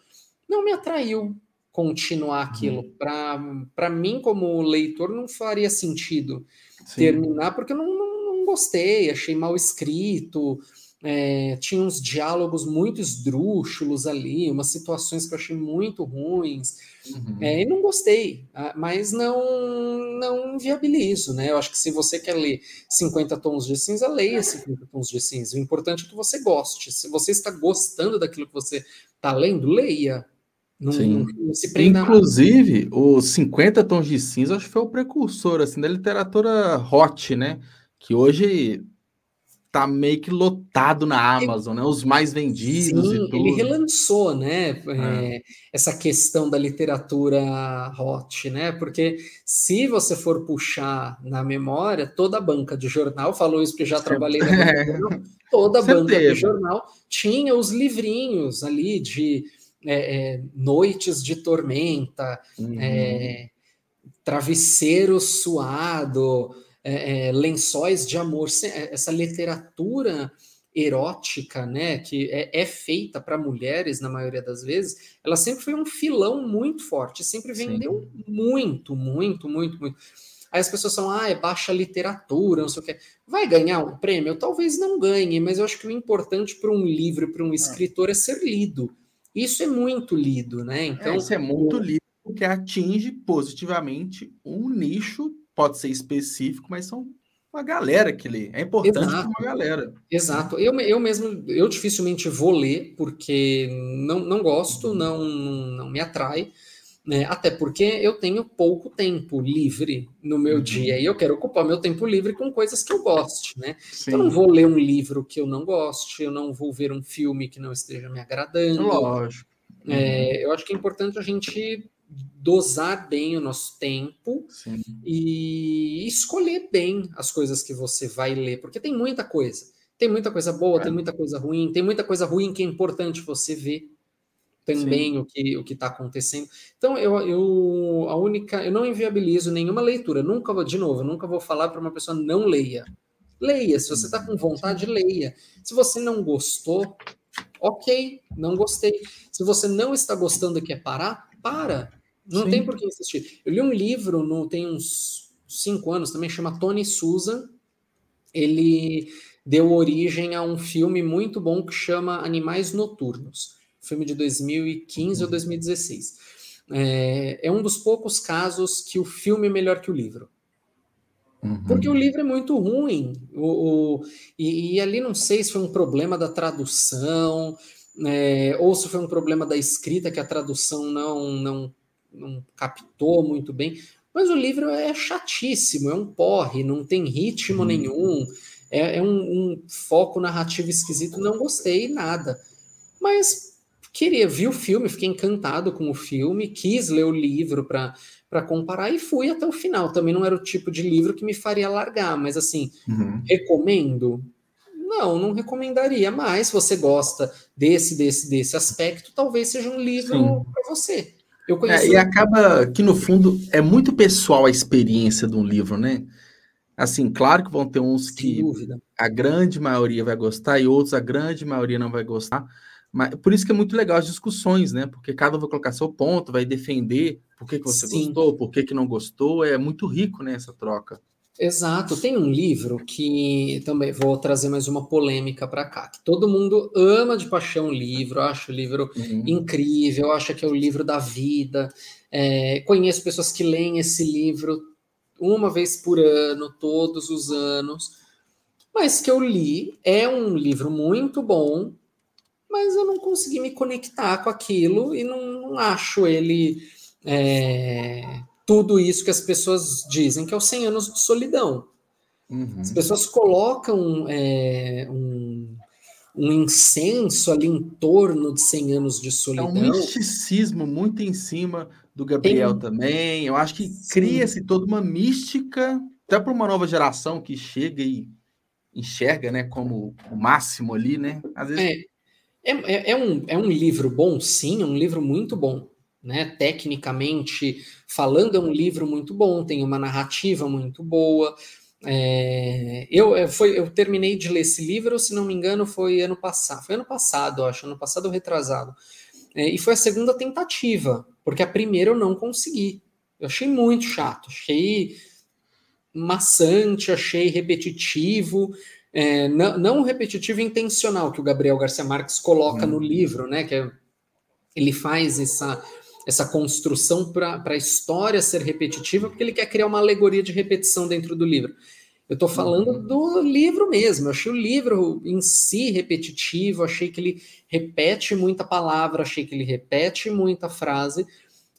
Não me atraiu continuar aquilo. Uhum. Para mim, como leitor, não faria sentido Sim. terminar, porque eu não, não gostei, achei mal escrito, é, tinha uns diálogos muito esdrúxulos ali, umas situações que eu achei muito ruins, uhum. é, e não gostei, ah, mas não, não viabilizo, né? Eu acho que se você quer ler 50 tons de cinza, leia 50 tons de cinza. O importante é que você goste. Se você está gostando daquilo que você está lendo, leia. Não, Sim. Não, se prenda Inclusive, os 50 tons de cinza acho que foi o precursor assim, da literatura hot, né? que hoje tá meio que lotado na Amazon, né? Os mais vendidos Sim, e tudo. Ele relançou, né? É. É, essa questão da literatura hot, né? Porque se você for puxar na memória, toda a banca de jornal, falou isso porque já trabalhei [LAUGHS] na banca, toda a banca de jornal tinha os livrinhos ali de é, é noites de tormenta, uhum. É, travesseiro suado, é, é, lençóis de amor, é, essa literatura erótica, né, que é, feita para mulheres na maioria das vezes, ela sempre foi um filão muito forte, sempre vendeu Sim. muito, muito, muito, muito. Aí as pessoas são, ah, é baixa literatura, não sei o quê. Vai ganhar um prêmio? Talvez não ganhe, mas eu acho que o importante para um livro, para um escritor, é ser lido. Isso é muito lido, né? Então, é, isso é muito lido, porque atinge positivamente um nicho pode ser específico, mas são uma galera que lê. É importante Exato. uma galera. Exato. Eu, eu mesmo, eu dificilmente vou ler, porque não, não gosto, não, não me atrai. Né? Até porque eu tenho pouco tempo livre no meu uhum. dia e eu quero ocupar meu tempo livre com coisas que eu goste, né? Eu não vou ler um livro que eu não goste, eu não vou ver um filme que não esteja me agradando. Lógico. É, uhum. É, eu acho que é importante a gente dosar bem o nosso tempo Sim. e escolher bem as coisas que você vai ler, porque tem muita coisa. Tem muita coisa boa, é. tem muita coisa ruim, tem muita coisa ruim que é importante você ver também Sim. o que o que está acontecendo. Então eu, eu a única eu não inviabilizo nenhuma leitura. Nunca vou de novo, nunca vou falar para uma pessoa não leia. Leia, se você está com vontade, leia. Se você não gostou, ok, não gostei. Se você não está gostando e quer parar, para. Não Sim. tem por que insistir. Eu li um livro, no, tem uns cinco anos também, chama Tony Susan. Ele deu origem a um filme muito bom que chama Animais Noturnos. Filme de 2015 uhum. ou 2016. É, é um dos poucos casos que o filme é melhor que o livro. Uhum. Porque o livro é muito ruim. O, o e, e, ali não sei se foi um problema da tradução, é, ou se foi um problema da escrita que a tradução não, não não captou muito bem. Mas o livro é chatíssimo, é um porre, não tem ritmo hum. nenhum, é, é um, um, foco narrativo esquisito, não gostei nada. Mas queria, vi o filme, fiquei encantado com o filme, quis ler o livro para comparar e fui até o final. Também não era o tipo de livro que me faria largar, mas assim, uhum. recomendo? Não, não recomendaria, mas se você gosta desse, desse, desse aspecto, talvez seja um livro para você. Eu conheço... É, e acaba que, no fundo, é muito pessoal a experiência de um livro, né? Assim, claro que vão ter uns Sem que dúvida. a grande maioria vai gostar e outros a grande maioria não vai gostar. Mas por isso que é muito legal as discussões, né? Porque cada um vai colocar seu ponto, vai defender por que, que você Sim. gostou, por que, que não gostou. É muito rico, né, essa troca. Exato. Tem um livro que também vou trazer mais uma polêmica para cá. Que todo mundo ama de paixão o livro, acha o livro uhum. incrível, acha que é o livro da vida. É, conheço pessoas que leem esse livro uma vez por ano, todos os anos, mas que eu li. É um livro muito bom, mas eu não consegui me conectar com aquilo e não, não acho ele. É, tudo isso que as pessoas dizem que é os 100 anos de solidão. Uhum. As pessoas colocam é, um, um incenso ali em torno de 100 anos de solidão. É um misticismo muito em cima do Gabriel Tem... também. Eu acho que cria-se toda uma mística, até para uma nova geração que chega e enxerga, né, como o máximo ali, né? Às vezes... É, é, é, um, é um livro bom, sim, é um livro muito bom né? Tecnicamente falando, é um livro muito bom, tem uma narrativa muito boa. É, eu, é, foi, eu terminei de ler esse livro, se não me engano, foi ano passado. Foi ano passado, acho, ano passado ou retrasado. É, e foi a segunda tentativa, porque a primeira eu não consegui. Eu achei muito chato, achei maçante, achei repetitivo. É, não, não repetitivo intencional que o Gabriel Garcia Marques coloca hum. no livro, né? Que é, ele faz essa essa construção para a história ser repetitiva, porque ele quer criar uma alegoria de repetição dentro do livro. Eu estou falando uhum. do livro mesmo. Eu achei o livro em si repetitivo, achei que ele repete muita palavra, achei que ele repete muita frase.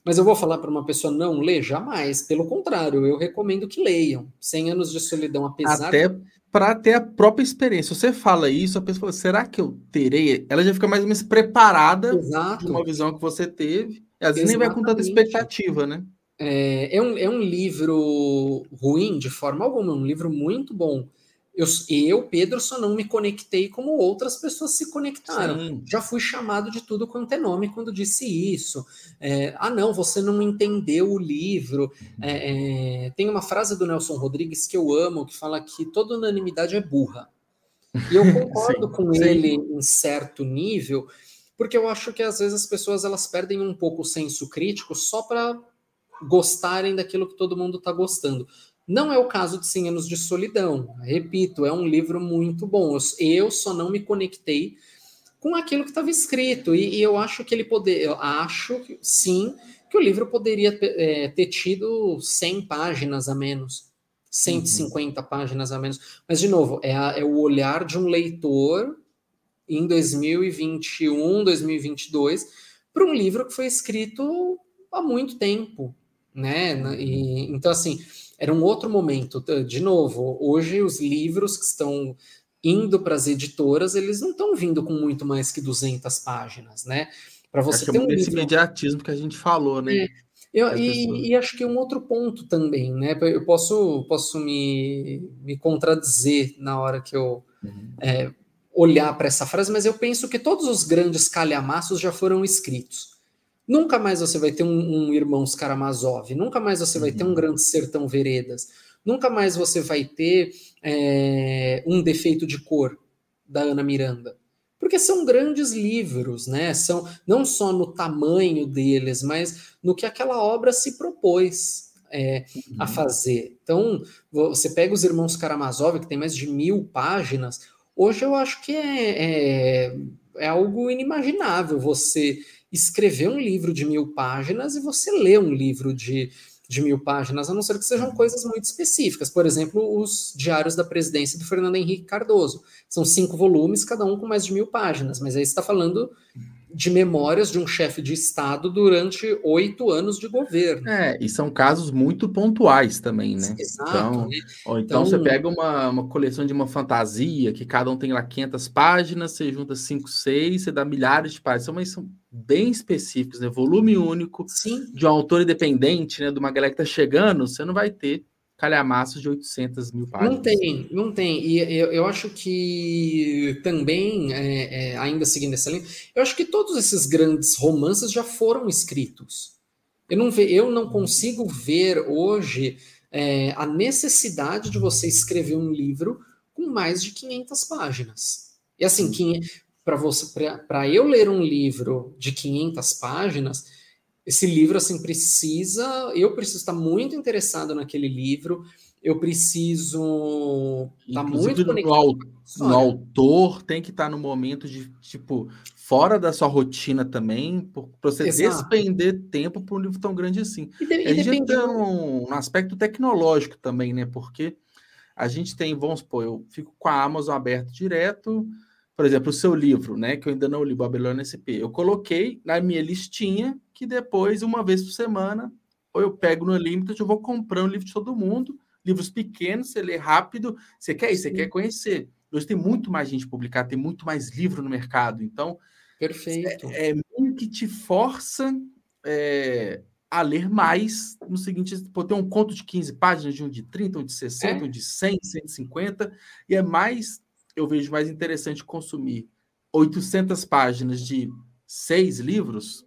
Mas eu vou falar para uma pessoa não ler? Jamais. Pelo contrário, eu recomendo que leiam. 100 anos de solidão, apesar. Até para ter a própria experiência. Você fala isso, a pessoa fala, será que eu terei? Ela já fica mais ou menos preparada Exato. de uma visão que você teve. Às vezes nem vai com tanta expectativa, né? É, é, um, é um livro ruim de forma alguma, é um livro muito bom. Eu, eu, Pedro, só não me conectei como outras pessoas se conectaram. Sim. Já fui chamado de tudo quanto é nome quando disse isso. É, ah, não, você não entendeu o livro. É, é, tem uma frase do Nelson Rodrigues que eu amo, que fala que toda unanimidade é burra. E eu [LAUGHS] concordo sim, com sim. ele em certo nível, porque eu acho que às vezes as pessoas elas perdem um pouco o senso crítico só para gostarem daquilo que todo mundo está gostando. Não é o caso de 100 Anos de Solidão. Repito, é um livro muito bom. Eu só não me conectei com aquilo que estava escrito. E, e, eu acho que ele poderia. Eu acho, sim, que o livro poderia é, ter tido 100 páginas a menos. 150 uhum. páginas a menos. Mas, de novo, é, a, é o olhar de um leitor em 2021, 2022, para um livro que foi escrito há muito tempo, né? E, então, assim, era um outro momento. De novo, hoje os livros que estão indo para as editoras, eles não estão vindo com muito mais que 200 páginas, né? Para você acho ter um esse livro... imediatismo que a gente falou, né? É. Eu, e, e, acho que um outro ponto também, né? Eu posso, posso me, me contradizer na hora que eu uhum. é, olhar para essa frase, mas eu penso que todos os grandes calhamaços já foram escritos. Nunca mais você vai ter um, um Irmãos Karamazov, nunca mais você vai ter um uhum. Grande Sertão Veredas, nunca mais você vai ter é, um defeito de cor da Ana Miranda. Porque são grandes livros, né? São não só no tamanho deles, mas no que aquela obra se propôs é, uhum. a fazer. Então, você pega os Irmãos Karamazov, que tem mais de mil páginas, Hoje eu acho que é, é, é algo inimaginável você escrever um livro de mil páginas e você ler um livro de, de mil páginas, a não ser que sejam uhum. coisas muito específicas. Por exemplo, os Diários da Presidência do Fernando Henrique Cardoso. São cinco volumes, cada um com mais de mil páginas, mas aí você está falando de memórias de um chefe de Estado durante oito anos de governo. É, e são casos muito pontuais também, né? Exato. Então, né? Ou então, então, você pega uma, uma coleção de uma fantasia, que cada um tem lá 500 páginas, você junta 5, 6, você dá milhares de páginas, mas são bem específicos, né? Volume único, Sim. de um autor independente, né? De uma galera que tá chegando, você não vai ter calhamaços de 800 mil páginas. Não tem, não tem. E eu, eu acho que também, é, é, ainda seguindo essa linha, eu acho que todos esses grandes romances já foram escritos. Eu não, ve, eu não consigo ver hoje é, a necessidade de você escrever um livro com mais de 500 páginas. E assim, para você para eu ler um livro de 500 páginas, esse livro assim precisa, eu preciso estar muito interessado naquele livro, eu preciso estar muito conectado. No, no autor tem que estar no momento de tipo fora da sua rotina também, para você Exato. despender tempo para um livro tão grande assim. E de, a gente tem um, um aspecto tecnológico também, né? Porque a gente tem, vamos supor, eu fico com a Amazon aberto direto, por exemplo, o seu livro, né, que eu ainda não li, Babilônia SP, eu coloquei na minha listinha que depois, uma vez por semana, ou eu pego no Limited, eu vou comprando livro de todo mundo, livros pequenos, você lê rápido, você quer isso, você quer conhecer. Hoje tem muito mais gente publicada, tem muito mais livro no mercado, então... Perfeito. É, é meio que te força é, a ler mais, no seguinte, pô, tem um conto de 15 páginas, de um de 30, um de 60, é. um de 100, 150, e é mais eu vejo mais interessante consumir 800 páginas de seis livros,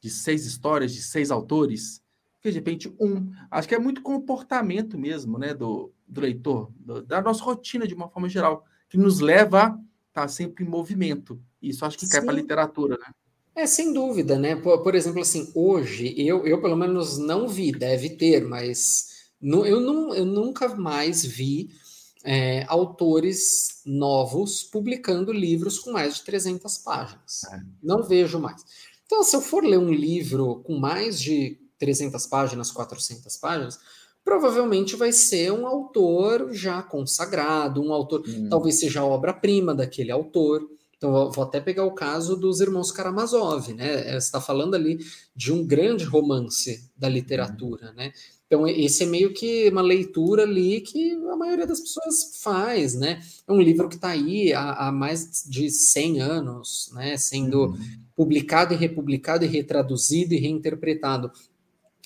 de seis histórias, de seis autores, que de repente um. Acho que é muito comportamento mesmo, né, do, do leitor, do, da nossa rotina de uma forma geral, que nos leva a estar tá sempre em movimento. Isso acho que Sim. cai para a literatura, né? É, sem dúvida, né? Por, por, exemplo, assim, hoje, eu, eu pelo menos não vi, deve ter, mas no, eu, não, eu nunca mais vi é, autores novos publicando livros com mais de 300 páginas. É. Não vejo mais. Então, se eu for ler um livro com mais de 300 páginas, 400 páginas, provavelmente vai ser um autor já consagrado, um autor, hum. talvez seja a obra-prima daquele autor. Então, vou até pegar o caso dos irmãos Karamazov, né? Você está falando ali de um grande romance da literatura, hum. né? Então, esse é meio que uma leitura ali que a maioria das pessoas faz, né? É um livro que está aí há, há, mais de 100 anos, né? Sendo uhum. publicado e republicado e retraduzido e reinterpretado.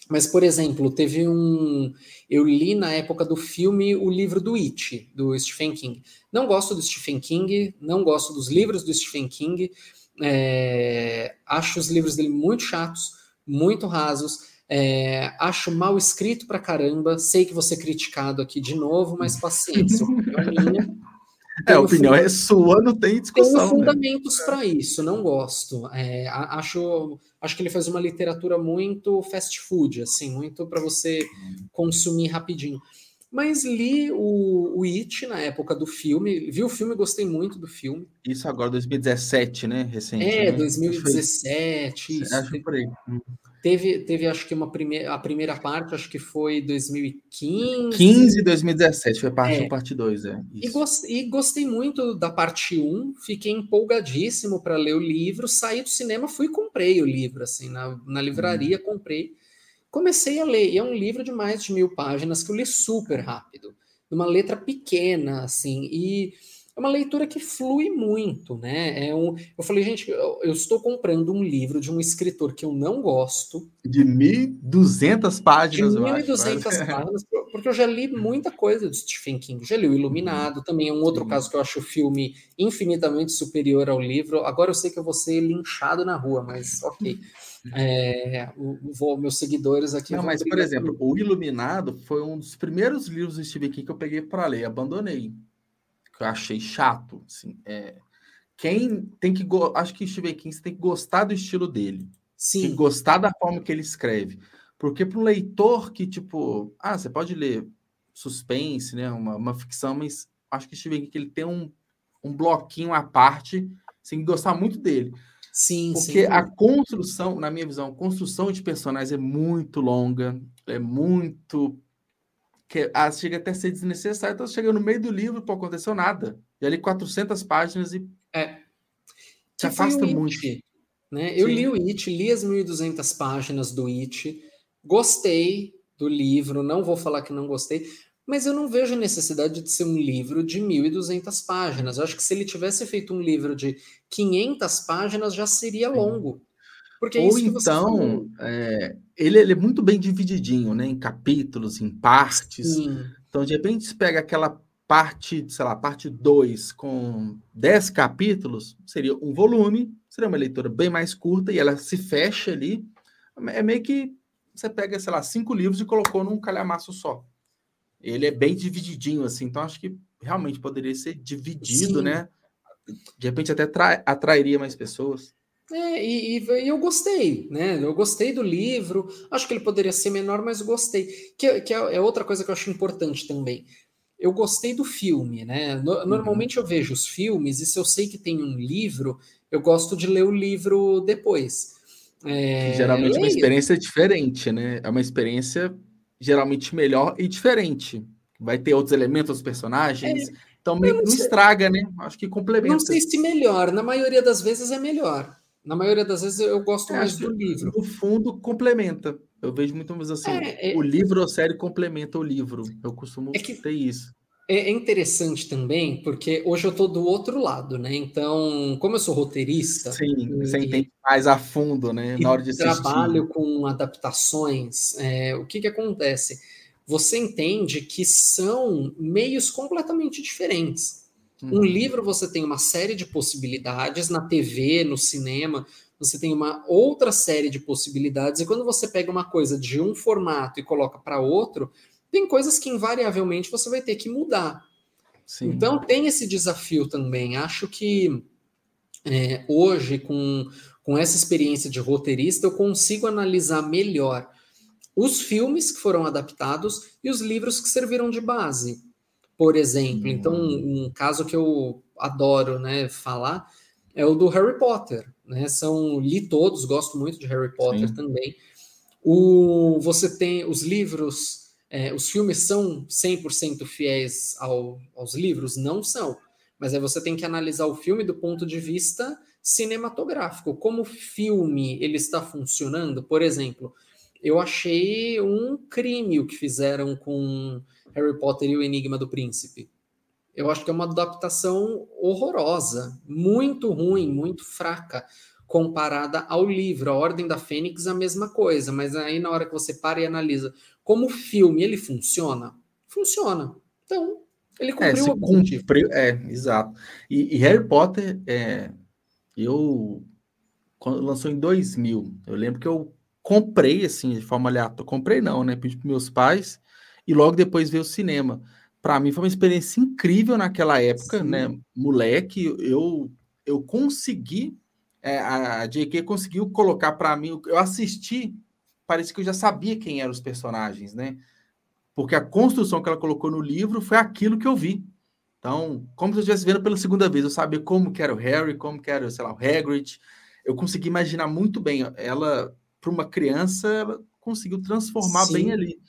Mas, por exemplo, teve um. Eu li na época do filme o livro do It, do Stephen King. Não gosto do Stephen King, não gosto dos livros do Stephen King. É... Acho os livros dele muito chatos, muito rasos. É, acho mal escrito pra caramba. Sei que vou ser criticado aqui de novo, mas [LAUGHS] paciência, opinião é minha. É, a opinião é sua, não tem discussão. Tenho né? fundamentos né? para isso, não gosto. É, acho, acho que ele faz uma literatura muito fast food, assim, muito para você consumir rapidinho. Mas li o, o It na época do filme, vi o filme e gostei muito do filme. Isso agora, 2017, né? Recente. É, né? 2017, acho isso. Acho por aí. Teve, teve acho que uma primeira, a primeira parte, acho que foi 2015. 15 e 2017, foi parte 1 é. parte 2, é. E, gost, e, gostei muito da parte 1, fiquei empolgadíssimo para ler o livro, saí do cinema, fui e comprei o livro, assim, na, na livraria, hum. comprei. Comecei a ler, e é um livro de mais de mil páginas que eu li super rápido, numa letra pequena, assim, e é uma leitura que flui muito, né? É um, eu falei, gente, eu, eu estou comprando um livro de um escritor que eu não gosto. De 1.200 páginas, de 1.200 páginas, porque eu já li muita coisa do Stephen King. Já li o Iluminado, também é um outro Sim. caso que eu acho o filme infinitamente superior ao livro. Agora eu sei que eu vou ser linchado na rua, mas ok. É, vou, meus seguidores aqui. Não, mas, por exemplo, o Iluminado foi um dos primeiros livros do Stephen King que eu peguei para ler, abandonei que eu achei chato. Assim, é, quem tem que. Acho que Stephen King tem que gostar do estilo dele. Sim. Tem que gostar da forma que ele escreve. Porque para um leitor que, tipo, ah, você pode ler suspense, né? Uma, uma ficção, mas acho que Stephen King ele tem um, um bloquinho à parte, sem gostar muito dele. Sim, Porque sim. a construção, na minha visão, a construção de personagens é muito longa, é muito que chega até a ser desnecessário. Então, chega no meio do livro, não aconteceu nada. E ali 400 páginas e é. se afasta muito. It, né? Eu li o It, li as 1.200 páginas do It, gostei do livro, não vou falar que não gostei, mas eu não vejo necessidade de ser um livro de 1.200 páginas. Eu acho que se ele tivesse feito um livro de 500 páginas, já seria longo. Porque é Ou então, é, ele, ele, é muito bem divididinho, né? Em capítulos, em partes. Sim. Então, de repente, você pega aquela parte, sei lá, parte 2 com 10 capítulos, seria um volume, seria uma leitura bem mais curta e ela se fecha ali. É meio que você pega, sei lá, cinco livros e colocou num calhamaço só. Ele é bem divididinho, assim, então acho que realmente poderia ser dividido, Sim. né? De repente até atrairia mais pessoas. É, e, e, eu gostei, né? Eu gostei do livro. Acho que ele poderia ser menor, mas gostei. Que, que é, é outra coisa que eu acho importante também. Eu gostei do filme, né? No, uhum. Normalmente eu vejo os filmes e se eu sei que tem um livro, eu gosto de ler o livro depois. É, geralmente é uma experiência diferente, né? É uma experiência geralmente melhor e diferente. Vai ter outros elementos, outros personagens. É, então meio não, não estraga, né? Acho que complementa. Não sei se melhor, na maioria das vezes é melhor. Na maioria das vezes eu gosto é, mais do livro. No fundo, complementa. Eu vejo muito mais assim, é, é, o livro ou série complementa o livro. Eu costumo é que, ter isso. É, é interessante também, porque hoje eu estou do outro lado, né? Então, como eu sou roteirista. Sim, você entende mais a fundo, né? Na hora de assistir. Trabalho com adaptações. É, o que, que acontece? Você entende que são meios completamente diferentes. Um uhum. livro você tem uma série de possibilidades, na TV, no cinema, você tem uma outra série de possibilidades, e quando você pega uma coisa de um formato e coloca para outro, tem coisas que invariavelmente você vai ter que mudar. Sim. Então tem esse desafio também. Acho que é, hoje, com, com essa experiência de roteirista, eu consigo analisar melhor os filmes que foram adaptados e os livros que serviram de base. Por exemplo, então um, um caso que eu adoro né, falar é o do Harry Potter. Né? São li todos, gosto muito de Harry Potter Sim. também. O, você tem os livros é, os filmes são 100% fiéis ao, aos livros? Não são. Mas aí você tem que analisar o filme do ponto de vista cinematográfico. Como o filme ele está funcionando, por exemplo, eu achei um crime o que fizeram com Harry Potter e o Enigma do Príncipe. Eu acho que é uma adaptação horrorosa, muito ruim, muito fraca comparada ao livro. A Ordem da Fênix é a mesma coisa, mas aí na hora que você para e analisa como filme ele funciona, funciona. Então, ele cumpriu é, o cumpriu, É, exato. E, e, Harry Potter, é, eu quando lançou em 2000, eu lembro que eu comprei assim de forma aleatória. Comprei não, né? Pedi para meus pais e logo depois veio o cinema. Para mim foi uma experiência incrível naquela época, Sim. né? Moleque, eu eu consegui é, a J.K. conseguiu colocar para mim. Eu assisti, parece que eu já sabia quem eram os personagens, né? Porque a construção que ela colocou no livro foi aquilo que eu vi. Então, como se eu estivesse vendo pela segunda vez, eu sabia como que era o Harry, como que era, sei lá, o Hagrid. Eu consegui imaginar muito bem. Ela, para uma criança, ela conseguiu transformar Sim. bem ali.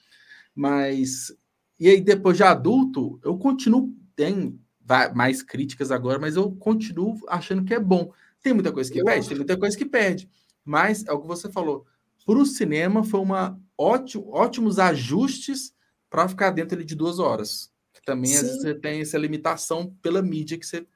Mas e aí depois de adulto, eu continuo tem mais críticas agora, mas eu continuo achando que é bom. Tem muita coisa que perde, tem muita coisa que perde. Mas é o que você falou. Para o cinema foi uma ótimo, ótimos ajustes para ficar dentro de duas horas. Também às vezes você tem essa limitação pela mídia que você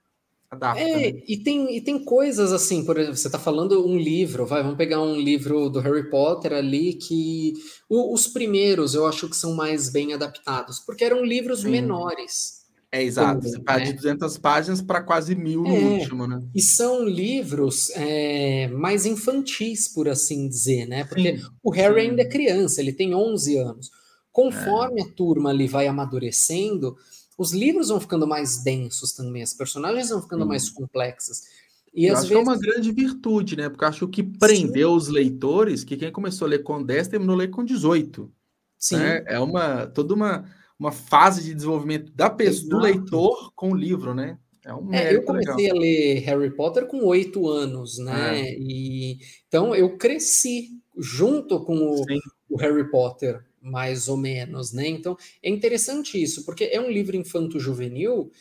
adapta. É, né? e, tem, e tem coisas assim, por exemplo, você está falando um livro, vai, vamos pegar um livro do Harry Potter ali que o, os primeiros eu acho que são mais bem adaptados, porque eram livros Sim. menores. É, exato. Você vai de 200 né? páginas para quase mil no é, último, né? E são livros é, mais infantis, por assim dizer, né? Porque sim, o Harry sim. ainda é criança, ele tem 11 anos. Conforme é. a turma ali vai amadurecendo, os livros vão ficando mais densos também, as personagens vão ficando sim. mais complexas. E eu às acho vezes... que é uma grande virtude, né? Porque eu acho que prendeu os leitores, que quem começou a ler com 10 terminou a ler com 18. Sim. Né? É uma toda uma uma fase de desenvolvimento da pessoa, do leitor com o livro, né? É um é, eu comecei legal. a ler Harry Potter com oito anos, né? É. E então eu cresci junto com o, o, Harry Potter, mais ou menos, né? Então é interessante isso, porque é um livro infanto-juvenil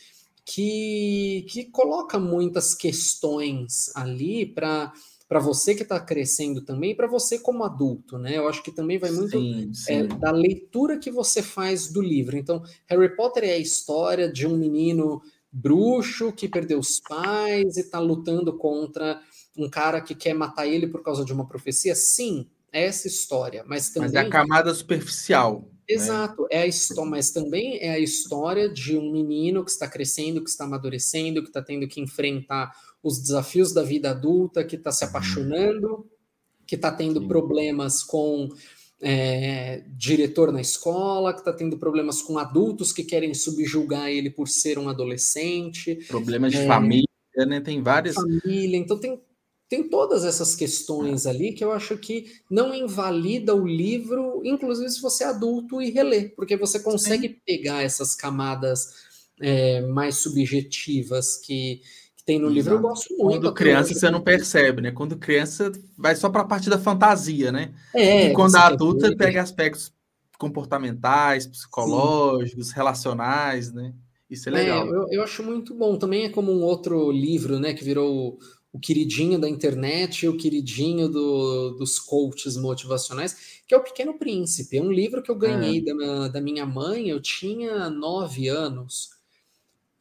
que, que coloca muitas questões ali para para você que está crescendo também, para você como adulto, né? Eu acho que também vai muito sim, sim. É, da leitura que você faz do livro. Então, Harry Potter é a história de um menino bruxo que perdeu os pais e está lutando contra um cara que quer matar ele por causa de uma profecia. Sim, é essa história, mas também. Mas é a camada superficial. Né? Exato, é a história, mas também é a história de um menino que está crescendo, que está amadurecendo, que está tendo que enfrentar os desafios da vida adulta, que está se uhum. apaixonando, que está tendo Sim. problemas com é, diretor na escola, que está tendo problemas com adultos que querem subjugar ele por ser um adolescente. Problemas de é, família, né? Tem várias. Família, então tem, tem todas essas questões ali que eu acho que não invalida o livro, inclusive se você é adulto e reler, porque você consegue Sim. pegar essas camadas é, mais subjetivas que tem no Exato. livro, eu gosto muito. Quando criança você não percebe, né? Quando criança vai só para a parte da fantasia, né? É, e quando adulta pega aspectos comportamentais, psicológicos, Sim. relacionais, né? Isso é legal. É, eu, eu, acho muito bom. Também é como um outro livro, né? Que virou o queridinho da internet e o queridinho do, dos coaches motivacionais, que é o Pequeno Príncipe. É um livro que eu ganhei é. da, da minha mãe, eu tinha nove anos.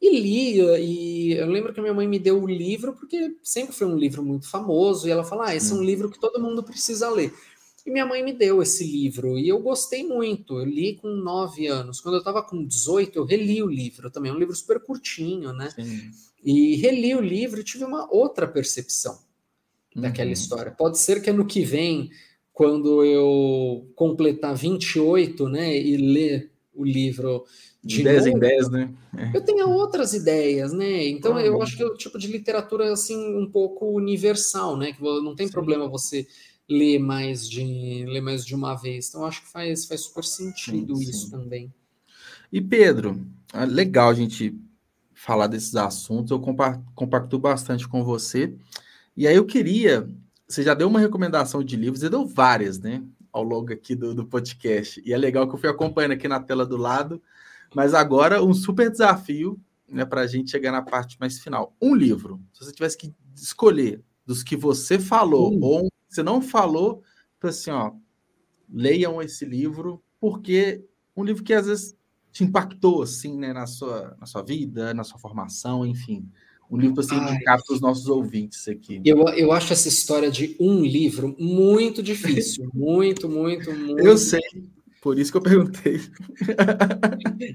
E lia, e eu lembro que minha mãe me deu o livro, porque sempre foi um livro muito famoso, e ela fala: Ah, esse hum. é um hum. livro que todo mundo precisa ler. E minha mãe me deu esse livro, e eu gostei muito. Eu li com nove anos. Quando eu estava com 18, eu reli o livro também. É um livro super curtinho, né? Sim. E reli o livro e tive uma outra percepção uhum. daquela história. Pode ser que ano que vem, quando eu completar 28, né, e ler o livro de 10 em 10, né? É. Eu tenho outras ideias, né? Então ah, eu bom. acho que é o tipo de literatura assim um pouco universal, né? Que não tem Sim. problema você ler mais de ler mais de uma vez. Então acho que faz faz super sentido sim, isso sim. também. E Pedro, é legal a gente falar desses assuntos. Eu compacto bastante com você. E aí eu queria, você já deu uma recomendação de livros, você deu várias, né? Ao longo aqui do, do podcast. E é legal que eu fui acompanhando aqui na tela do lado mas agora, um super desafio né, para a gente chegar na parte mais final. Um livro. Se você tivesse que escolher dos que você falou hum. ou você não falou, assim, ó, leiam esse livro, porque um livro que às vezes te impactou assim, né, na sua, na sua vida, na sua formação, enfim. Um livro assim indicado para os nossos ouvintes aqui. Eu, eu acho essa história de um livro muito difícil. [LAUGHS] muito, muito, muito. Eu sei. Por isso que eu perguntei.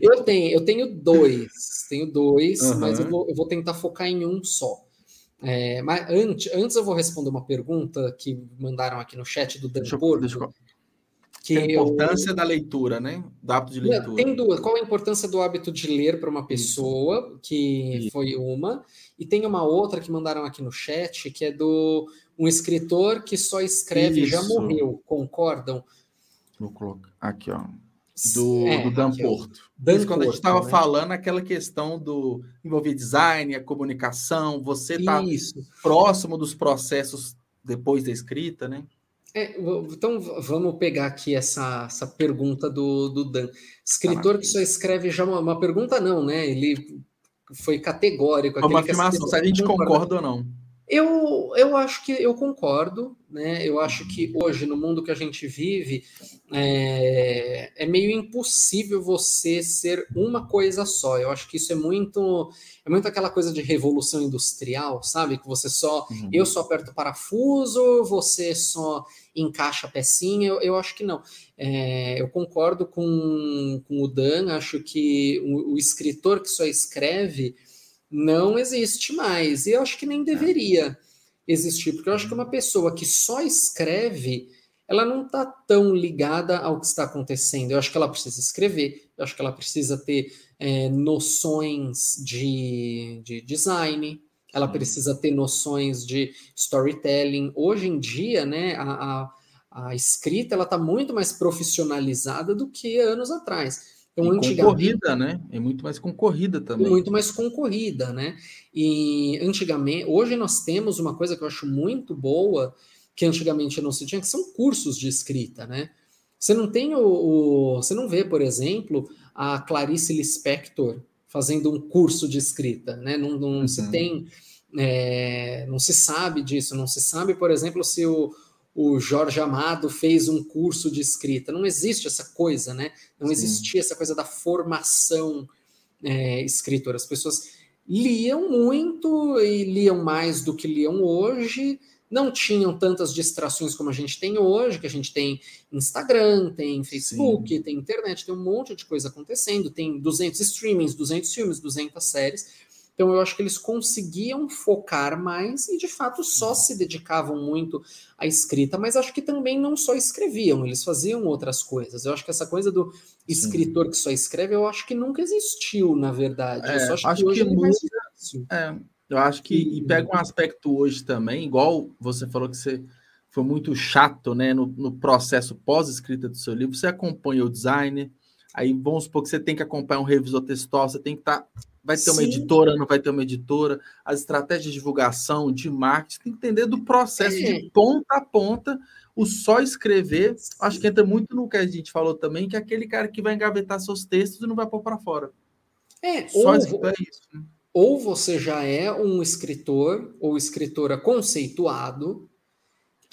eu tenho, eu tenho dois, tenho dois, uhum. mas eu vou, eu vou tentar focar em um só. É, mas antes, antes eu vou responder uma pergunta que mandaram aqui no chat do Dan deixa, Porto. Deixa eu... Que a importância eu... da leitura, né? Do hábito de leitura. Tem duas. Qual a importância do hábito de ler para uma pessoa? Isso. Que Isso. foi uma. E tem uma outra que mandaram aqui no chat, que é do um escritor que só escreve Isso. já morreu. Concordam? Vou colocar aqui, ó. Do, é, do Dan aqui, Porto. Dan quando a gente estava né? falando aquela questão do envolver design, a comunicação, você está próximo dos processos depois da escrita, né? É, então vamos pegar aqui essa, essa pergunta do, do Dan. Escritor que só escreve já uma, uma pergunta, não, né? Ele foi categórico. É uma afirmação, se a gente concorda ou não. Eu, eu acho que eu concordo, né? Eu acho que hoje, no mundo que a gente vive, é, é, meio impossível você ser uma coisa só. Eu acho que isso é muito é muito aquela coisa de revolução industrial, sabe? Que você só uhum. eu só aperto parafuso, você só encaixa a pecinha. Eu, eu acho que não. É, eu concordo com, com o Dan, acho que o, o escritor que só escreve não existe mais. E eu acho que nem deveria existir, porque eu acho que uma pessoa que só escreve, ela não está tão ligada ao que está acontecendo. Eu acho que ela precisa escrever, eu acho que ela precisa ter é, noções de, de design, ela precisa ter noções de storytelling. Hoje em dia, né, a, a, a escrita ela está muito mais profissionalizada do que anos atrás. Então, e concorrida, né? É muito mais concorrida também. Muito mais concorrida, né? E antigamente, hoje nós temos uma coisa que eu acho muito boa, que antigamente não se tinha, que são cursos de escrita, né? Você não tem o, o você não vê, por exemplo, a Clarice Lispector fazendo um curso de escrita, né? Não, não uhum. se tem, é, não se sabe disso, não se sabe, por exemplo, se o, o Jorge Amado fez um curso de escrita. Não existe essa coisa, né? Não Sim. existia essa coisa da formação é, escritora. As pessoas liam muito e liam mais do que liam hoje, não tinham tantas distrações como a gente tem hoje, que a gente tem Instagram, tem Facebook, Sim. tem internet, tem um monte de coisa acontecendo, tem 200 streamings, 200 filmes, 200 séries. Então eu acho que eles conseguiam focar mais e de fato só se dedicavam muito à escrita, mas acho que também não só escreviam, eles faziam outras coisas. Eu acho que essa coisa do escritor Sim. que só escreve, eu acho que nunca existiu, na verdade. É, eu acho, acho que hoje que é fácil. É, eu acho que e pega um aspecto hoje também, igual você falou que você foi muito chato, né, no, no processo pós-escrita do seu livro, você acompanha o designer, aí vamos supor que você tem que acompanhar um revisor textual, você tem que estar tá Vai ter uma editora, não vai ter uma editora, as estratégias de divulgação, de marketing, tem que entender do processo é. de ponta a ponta. O só escrever, acho que entra muito no que a gente falou também, que é aquele cara que vai engavetar seus textos e não vai pôr para fora. É, só ou, é isso. Né? Ou você já é um escritor ou escritora conceituado,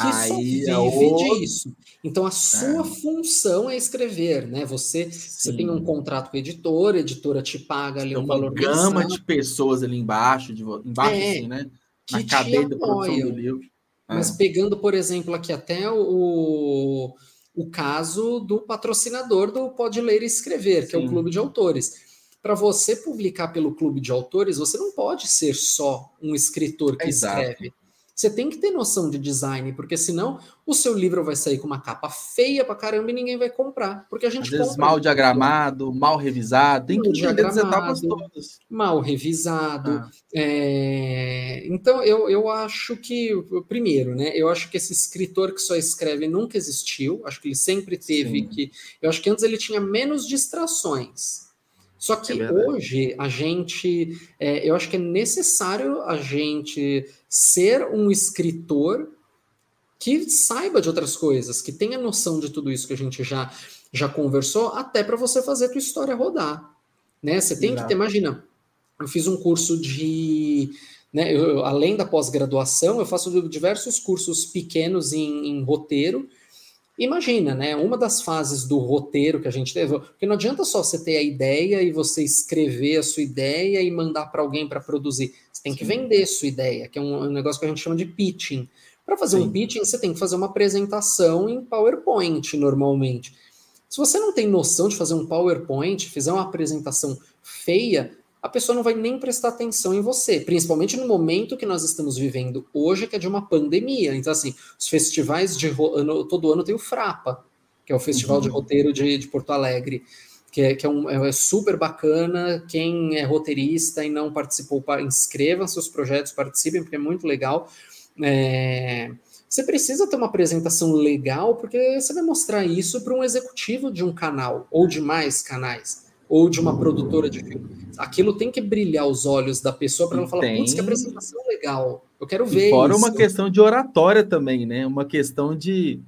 que Aí só vive é disso. Então a sua é. função é escrever, né? Você, você tem um contrato com a editora, a editora te paga ali tem um valor uma gama mensal. de pessoas ali embaixo, de embaixo é, assim, né? Na cadeia da produção do livro. Mas é. pegando, por exemplo, aqui até o, o caso do patrocinador do Pode Ler e Escrever, Sim. que é o Clube de Autores. Para você publicar pelo Clube de Autores, você não pode ser só um escritor que escreve. Você tem que ter noção de design, porque senão o seu livro vai sair com uma capa feia pra caramba e ninguém vai comprar. Porque a gente Às vezes mal diagramado, mal revisado, tem que entender as etapas todas. Mal revisado. Ah. É... Então, eu, eu acho que, primeiro, né? Eu acho que esse escritor que só escreve nunca existiu. Acho que ele sempre teve Sim. que. Eu acho que antes ele tinha menos distrações. Só que é hoje a gente, é, eu acho que é necessário a gente ser um escritor que saiba de outras coisas, que tenha noção de tudo isso que a gente já, já conversou, até para você fazer a tua história rodar. Né? Você tem Exato. que ter, imagina, eu fiz um curso de. Né, eu, além da pós-graduação, eu faço diversos cursos pequenos em, em roteiro Imagina, né? Uma das fases do roteiro que a gente teve, porque não adianta só você ter a ideia e você escrever a sua ideia e mandar para alguém para produzir. Você tem que vender sua ideia, que é um, negócio que a gente chama de pitching. Para fazer Sim. um pitching, você tem que fazer uma apresentação em PowerPoint, normalmente. Se você não tem noção de fazer um PowerPoint, fizer uma apresentação feia, a pessoa não vai nem prestar atenção em você, principalmente no momento que nós estamos vivendo hoje, que é de uma pandemia. Então, assim, os festivais de ano, todo ano tem o Frapa, que é o Festival uhum. de Roteiro de, de Porto Alegre, que, é, que é, um, é, super bacana. Quem é roteirista e não participou, inscrevam seus projetos, participem, porque é muito legal. É, você precisa ter uma apresentação legal, porque você vai mostrar isso para um executivo de um canal ou de mais canais ou de uma produtora de filme. Aquilo tem que brilhar os olhos da pessoa para ela falar, putz, que apresentação legal, eu quero ver e fora isso. uma questão de oratória também, né? Uma questão de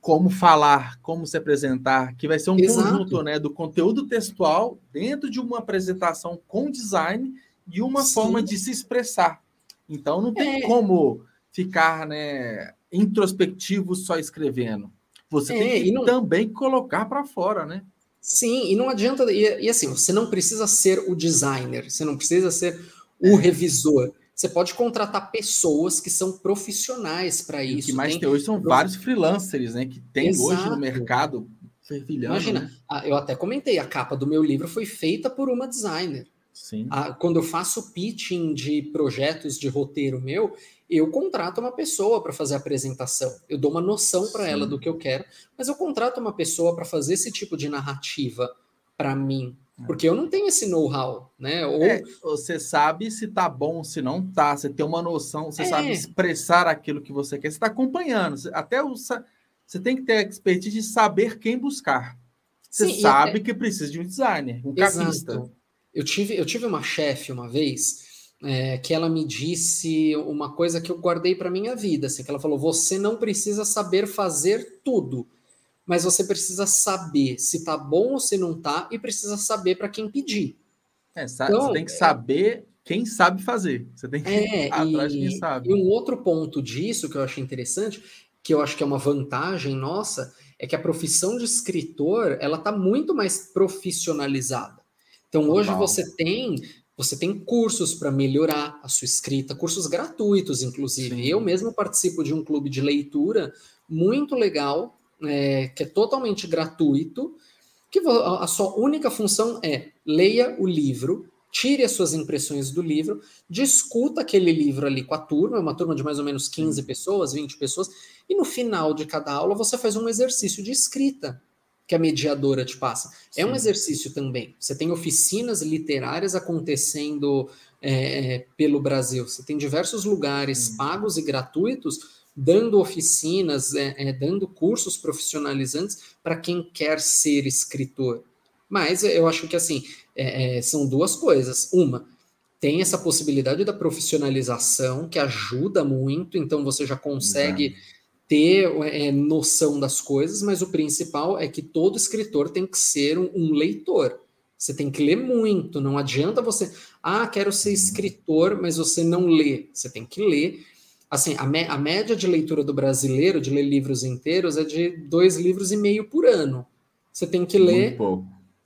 como falar, como se apresentar, que vai ser um Exato. conjunto, né, do conteúdo textual dentro de uma apresentação com design e uma Sim. forma de se expressar. Então não tem é. como ficar, né, introspectivo só escrevendo. Você é, tem que não... também colocar para fora, né? Sim, e não adianta. E, e, assim, você não precisa ser o designer, você não precisa ser o é. revisor. Você pode contratar pessoas que são profissionais para isso. O que mais tem, tem hoje são prof... vários freelancers, né? Que tem Exato. hoje no mercado fervilhando. Imagina, né? eu até comentei, a capa do meu livro foi feita por uma designer. Sim. A, quando eu faço pitching de projetos de roteiro meu, eu contrato uma pessoa para fazer a apresentação. Eu dou uma noção para ela do que eu quero, mas eu contrato uma pessoa para fazer esse tipo de narrativa para mim, é. porque eu não tenho esse know-how, né? Ou é, você sabe se tá bom, se não tá, você tem uma noção, você é. sabe expressar aquilo que você quer, você está acompanhando, até o, você tem que ter a expertise de saber quem buscar. Você Sim, sabe que precisa de um designer, um capista. Eu tive, eu tive uma chefe uma vez é, que ela me disse uma coisa que eu guardei para minha vida, assim, que ela falou: você não precisa saber fazer tudo, mas você precisa saber se tá bom ou se não tá e precisa saber para quem pedir. É, então, você tem que saber quem sabe fazer. Você tem que é, [LAUGHS] ir atrás de quem sabe. E um outro ponto disso que eu achei interessante, que eu acho que é uma vantagem nossa, é que a profissão de escritor ela está muito mais profissionalizada. Então hoje você tem Você tem cursos para melhorar a sua escrita, cursos gratuitos, inclusive. Sim. Eu mesmo participo de um clube de leitura muito legal, é, que é totalmente gratuito, que a sua única função é leia o livro, tire as suas impressões do livro, discuta aquele livro ali com a turma, uma turma de mais ou menos 15 pessoas, 20 pessoas, e no final de cada aula você faz um exercício de escrita que a mediadora te passa. Sim. É um exercício também. Você tem oficinas literárias acontecendo é, é pelo Brasil. Você tem diversos lugares hum. pagos e gratuitos dando oficinas, é, é, dando cursos profissionalizantes para quem quer ser escritor. Mas eu acho que assim é, é, são duas coisas. Uma, tem essa possibilidade da profissionalização que ajuda muito, então você já consegue Exato. Ter é, noção das coisas, mas o principal é que todo escritor tem que ser um, um leitor. Você tem que ler muito, não adianta você, ah, quero ser uhum. escritor, mas você não lê. Você tem que ler assim, a, a, média de leitura do brasileiro, de ler livros inteiros, é de dois livros e meio por ano. Você tem que ler.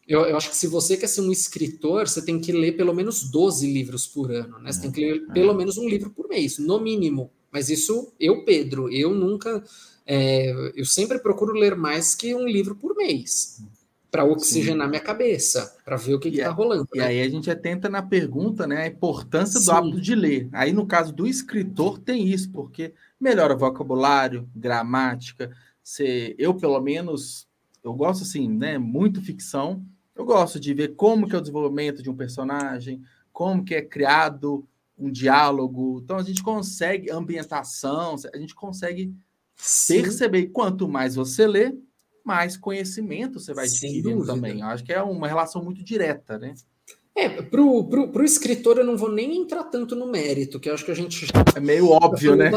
Eu, eu, acho que se você quer ser um escritor, você tem que ler pelo menos 12 livros por ano, né? Você tem que ler é. pelo menos um livro por mês, no mínimo. Mas isso, eu, Pedro, eu nunca. É, eu sempre procuro ler mais que um livro por mês para oxigenar Sim. minha cabeça, para ver o que está rolando. E né? aí a gente atenta na pergunta, né, a importância Sim. do hábito de ler. Aí no caso do escritor tem isso, porque melhora vocabulário, gramática. Se, eu pelo menos eu gosto assim, né, muito ficção. Eu gosto de ver como que é o desenvolvimento de um personagem, como que é criado um diálogo. Então a gente consegue ambientação, a gente consegue Sim. perceber. Quanto mais você lê, mais conhecimento você vai adquirindo também. Eu acho que é uma relação muito direta, né? É, pro, pro, pro escritor eu não vou nem entrar tanto no mérito, que eu acho que a gente já... É meio óbvio, né?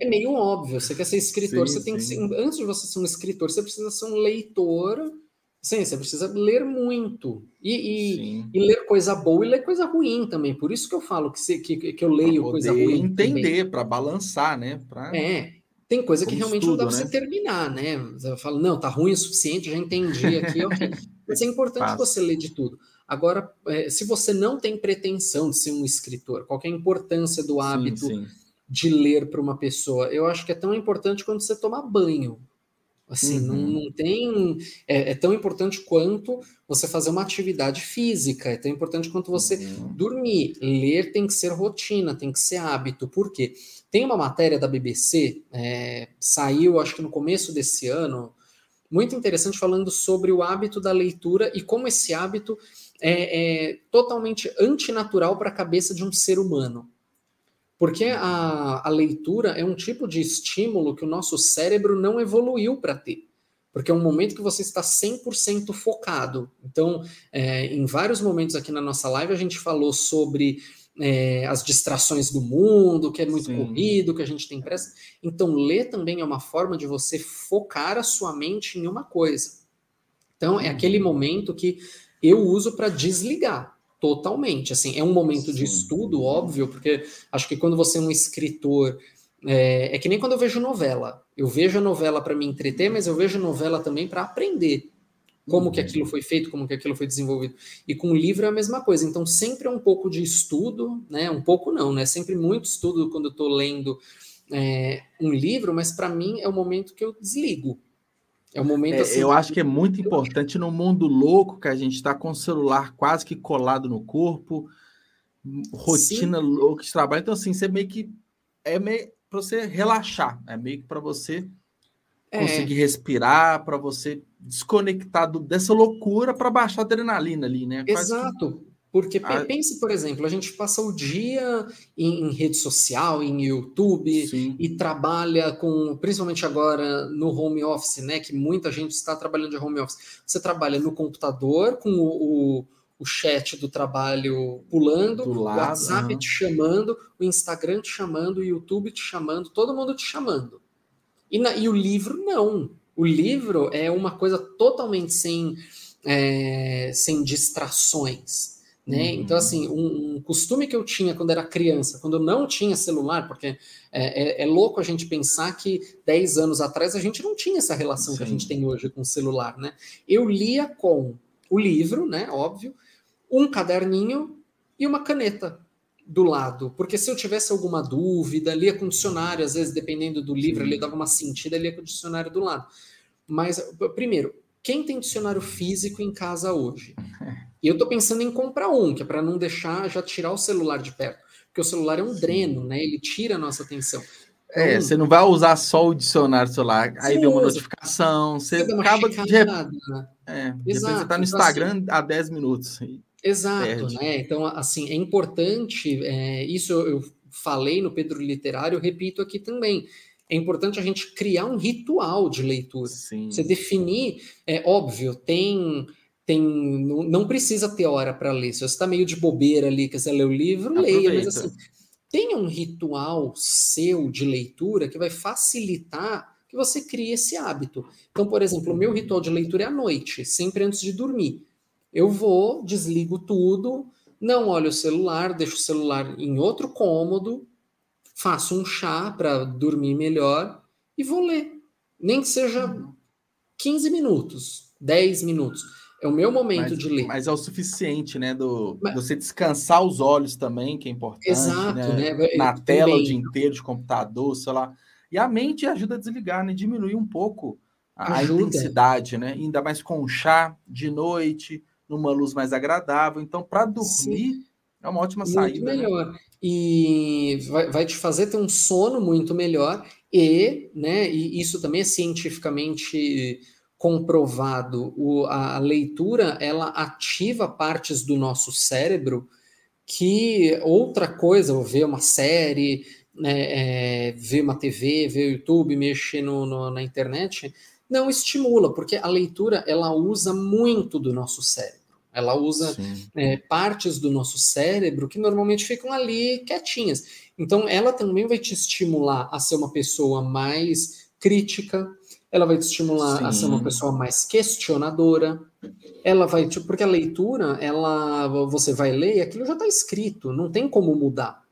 É meio óbvio. Você quer ser escritor, sim, você tem sim. que ser... Antes de você ser um escritor, você precisa ser um leitor... Sim, você precisa ler muito. E, e, e, ler coisa boa e ler coisa ruim também. Por isso que eu falo que, se, que, que eu leio coisa ruim. entender, para balançar, né? Pra... É. Tem coisa que realmente estudo, não dá para né? você terminar, né? Você fala, não, tá ruim o suficiente, já entendi aqui, ok. [LAUGHS] Mas é importante você ler de tudo. Agora, é, se você não tem pretensão de ser um escritor, qual é a importância do hábito sim, sim. de ler para uma pessoa? Eu acho que é tão importante quando você tomar banho. Assim, uhum. não, não tem. É, é, tão importante quanto você fazer uma atividade física, é tão importante quanto você uhum. dormir. Ler tem que ser rotina, tem que ser hábito. Por quê? Tem uma matéria da BBC, é, saiu acho que no começo desse ano, muito interessante, falando sobre o hábito da leitura e como esse hábito é, é totalmente antinatural para a cabeça de um ser humano. Porque a, a leitura é um tipo de estímulo que o nosso cérebro não evoluiu para ter. Porque é um momento que você está 100% focado. Então, é, em vários momentos aqui na nossa live, a gente falou sobre é, as distrações do mundo, que é muito Sim. corrido, que a gente tem pressa. Então, ler também é uma forma de você focar a sua mente em uma coisa. Então, é aquele uhum. momento que eu uso para desligar totalmente. Assim, é um momento Sim. de estudo, óbvio, porque acho que quando você é um escritor, é, é que nem quando eu vejo novela. Eu vejo a novela para me entreter, mas eu vejo a novela também para aprender como que uhum. aquilo foi feito, como que aquilo foi desenvolvido. E com o livro é a mesma coisa. Então sempre é um pouco de estudo, né? Um pouco não, né? Sempre muito estudo quando eu estou lendo é, um livro, mas para mim é o momento que eu desligo. É o momento. É, assim, eu acho que é muito importante no mundo louco que a gente está com o celular quase que colado no corpo, rotina Sim. louca de trabalho. Então, assim, você meio que. É meio para você relaxar, é meio que para você é. conseguir respirar, para você desconectar do, dessa loucura para baixar a adrenalina ali, né? Exato. Que... Porque ah. pense, por exemplo, a gente passa o dia em, em rede social, em YouTube, Sim. e trabalha com, principalmente agora no home office, né? Que muita gente está trabalhando de home office. Você trabalha no computador com o, o, o chat do trabalho pulando, do lado, o WhatsApp uhum. te chamando, o Instagram te chamando, o YouTube te chamando, todo mundo te chamando. E, na, e o livro não. O livro é uma coisa totalmente sem, é, sem distrações. Né? Uhum. Então, assim, um, um, costume que eu tinha quando era criança, quando eu não tinha celular, porque é, é, é, louco a gente pensar que 10 anos atrás a gente não tinha essa relação Sim. que a gente tem hoje com o celular, né? Eu lia com o livro, né? Óbvio, um caderninho e uma caneta do lado, porque se eu tivesse alguma dúvida, lia com dicionário, às vezes, dependendo do livro, ele dava uma sentida, lia com o dicionário do lado. Mas, primeiro, quem tem dicionário físico em casa hoje? [LAUGHS] E eu tô pensando em comprar um, que é para não deixar já tirar o celular de perto, porque o celular é um dreno, né? Ele tira a nossa atenção. É, então, você não vai usar só o dicionário celular, aí vem uma notificação, você, acaba de, né? é, Exato, você tá no então, Instagram assim, há 10 minutos. Exato, perde. né? Então, assim, é importante, é, isso eu falei no Pedro Literário, repito aqui também. É importante a gente criar um ritual de leitura. Sim. Você definir, é óbvio, tem tem não, não precisa ter hora para ler. Se você está meio de bobeira ali, quer ler o livro, Aproveita. leia, mas assim, tenha um ritual seu de leitura que vai facilitar que você crie esse hábito. Então, por exemplo, o meu ritual de leitura é à noite, sempre antes de dormir. Eu vou, desligo tudo, não olho o celular, deixo o celular em outro cômodo, faço um chá para dormir melhor e vou ler. Nem que seja 15 minutos, 10 minutos. É o meu momento mas, de ler. Mas é o suficiente, né? Do, mas, você descansar os olhos também, que é importante. Exato, né? né? Na tela o dia inteiro de computador, sei lá. E a mente ajuda a desligar, né? Diminuir um pouco a, a intensidade, né? Ainda mais com chá de noite, numa luz mais agradável. Então, para dormir, Sim. é uma ótima muito saída. Né? melhor. Né? E vai, vai te fazer ter um sono muito melhor. E, né, e isso também é cientificamente comprovado. O, a, leitura ela ativa partes do nosso cérebro que outra coisa, ver uma série, né, é, ver uma TV, ver o YouTube, mexer no, no, na internet, não estimula, porque a leitura ela usa muito do nosso cérebro. Ela usa é, partes do nosso cérebro que normalmente ficam ali quietinhas. Então, ela também vai te estimular a ser uma pessoa mais crítica, ela vai te estimular Sim. a ser uma pessoa mais questionadora. Ela vai, tipo, porque a leitura, ela, você vai ler e aquilo já está escrito, não tem como mudar.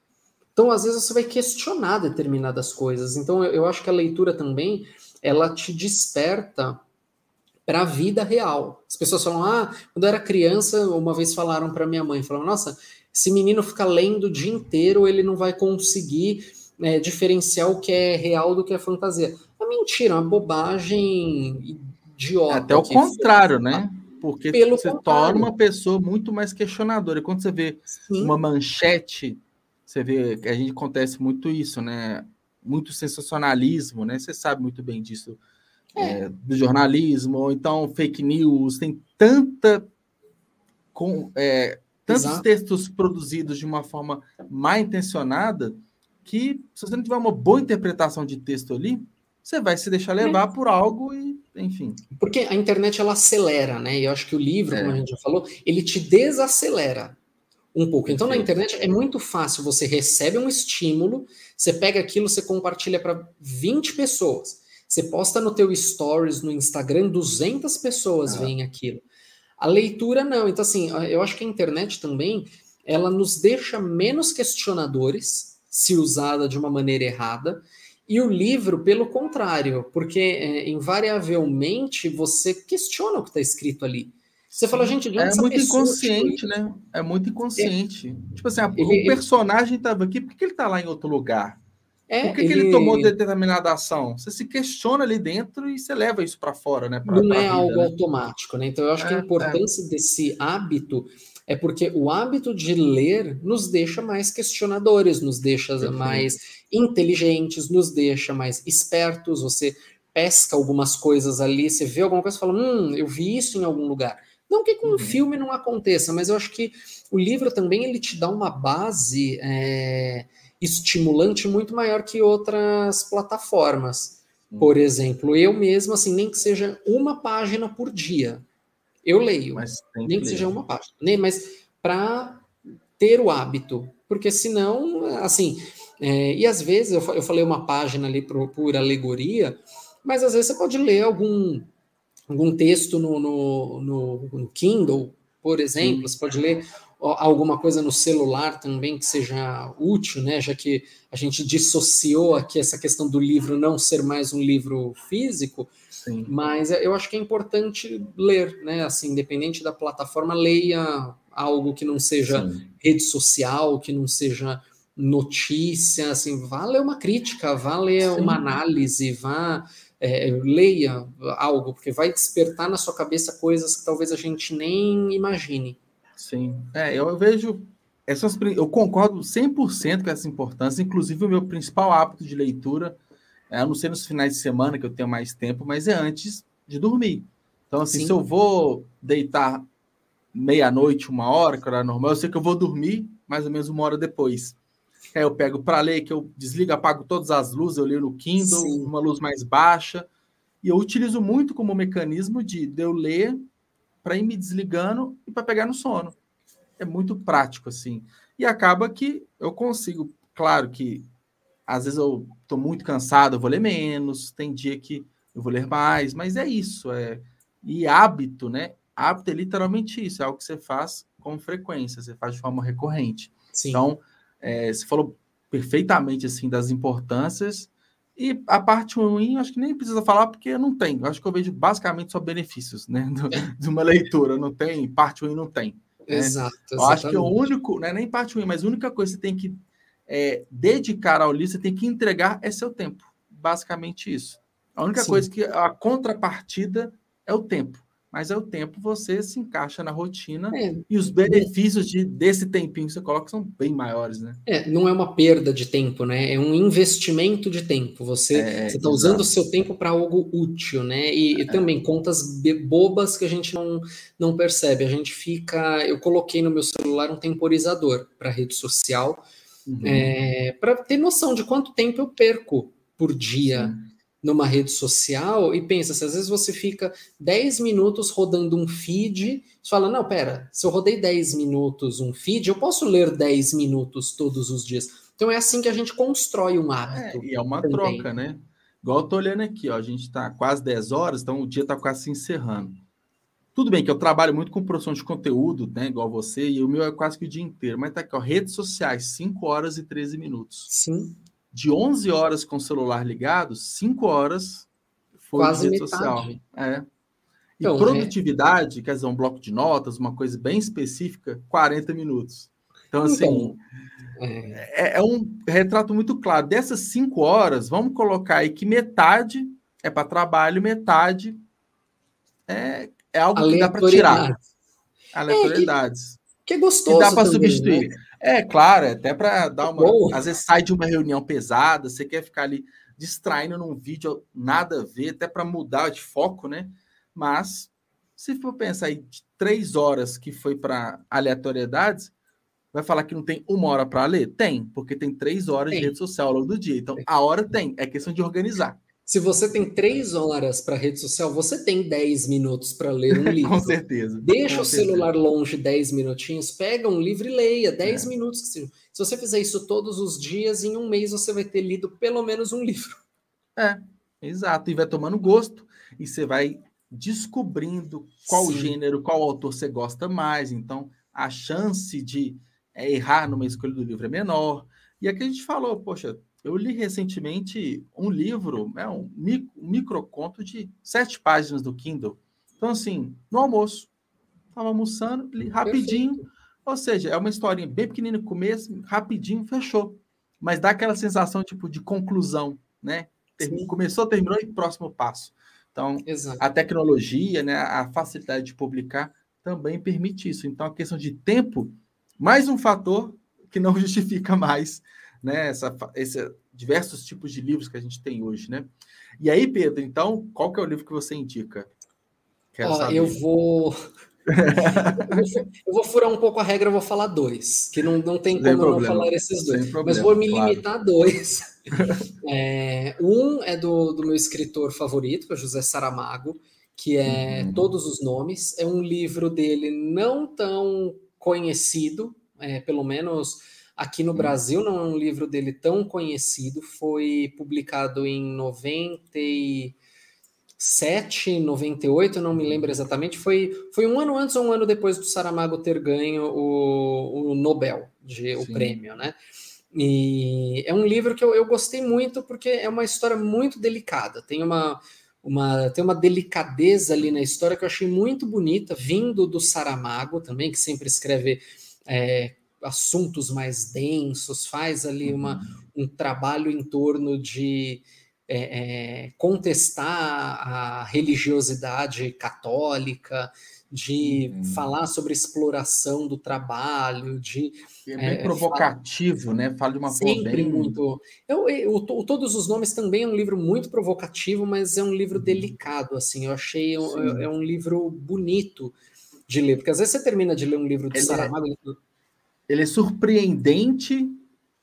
Então, às vezes, você vai questionar determinadas coisas. Então, eu, eu acho que a leitura também ela te desperta para a vida real. As pessoas falam: "Ah, quando eu era criança, uma vez falaram para minha mãe, falaram: "Nossa, esse menino fica lendo o dia inteiro, ele não vai conseguir né, diferenciar o que é real do que é fantasia". É mentira, é uma bobagem idiota. Até o contrário, né? Porque Pelo você contrário. torna uma pessoa muito mais questionadora. E quando você vê Sim. uma manchete, você vê que a gente acontece muito isso, né? muito sensacionalismo, né? Você sabe muito bem disso é. É, do jornalismo, ou então fake news, tem tanta com é, tantos Exato. textos produzidos de uma forma mal intencionada que se você não tiver uma boa interpretação de texto ali, você vai se deixar levar é. por algo e, enfim. Porque a internet ela acelera, né? E eu acho que o livro, como a gente já falou, ele te desacelera um pouco. Então, na internet é muito fácil, você recebe um estímulo, você pega aquilo, você compartilha para 20 pessoas. Você posta no teu stories no Instagram, 200 pessoas ah. veem aquilo. A leitura não. Então assim, eu acho que a internet também, ela nos deixa menos questionadores se usada de uma maneira errada. E o livro, pelo contrário, porque é, invariavelmente você questiona o que está escrito ali. Você fala, gente, de onde É muito inconsciente, né? É muito inconsciente. É. Tipo assim, ele, o personagem estava aqui, por que ele está lá em outro lugar? É, por que ele... que ele tomou determinada ação? Você se questiona ali dentro e você leva isso para fora, né? Pra, não pra é vida, algo né? automático, né? Então eu acho é, que a é, importância é. desse hábito é porque o hábito de ler nos deixa mais questionadores, nos deixa Perfeito. mais inteligentes, nos deixa mais espertos. Você pesca algumas coisas ali, você vê alguma coisa e fala: hum, eu vi isso em algum lugar. Não que com uhum. um filme não aconteça, mas eu acho que o livro também ele te dá uma base é, estimulante muito maior que outras plataformas. Uhum. Por exemplo, eu mesmo, assim, nem que seja uma página por dia, eu leio. nem que, seja uma página. Nem, mas para ter o hábito. Porque senão, assim, é, e às vezes eu, eu falei uma página ali por, por alegoria, mas às vezes você pode ler algum algum texto no, no, no, no Kindle, por exemplo, Sim. você pode ler alguma coisa no celular também que seja útil, né? Já que a gente dissociou aqui essa questão do livro não ser mais um livro físico, Sim. mas eu acho que é importante ler, né? Assim, independente da plataforma, leia algo que não seja Sim. rede social, que não seja notícia, assim, vá ler uma crítica, vá ler Sim. uma análise, vá é, leia algo, porque vai despertar na sua cabeça coisas que talvez a gente nem imagine. Sim, é, eu vejo essas, eu concordo 100% com essa importância, inclusive o meu principal hábito de leitura, é, a não ser nos finais de semana que eu tenho mais tempo, mas é antes de dormir. Então, assim, Sim. se eu vou deitar meia-noite, uma hora, que era normal, eu sei que eu vou dormir mais ou menos uma hora depois. Aí eu pego para ler, que eu desligo, apago todas as luzes, eu leio no Kindle, Sim. uma luz mais baixa. E eu utilizo muito como mecanismo de, de eu ler para ir me desligando e para pegar no sono. É muito prático, assim. E acaba que eu consigo, claro que às vezes eu estou muito cansado, eu vou ler menos, tem dia que eu vou ler mais, mas é isso. É... E hábito, né? Hábito é literalmente isso, é algo que você faz com frequência, você faz de forma recorrente. Sim. Então, é, você falou perfeitamente assim das importâncias. E a parte ruim, acho que nem precisa falar, porque não tem. Eu acho que eu vejo basicamente só benefícios né, do, [LAUGHS] de uma leitura. Não tem, parte ruim não tem. Né? Exato. Eu acho que o único, não é nem parte ruim, mas a única coisa que você tem que é, dedicar ao livro, você tem que entregar é seu tempo. Basicamente isso. A única Sim. coisa que a contrapartida é o tempo mas é o tempo você se encaixa na rotina é. e os benefícios de, desse tempinho que você coloca são bem maiores, né? É, não é uma perda de tempo, né? É um investimento de tempo. Você é, está usando o seu tempo para algo útil, né? E, e, é. também contas bobas que a gente não, não percebe. A gente fica. Eu coloquei no meu celular um temporizador para rede social uhum. É, para ter noção de quanto tempo eu perco por dia. Sim numa rede social e pensa, se às vezes você fica 10 minutos rodando um feed, você fala, não, pera, se eu rodei 10 minutos um feed, eu posso ler 10 minutos todos os dias. Então é assim que a gente constrói um hábito. É, e é uma também. troca, né? Igual eu tô olhando aqui, ó, a gente está quase 10 horas, então o dia está quase se encerrando. Tudo bem que eu trabalho muito com produção de conteúdo, né, igual você, e o meu é quase que o dia inteiro, mas tá aqui, ó, redes sociais, 5 horas e 13 minutos. Sim de 11 horas com o celular ligado, 5 horas foi Quase rede metade. social. É. E então, produtividade, é... quer dizer, um bloco de notas, uma coisa bem específica, 40 minutos. Então, assim, então, é... É, é... um retrato muito claro. Dessas 5 horas, vamos colocar aí que metade é para trabalho, metade é, é algo que dá para tirar. Aleatoriedades. É, que, que é gostoso. Que dá para substituir. Né? É, claro, é até para dar uma. Boa. Às vezes sai de uma reunião pesada, você quer ficar ali distraindo num vídeo nada a ver, até para mudar de foco, né? Mas se for pensar aí de três horas que foi para aleatoriedades, vai falar que não tem uma hora para ler? Tem, porque tem três horas tem. de rede social ao longo do dia. Então, a hora tem, é questão de organizar. Se você tem três horas para rede social, você tem dez minutos para ler um [LAUGHS] livro. Com certeza. Deixa Com o certeza. celular longe dez minutinhos, pega um livro e leia dez é. minutos. Se você fizer isso todos os dias, em um mês você vai ter lido pelo menos um livro. É, exato. E vai tomando gosto. E você vai descobrindo qual Sim. gênero, qual autor você gosta mais. Então, a chance de é, errar numa escolha do livro é menor. E aqui a gente falou, poxa, eu li recentemente um livro, é um, um microconto de sete páginas do Kindle. Então, assim, no almoço, estava almoçando, li rapidinho. Perfeito. Ou seja, é uma historinha bem pequenina no começo, rapidinho, fechou. Mas dá aquela sensação, tipo, de conclusão, né? Sim. Começou, terminou e próximo passo. Então, Exato. a tecnologia, né, a facilidade de publicar também permite isso. Então, a questão de tempo, mais um fator que não [LAUGHS] justifica mais né? Essa, esse, diversos tipos de livros que a gente tem hoje, né? E aí, Pedro, então, qual que é o livro que você indica? Ó, [LAUGHS] eu vou. eu vou furar um pouco a regra, eu vou falar dois, que não, não tem como não falar esses dois, mas vou me limitar a dois. [LAUGHS] é, um é do, do meu escritor favorito, que é José Saramago, que é uhum. Todos os Nomes. É um livro dele não tão conhecido, é, pelo menos Aqui no Brasil não é um livro dele tão conhecido, foi publicado em 97, 98, não me lembro exatamente, foi, foi um ano antes ou um ano depois do Saramago ter ganho o, o Nobel, de, o prêmio, né? E é um livro que eu, eu gostei muito porque é uma história muito delicada. Tem uma, uma, tem uma delicadeza ali na história que eu achei muito bonita, vindo do Saramago também, que sempre escreve é, assuntos mais densos, faz ali uma, uhum. um trabalho em torno de é, é, contestar a religiosidade católica, de uhum. falar sobre exploração do trabalho, de é bem é, provocativo, fala... né? Fala de uma sempre bem... muito. Eu, eu, eu, todos os nomes também é um livro muito provocativo, mas é um livro uhum. delicado, assim. Eu achei é, é, um livro bonito de ler, porque às vezes você termina de ler um livro de ele é Saramago. É, ele é surpreendente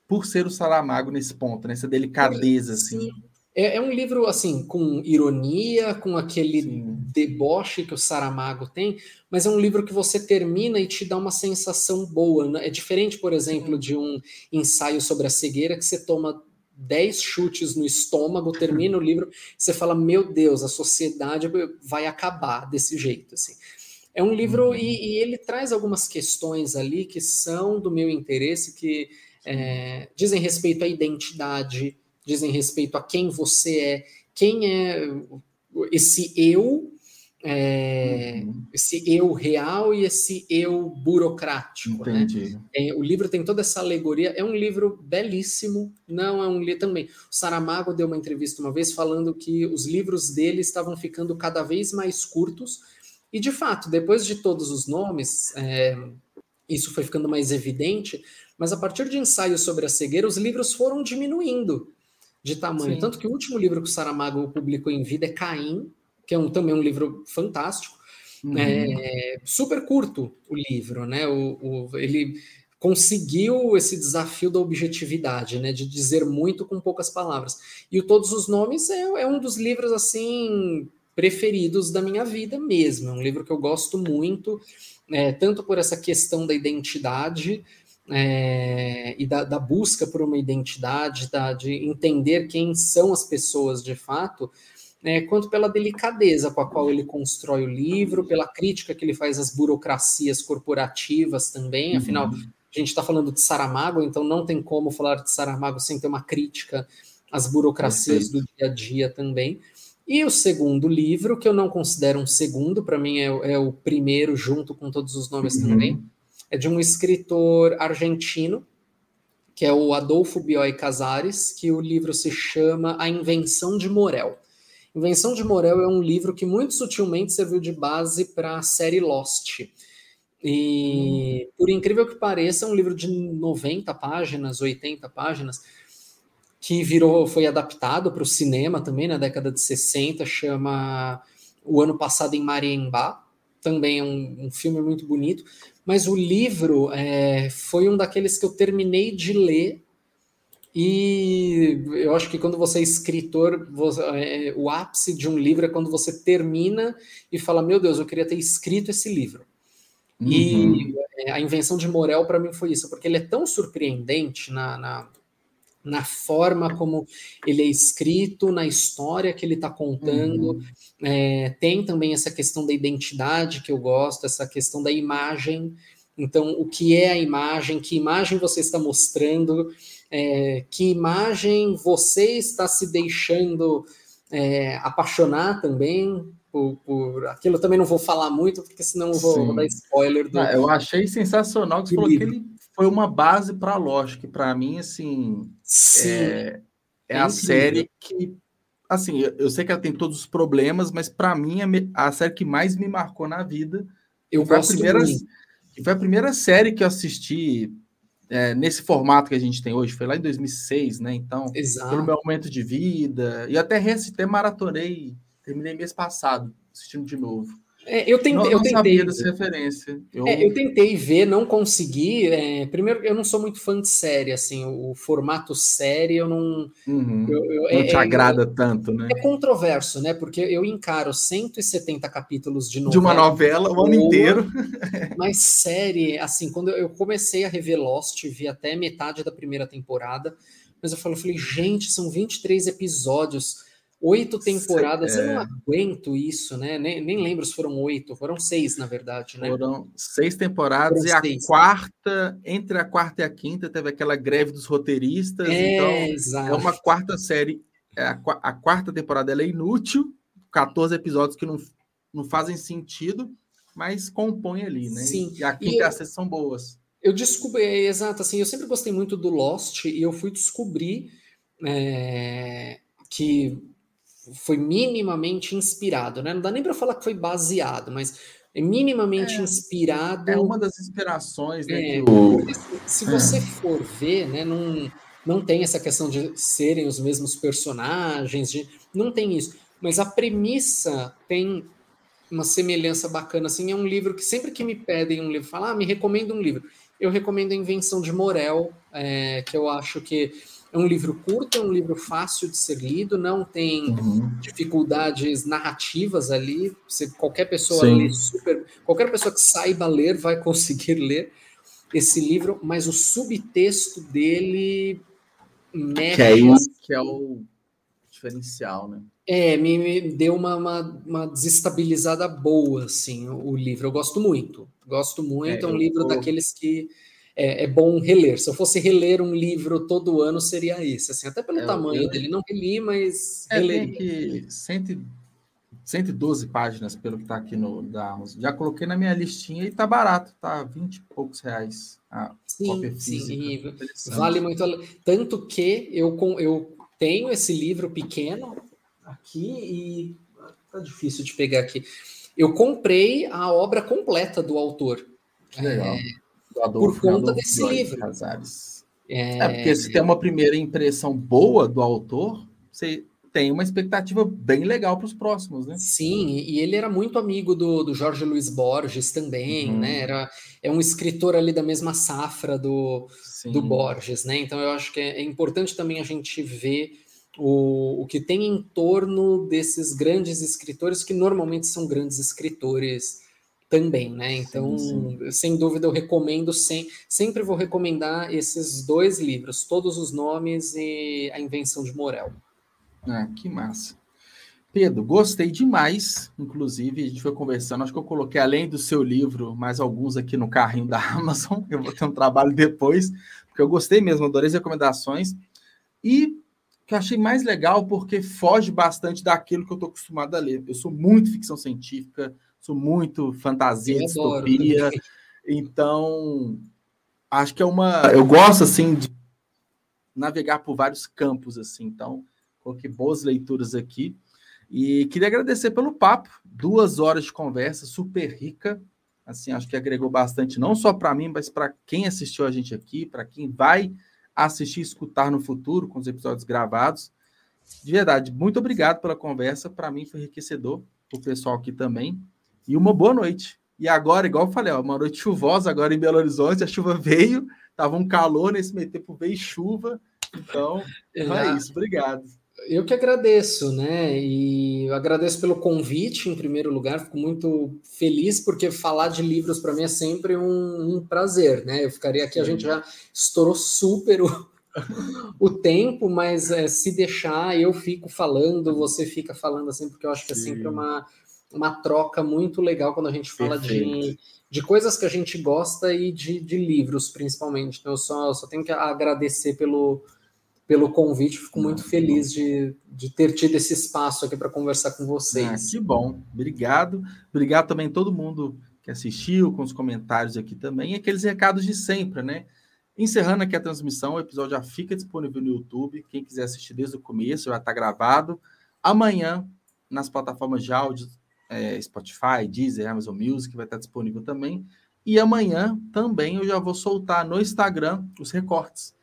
por ser o Saramago nesse ponto, nessa delicadeza, assim. Sim. É, é, um livro, assim, com ironia, com aquele Sim. deboche que o Saramago tem, mas é um livro que você termina e te dá uma sensação boa. Né? É diferente, por exemplo, de um ensaio sobre a cegueira que você toma dez chutes no estômago, termina o livro, você fala, meu Deus, a sociedade vai acabar desse jeito, assim. É um livro, uhum. e, e, ele traz algumas questões ali que são do meu interesse, que é, dizem respeito à identidade, dizem respeito a quem você é, quem é esse eu, é, uhum. esse eu real e esse eu burocrático. Né? Entendi. Né? É, o livro tem toda essa alegoria, é um livro belíssimo, não é um livro também. O Saramago deu uma entrevista uma vez falando que os livros dele estavam ficando cada vez mais curtos, e de fato, depois de todos os nomes, é, isso foi ficando mais evidente, mas a partir de ensaios sobre a cegueira, os livros foram diminuindo de tamanho. Sim. Tanto que o último livro que o Saramago publicou em vida é Caim, que é um, também um livro fantástico. Uhum. É, super curto o livro, né? O, o, ele conseguiu esse desafio da objetividade, né? De dizer muito com poucas palavras. E o Todos os Nomes é, é um dos livros assim preferidos da minha vida mesmo. É um livro que eu gosto muito, é, tanto por essa questão da identidade é, e da, da, busca por uma identidade, da, de entender quem são as pessoas de fato, é, quanto pela delicadeza com a qual ele constrói o livro, pela crítica que ele faz às burocracias corporativas também, afinal, uhum. a gente está falando de Saramago, então não tem como falar de Saramago sem ter uma crítica às burocracias Perfeito. do dia a dia também. E o segundo livro, que eu não considero um segundo, para mim é, é, o primeiro, junto com todos os nomes uhum. também, é de um escritor argentino, que é o Adolfo Bioy Casares, que o livro se chama A Invenção de Morel. Invenção de Morel é um livro que muito sutilmente serviu de base para a série Lost. E, hum. por incrível que pareça, é um livro de 90 páginas, 80 páginas, que virou, foi adaptado para o cinema também na década de 60, chama O Ano Passado em Mariembá, também é um, um filme muito bonito, mas o livro é, foi um daqueles que eu terminei de ler e eu acho que quando você é escritor, você, é, o ápice de um livro é quando você termina e fala: Meu Deus, eu queria ter escrito esse livro. Uhum. E é, a invenção de Morel para mim foi isso, porque ele é tão surpreendente na, na, na forma como ele é escrito, na história que ele está contando. Uhum. É, tem também essa questão da identidade que eu gosto, essa questão da imagem. Então, o que é a imagem? Que imagem você está mostrando? É, que imagem você está se deixando é, apaixonar também por, por, aquilo? Eu também não vou falar muito, porque senão eu vou, vou dar spoiler. Do, ah, eu achei sensacional que você falou que ele foi uma base para a lógica. Para mim, assim, é, é, a série que assim, eu sei que ela tem todos os problemas, mas para mim a, a, série que mais me marcou na vida. Eu foi a primeira, foi a primeira série que eu assisti é, nesse formato que a gente tem hoje. Foi lá em 2006, né? Então, Exato. pelo meu aumento de vida e até recitei, maratonei, terminei mês passado assistindo de novo. É, eu tentei, não, eu tentei. sabia dessa referência. Eu... É, eu tentei ver, não consegui. É, primeiro, eu não sou muito fã de série, assim, o, o formato série eu não. Uhum. Eu, não te é, agrada tanto, né? É controverso, né? Porque eu encaro 170 capítulos de novela. De uma novela o ano inteiro. [LAUGHS] mas série, assim, quando eu comecei a rever Lost, vi até metade da primeira temporada, mas eu falei, eu falei gente, são 23 episódios Oito temporadas, é... eu não aguento isso, né? Nem, nem lembro se foram oito, foram seis, na verdade, né? Foram seis temporadas foram e seis. a quarta, entre a quarta e a quinta, teve aquela greve dos roteiristas, é, então exato. é uma quarta série. É a, a quarta temporada ela é inútil, 14 episódios que não, não fazem sentido, mas compõem ali, né? Sim. E a quinta e a sexta são boas. Eu descobri, é, exato, assim, eu sempre gostei muito do Lost e eu fui descobrir é, que foi minimamente inspirado, né? Não dá nem para falar que foi baseado, mas é minimamente é, inspirado. É uma das inspirações, né? É, o... Se você é. for ver, né, não, não tem essa questão de serem os mesmos personagens, de, não tem isso. Mas a premissa tem uma semelhança bacana, assim, é um livro que sempre que me pedem um livro, falam, ah, me recomenda um livro. Eu recomendo a Invenção de Morel, é, que eu acho que é um livro curto, é um livro fácil de ser lido, não tem uhum. dificuldades narrativas ali. Você, qualquer pessoa lê super, qualquer pessoa que saiba ler vai [LAUGHS] conseguir ler esse livro, mas o subtexto dele mexe. Que é, isso, que é o diferencial, né? É, me, me deu uma, uma, uma, desestabilizada boa, assim, o, o livro. Eu gosto muito. Gosto muito. É, é um livro daqueles que é, é, bom reler. Se eu fosse reler um livro todo ano, seria esse. Assim, até pelo é, tamanho eu... dele. Não reli, mas é, releria. que 100, 112 páginas, pelo que está aqui no da Amazon. Já coloquei na minha listinha e tá barato. Tá 20 e poucos reais a sim, cópia física. Sim, vale muito. Tanto que eu, eu tenho esse livro pequeno aqui e... Tá difícil de pegar aqui. Eu comprei a obra completa do autor. Que legal. É, por conta desse livro. Casares. É... é... porque se tem uma primeira impressão boa do autor, você tem uma expectativa bem legal para os próximos, né? Sim, e ele era muito amigo do, do Jorge Luiz Borges também, uhum. né? Era, é um escritor ali da mesma safra do, do Borges, né? Então eu acho que é, é importante também a gente ver o, o que tem em torno desses grandes escritores, que normalmente são grandes escritores também, né? Então, sim, sim. sem dúvida, eu recomendo, sem, sempre vou recomendar esses dois livros, Todos os Nomes e A Invenção de Morel. Ah, que massa. Pedro, gostei demais. Inclusive, a gente foi conversando. Acho que eu coloquei, além do seu livro, mais alguns aqui no carrinho da [LAUGHS] Amazon. Eu vou ter um trabalho depois, porque eu gostei mesmo, adorei as recomendações. E que eu achei mais legal porque foge bastante daquilo que eu estou acostumado a ler. Eu sou muito ficção científica, sou muito fantasia, eu distopia. Adoro. Então, acho que é uma. Eu gosto assim de navegar por vários campos, assim. Então, coloquei boas leituras aqui. E queria agradecer pelo papo, duas horas de conversa super rica. Assim, acho que agregou bastante, não só para mim, mas para quem assistiu a gente aqui, para quem vai assistir e escutar no futuro com os episódios gravados. De verdade, muito obrigado pela conversa. Para mim foi enriquecedor, o pessoal aqui também. E uma boa noite. E agora, igual eu falei, ó, uma noite chuvosa agora em Belo Horizonte, a chuva veio, tava um calor, nesse meio tempo veio chuva. Então, [LAUGHS] é, isso. Obrigado. Eu que agradeço, né? E eu agradeço pelo convite, em primeiro lugar. Fico muito feliz, porque falar de livros para mim é sempre um, um, prazer, né? Eu ficaria aqui, a gente já estourou super o, [LAUGHS] o tempo, mas é, se deixar, eu fico falando, você fica falando assim, porque eu acho que é sempre uma, uma troca muito legal quando a gente fala de, de coisas que a gente gosta e de, de livros, principalmente. Então, eu só, só tenho que agradecer pelo pelo convite. Fico muito feliz de, de ter tido esse espaço aqui para conversar com vocês. Ah, que bom, obrigado. Obrigado também a todo mundo que assistiu, com os comentários aqui também, e aqueles recados de sempre, né? Encerrando aqui a transmissão, o episódio já fica disponível no YouTube. Quem quiser assistir desde o começo, já está gravado. Amanhã, nas plataformas de áudio, é, Spotify, Deezer, Amazon Music, vai estar disponível também. E amanhã também eu já vou soltar no Instagram os recortes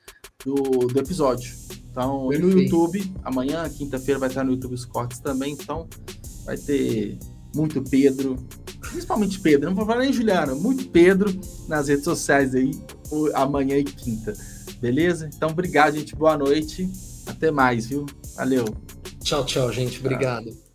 do, do episódio. Então, Perfeito. no YouTube, amanhã, quinta-feira, vai estar no YouTube os cortes também. Então, vai ter muito Pedro, principalmente Pedro, não vou falar nem Juliana, muito Pedro nas redes sociais aí, amanhã e quinta. Beleza? Então, obrigado, gente. Boa noite. Até mais, viu? Valeu. Tchau, tchau, gente. Obrigado.